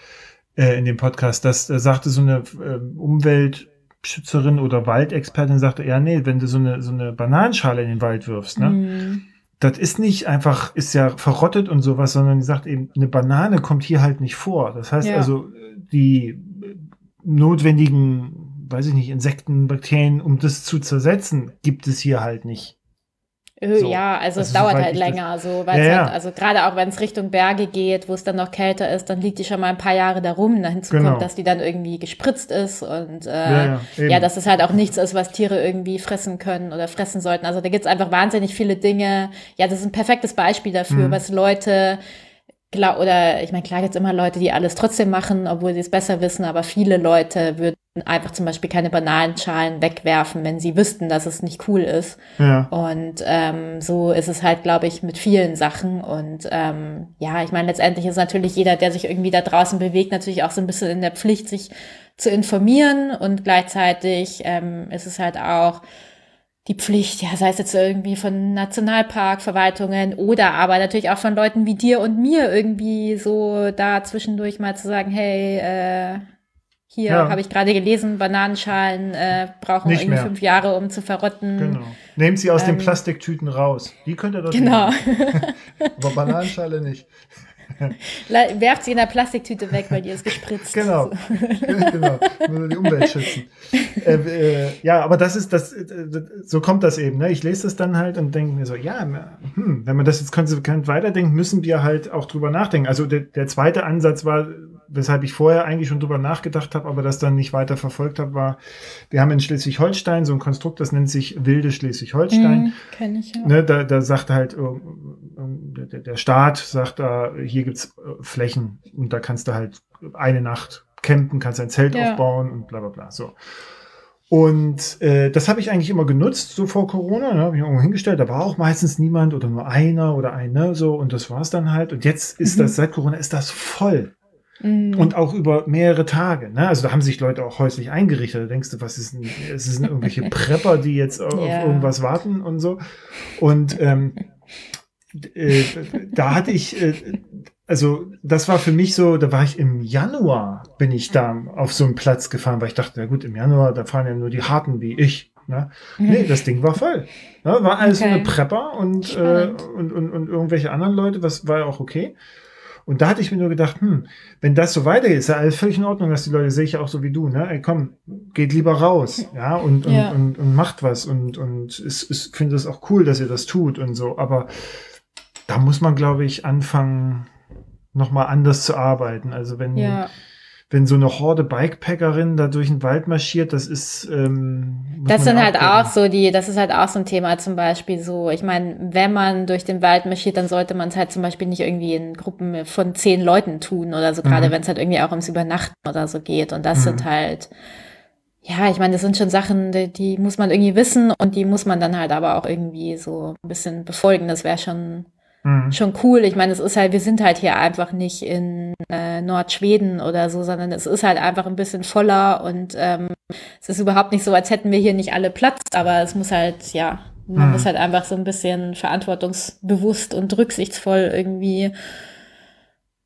A: äh, in dem Podcast, das da sagte so eine äh, Umweltschützerin oder Waldexpertin, sagte, ja, nee, wenn du so eine, so eine Bananenschale in den Wald wirfst, ne? Mm das ist nicht einfach, ist ja verrottet und sowas, sondern die sagt eben, eine Banane kommt hier halt nicht vor. Das heißt ja. also, die notwendigen, weiß ich nicht, Insekten, Bakterien, um das zu zersetzen, gibt es hier halt nicht.
B: Äh, so. Ja, also, also es dauert halt länger, so, weil ja, halt, also gerade auch wenn es Richtung Berge geht, wo es dann noch kälter ist, dann liegt die schon mal ein paar Jahre da rum, dahin zu genau. kommen, dass die dann irgendwie gespritzt ist und äh, ja, ja, ja, dass es halt auch nichts ist, was Tiere irgendwie fressen können oder fressen sollten. Also da gibt's einfach wahnsinnig viele Dinge. Ja, das ist ein perfektes Beispiel dafür, mhm. was Leute klar, oder ich meine, klar gibt es immer Leute, die alles trotzdem machen, obwohl sie es besser wissen, aber viele Leute würden einfach zum Beispiel keine Bananenschalen wegwerfen, wenn sie wüssten, dass es nicht cool ist. Ja. Und ähm, so ist es halt, glaube ich, mit vielen Sachen. Und ähm, ja, ich meine, letztendlich ist natürlich jeder, der sich irgendwie da draußen bewegt, natürlich auch so ein bisschen in der Pflicht, sich zu informieren und gleichzeitig ähm, ist es halt auch die Pflicht, ja, sei es jetzt irgendwie von Nationalparkverwaltungen oder aber natürlich auch von Leuten wie dir und mir irgendwie so da zwischendurch mal zu sagen, hey, äh, hier ja. habe ich gerade gelesen, Bananenschalen äh, brauchen Nicht irgendwie mehr. fünf Jahre, um zu verrotten.
A: Genau. Nehmt sie aus ähm, den Plastiktüten raus. Die könnt ihr doch
B: Genau.
A: aber Bananenschale nicht.
B: Werft sie in der Plastiktüte weg, weil die ist gespritzt.
A: Genau. genau. Nur die Umwelt schützen. Äh, äh, ja, aber das ist das, äh, so kommt das eben. Ne? Ich lese das dann halt und denke mir so, ja, hm, wenn man das jetzt konsequent weiterdenkt, müssen wir halt auch drüber nachdenken. Also der, der zweite Ansatz war, weshalb ich vorher eigentlich schon drüber nachgedacht habe, aber das dann nicht weiter verfolgt habe, war, wir haben in Schleswig-Holstein so ein Konstrukt, das nennt sich Wilde Schleswig-Holstein. Mm,
B: Kenn ich, ja.
A: Ne, da, da sagt halt der, der Staat, sagt da, hier gibt's äh, Flächen und da kannst du halt eine Nacht campen, kannst ein Zelt ja. aufbauen und bla bla bla. So. Und äh, das habe ich eigentlich immer genutzt, so vor Corona. Ne, habe ich irgendwo hingestellt. Da war auch meistens niemand oder nur einer oder eine so und das war's dann halt. Und jetzt ist mhm. das, seit Corona ist das voll. Mhm. Und auch über mehrere Tage. Ne? Also da haben sich Leute auch häuslich eingerichtet. Da denkst du, was ist denn, es sind irgendwelche Prepper, die jetzt auf yeah. irgendwas warten und so. Und ähm, äh, da hatte ich, äh, also das war für mich so, da war ich im Januar, bin ich da auf so einen Platz gefahren, weil ich dachte, na gut, im Januar, da fahren ja nur die Harten wie ich. Ne? Mhm. Nee, das Ding war voll. Ne? War alles okay. eine Prepper und, äh, und, und, und irgendwelche anderen Leute, was war ja auch okay. Und da hatte ich mir nur gedacht, hm, wenn das so weitergeht, ist ja alles völlig in Ordnung, dass die Leute sehe ich auch so wie du, ne? Ey, komm, geht lieber raus, ja, und, und, ja. und, und, macht was und, und ist, ist, finde es auch cool, dass ihr das tut und so. Aber da muss man, glaube ich, anfangen, nochmal anders zu arbeiten. Also wenn, ja wenn so eine Horde Bikepackerin da durch den Wald marschiert, das ist. Ähm,
B: das sind halt auch so die, das ist halt auch so ein Thema zum Beispiel so. Ich meine, wenn man durch den Wald marschiert, dann sollte man es halt zum Beispiel nicht irgendwie in Gruppen von zehn Leuten tun oder so, gerade mhm. wenn es halt irgendwie auch ums Übernachten oder so geht. Und das mhm. sind halt. Ja, ich meine, das sind schon Sachen, die, die muss man irgendwie wissen und die muss man dann halt aber auch irgendwie so ein bisschen befolgen. Das wäre schon Mhm. Schon cool. Ich meine, es ist halt, wir sind halt hier einfach nicht in äh, Nordschweden oder so, sondern es ist halt einfach ein bisschen voller und ähm, es ist überhaupt nicht so, als hätten wir hier nicht alle Platz, aber es muss halt, ja, man mhm. muss halt einfach so ein bisschen verantwortungsbewusst und rücksichtsvoll irgendwie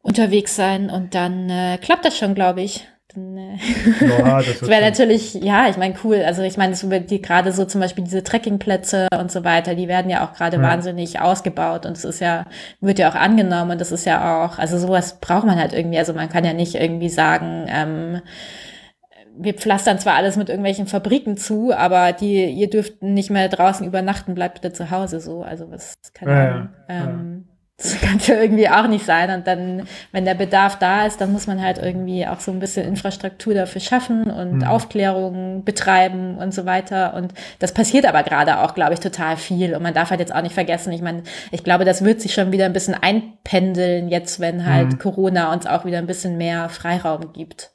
B: unterwegs sein und dann äh, klappt das schon, glaube ich. Nee. Ja, das, das wäre natürlich, ja, ich meine, cool. Also ich meine, die gerade so zum Beispiel diese Trekkingplätze und so weiter, die werden ja auch gerade ja. wahnsinnig ausgebaut und es ist ja, wird ja auch angenommen und das ist ja auch, also sowas braucht man halt irgendwie. Also man kann ja nicht irgendwie sagen, ähm, wir pflastern zwar alles mit irgendwelchen Fabriken zu, aber die, ihr dürft nicht mehr draußen übernachten, bleibt bitte zu Hause so. Also was kann ja, ja, ähm, das kann ja irgendwie auch nicht sein. Und dann, wenn der Bedarf da ist, dann muss man halt irgendwie auch so ein bisschen Infrastruktur dafür schaffen und mhm. Aufklärung betreiben und so weiter. Und das passiert aber gerade auch, glaube ich, total viel. Und man darf halt jetzt auch nicht vergessen, ich meine, ich glaube, das wird sich schon wieder ein bisschen einpendeln, jetzt, wenn halt mhm. Corona uns auch wieder ein bisschen mehr Freiraum gibt.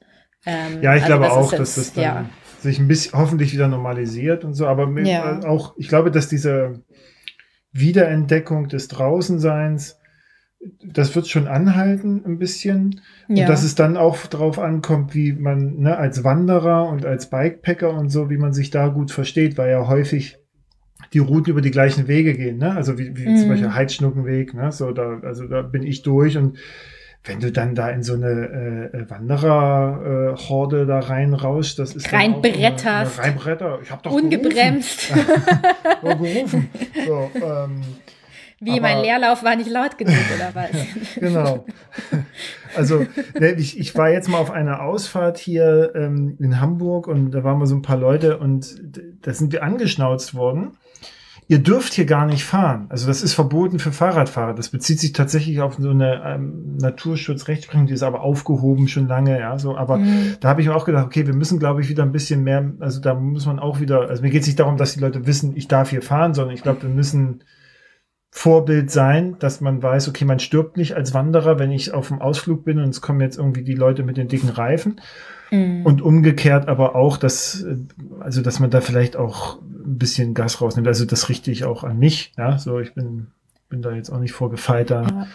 A: Ähm, ja, ich also glaube das auch, jetzt, dass das dann ja. sich ein bisschen hoffentlich wieder normalisiert und so. Aber ja. auch, ich glaube, dass diese Wiederentdeckung des Draußenseins, das wird schon anhalten ein bisschen. Ja. Und dass es dann auch darauf ankommt, wie man ne, als Wanderer und als Bikepacker und so, wie man sich da gut versteht, weil ja häufig die Routen über die gleichen Wege gehen, ne? Also wie, wie mhm. zum Beispiel Heidschnuckenweg, ne? So da, also da bin ich durch und wenn du dann da in so eine äh, Wanderer-Horde äh, da reinrauschst, das ist
B: reinbretterst.
A: Reinbretter. Ich hab doch
B: ungebremst.
A: Gerufen. gerufen. So, ähm,
B: Wie aber, mein Leerlauf war nicht laut genug oder was?
A: genau. Also ich, ich war jetzt mal auf einer Ausfahrt hier ähm, in Hamburg und da waren wir so ein paar Leute und da sind wir angeschnauzt worden ihr dürft hier gar nicht fahren. Also das ist verboten für Fahrradfahrer. Das bezieht sich tatsächlich auf so eine ähm, Naturschutzrechtsprechung, die ist aber aufgehoben schon lange, ja, so. Aber mhm. da habe ich mir auch gedacht, okay, wir müssen, glaube ich, wieder ein bisschen mehr, also da muss man auch wieder, also mir geht es nicht darum, dass die Leute wissen, ich darf hier fahren, sondern ich glaube, wir müssen Vorbild sein, dass man weiß, okay, man stirbt nicht als Wanderer, wenn ich auf dem Ausflug bin und es kommen jetzt irgendwie die Leute mit den dicken Reifen. Mhm. Und umgekehrt aber auch, dass, also, dass man da vielleicht auch ein bisschen Gas rausnimmt. Also, das richte ich auch an mich. Ja, so, ich bin, bin da jetzt auch nicht vorgefeilter. Ja.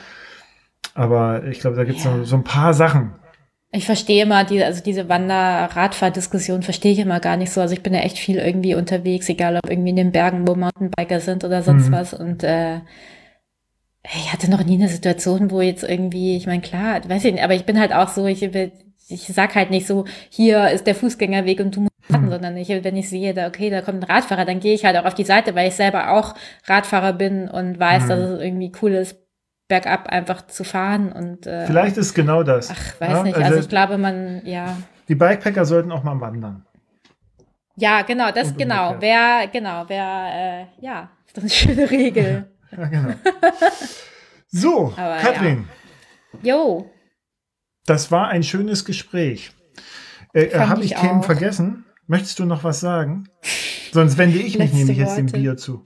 A: Aber ich glaube, da gibt es ja. so ein paar Sachen.
B: Ich verstehe immer, die, also diese Wander-Radfahr-Diskussion verstehe ich immer gar nicht so. Also ich bin ja echt viel irgendwie unterwegs, egal ob irgendwie in den Bergen, wo Mountainbiker sind oder sonst mhm. was. Und äh, ich hatte noch nie eine Situation, wo jetzt irgendwie, ich meine, klar, weiß ich nicht, aber ich bin halt auch so, ich, ich sag halt nicht so, hier ist der Fußgängerweg und du musst warten, hm. sondern ich, wenn ich sehe, da, okay, da kommt ein Radfahrer, dann gehe ich halt auch auf die Seite, weil ich selber auch Radfahrer bin und weiß, hm. dass es irgendwie cool ist, bergab einfach zu fahren und äh,
A: Vielleicht ist genau das.
B: Ach, weiß ja? nicht. Also, also, ich glaube, man, ja.
A: Die Bikepacker sollten auch mal wandern.
B: Ja, genau, das und genau. Wer, genau, wer, äh, ja, ist doch eine schöne Regel. ja, genau.
A: So, Aber, Katrin.
B: Ja. Jo.
A: Das war ein schönes Gespräch. Äh, Habe ich, ich Themen vergessen? Möchtest du noch was sagen? Sonst wende ich mich nämlich jetzt dem Bier zu.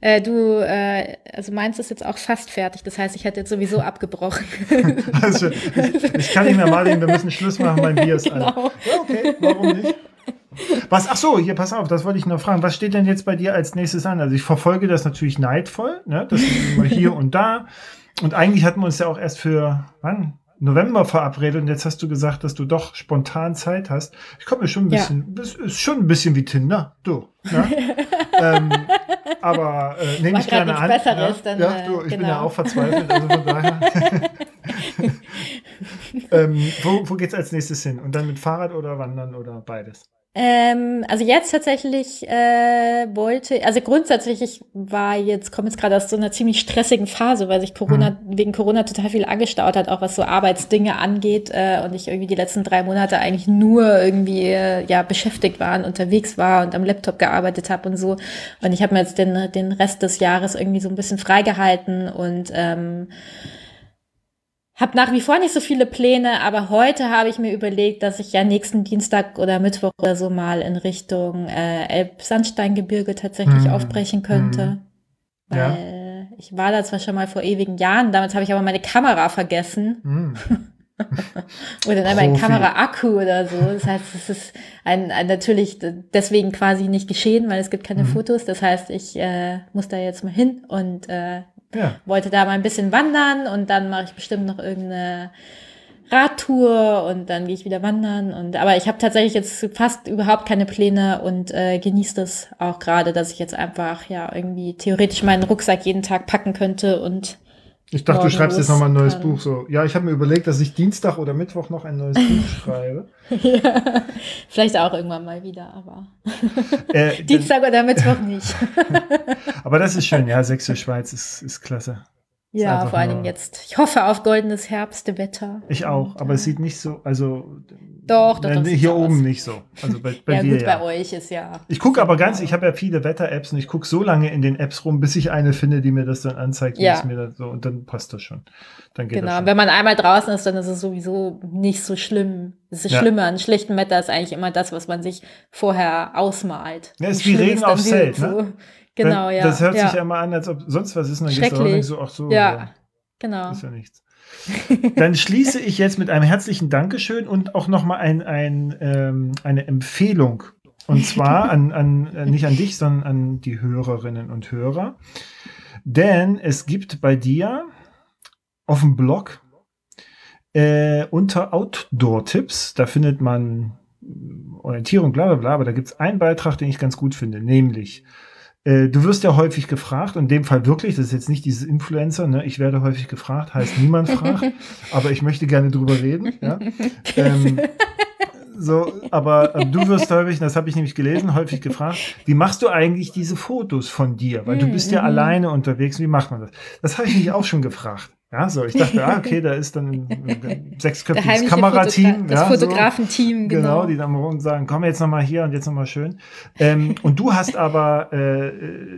B: Äh, du, äh, also meins ist jetzt auch fast fertig. Das heißt, ich hätte jetzt sowieso abgebrochen.
A: also, ich, ich, kann nicht mehr mal wir müssen Schluss machen, mein Bier ist genau. alle. Ja, okay, warum nicht? Was, ach so, hier, pass auf, das wollte ich noch fragen. Was steht denn jetzt bei dir als nächstes an? Also ich verfolge das natürlich neidvoll, ne? Das ist immer hier und da. Und eigentlich hatten wir uns ja auch erst für, wann? November verabredet und jetzt hast du gesagt, dass du doch spontan Zeit hast. Ich komme mir schon ein bisschen, ja. ist schon ein bisschen wie Tinder, du. Ne? ähm, aber äh, nehme ich gerne an.
B: Besseres,
A: ja, dann, ja, du, ich genau. bin ja auch verzweifelt, also von daher. ähm, wo, wo geht's als nächstes hin? Und dann mit Fahrrad oder Wandern oder beides?
B: Ähm, also jetzt tatsächlich äh, wollte, also grundsätzlich, ich war jetzt, komme jetzt gerade aus so einer ziemlich stressigen Phase, weil sich Corona, mhm. wegen Corona total viel angestaut hat, auch was so Arbeitsdinge angeht äh, und ich irgendwie die letzten drei Monate eigentlich nur irgendwie äh, ja beschäftigt war und unterwegs war und am Laptop gearbeitet habe und so. Und ich habe mir jetzt den, den Rest des Jahres irgendwie so ein bisschen freigehalten und ähm, habe nach wie vor nicht so viele Pläne, aber heute habe ich mir überlegt, dass ich ja nächsten Dienstag oder Mittwoch oder so mal in Richtung äh, Elbsandsteingebirge tatsächlich mhm. aufbrechen könnte. Mhm. Ja. Weil ich war da zwar schon mal vor ewigen Jahren, damals habe ich aber meine Kamera vergessen. Mhm. oder dann mein Kameraakku oder so. Das heißt, es ist ein, ein, natürlich deswegen quasi nicht geschehen, weil es gibt keine mhm. Fotos. Das heißt, ich äh, muss da jetzt mal hin und äh, ja. Wollte da mal ein bisschen wandern und dann mache ich bestimmt noch irgendeine Radtour und dann gehe ich wieder wandern. Und aber ich habe tatsächlich jetzt fast überhaupt keine Pläne und äh, genieße das auch gerade, dass ich jetzt einfach ja irgendwie theoretisch meinen Rucksack jeden Tag packen könnte und
A: ich dachte, du schreibst jetzt nochmal ein neues Buch. So, ja, ich habe mir überlegt, dass ich Dienstag oder Mittwoch noch ein neues Buch schreibe.
B: ja, vielleicht auch irgendwann mal wieder, aber äh, Dienstag oder Mittwoch nicht.
A: aber das ist schön, ja, Sächsische Schweiz ist, ist klasse.
B: Ja, vor allen Dingen jetzt. Ich hoffe auf goldenes Herbstwetter.
A: Ich auch, aber es sieht nicht so, also
B: doch, doch,
A: doch hier oben aus. nicht so. Also bei, bei
B: ja,
A: dir,
B: gut, ja. bei euch ist ja.
A: Ich gucke aber ganz, ich habe ja viele Wetter-Apps und ich gucke so lange in den Apps rum, bis ich eine finde, die mir das dann anzeigt, ja. mir das so und dann passt das schon. Dann geht
B: genau,
A: das schon.
B: wenn man einmal draußen ist, dann ist es sowieso nicht so schlimm. Das ist ja. Schlimme an schlechten Wetter ist eigentlich immer das, was man sich vorher ausmalt.
A: Ja, ist wie Regen aufs Zelt, ne?
B: Genau, ja.
A: Das hört
B: ja.
A: sich ja immer an, als ob sonst was ist. Und dann gehst du auch so, ach so.
B: Ja. Genau.
A: Ist ja nichts. Dann schließe ich jetzt mit einem herzlichen Dankeschön und auch nochmal ein, ein, ähm, eine Empfehlung. Und zwar an, an, äh, nicht an dich, sondern an die Hörerinnen und Hörer. Denn es gibt bei dir auf dem Blog äh, unter Outdoor-Tipps, da findet man Orientierung, bla bla bla, aber da gibt es einen Beitrag, den ich ganz gut finde, nämlich äh, du wirst ja häufig gefragt, in dem Fall wirklich, das ist jetzt nicht dieses Influencer, ne? ich werde häufig gefragt, heißt niemand fragt, aber ich möchte gerne drüber reden. Ja? Ähm, so, aber äh, du wirst häufig, das habe ich nämlich gelesen, häufig gefragt, wie machst du eigentlich diese Fotos von dir? Weil du bist ja mhm. alleine unterwegs, wie macht man das? Das habe ich mich auch schon gefragt. Ja, so, ich dachte, ah, okay, da ist dann ein sechsköpfiges Kamerateam.
B: Fotogra das ja, Fotografenteam,
A: so, genau. genau. die dann rum sagen, komm jetzt nochmal hier und jetzt nochmal schön. Ähm, und du hast aber äh,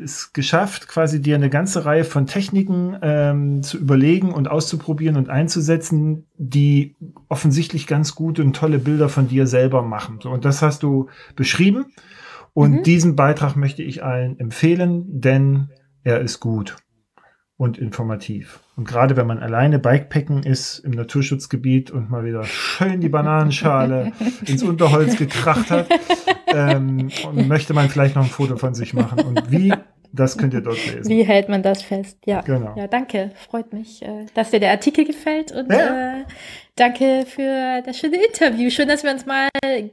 A: es geschafft, quasi dir eine ganze Reihe von Techniken ähm, zu überlegen und auszuprobieren und einzusetzen, die offensichtlich ganz gute und tolle Bilder von dir selber machen. So, und das hast du beschrieben. Und mhm. diesen Beitrag möchte ich allen empfehlen, denn er ist gut und informativ. Und gerade wenn man alleine Bikepacken ist im Naturschutzgebiet und mal wieder schön die Bananenschale ins Unterholz gekracht hat, ähm, möchte man vielleicht noch ein Foto von sich machen. Und wie das könnt ihr dort lesen.
B: Wie hält man das fest? Ja.
A: Genau.
B: Ja, danke. Freut mich, äh, dass dir der Artikel gefällt und ja. äh, danke für das schöne Interview. Schön, dass wir uns mal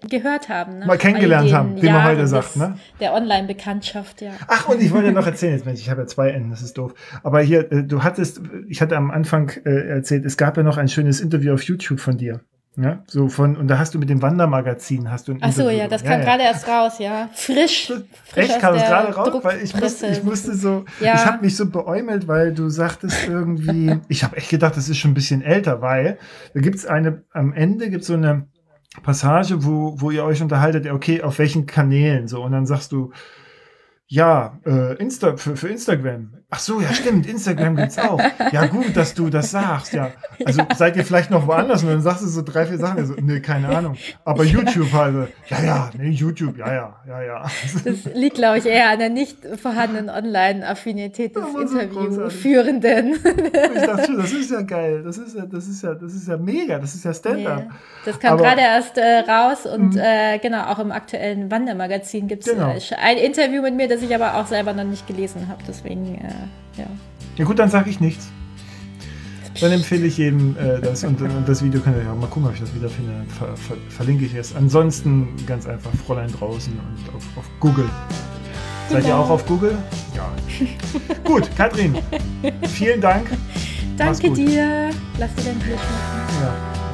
B: gehört haben.
A: Ne? Mal kennengelernt haben, wie man heute sagt. Ne?
B: Der Online-Bekanntschaft, ja.
A: Ach, und ich wollte noch erzählen, jetzt Mensch, ich habe ja zwei Enden, das ist doof. Aber hier, äh, du hattest, ich hatte am Anfang äh, erzählt, es gab ja noch ein schönes Interview auf YouTube von dir. Ja, so von, und da hast du mit dem Wandermagazin, hast du ein
B: Ach so,
A: Interview
B: ja, das kam gerade erst raus, ja. Frisch. frisch
A: Echt kam es gerade raus, weil ich musste, ich musste so,
B: Ja.
A: ich habe mich so beäumelt, weil du sagtest irgendwie, ich habe echt gedacht, das ist schon ein bisschen älter, weil da gibt's eine, am Ende gibt's so eine Passage, wo, wo ihr euch unterhaltet, ja, okay, auf welchen Kanälen so, und dann sagst du, ja, äh, Insta, für, für Instagram. Ach so, ja, stimmt, Instagram gibt's auch. Ja, gut, dass du das sagst, ja. Also seid ihr vielleicht noch woanders und dann sagst du so drei, vier Sachen. Also, nee, keine Ahnung. Aber YouTube halt, ja, ja, nee, YouTube, ja, ja, ja, ja.
B: Das liegt, glaube ich, eher an der nicht vorhandenen Online-Affinität des
A: Ja,
B: Interviewführenden.
A: Ich dachte schon, das ist ja geil. Das ist ja, das ist ja, das ist ja mega. Das ist ja Stand-up.
B: Nee, das kam gerade erst äh, raus und
A: Mhm.
B: äh, genau, auch im aktuellen Wandermagazin gibt es
A: Genau.
B: äh, ein Interview mit mir, das ich aber auch selber noch nicht gelesen habe. Deswegen, äh, ja.
A: Ja gut, dann sage ich nichts. Dann empfehle ich jedem äh, das und, und das Video könnt ihr ja mal gucken, ob ich das wiederfinde. Dann ver, ver, verlinke ich es. Ansonsten ganz einfach Fräulein draußen und auf, auf Google. Seid ihr
B: Genau.
A: auch auf Google? Ja. gut, Katrin, vielen Dank.
B: Danke dir. Lass dir dein Glück machen.
A: Ja.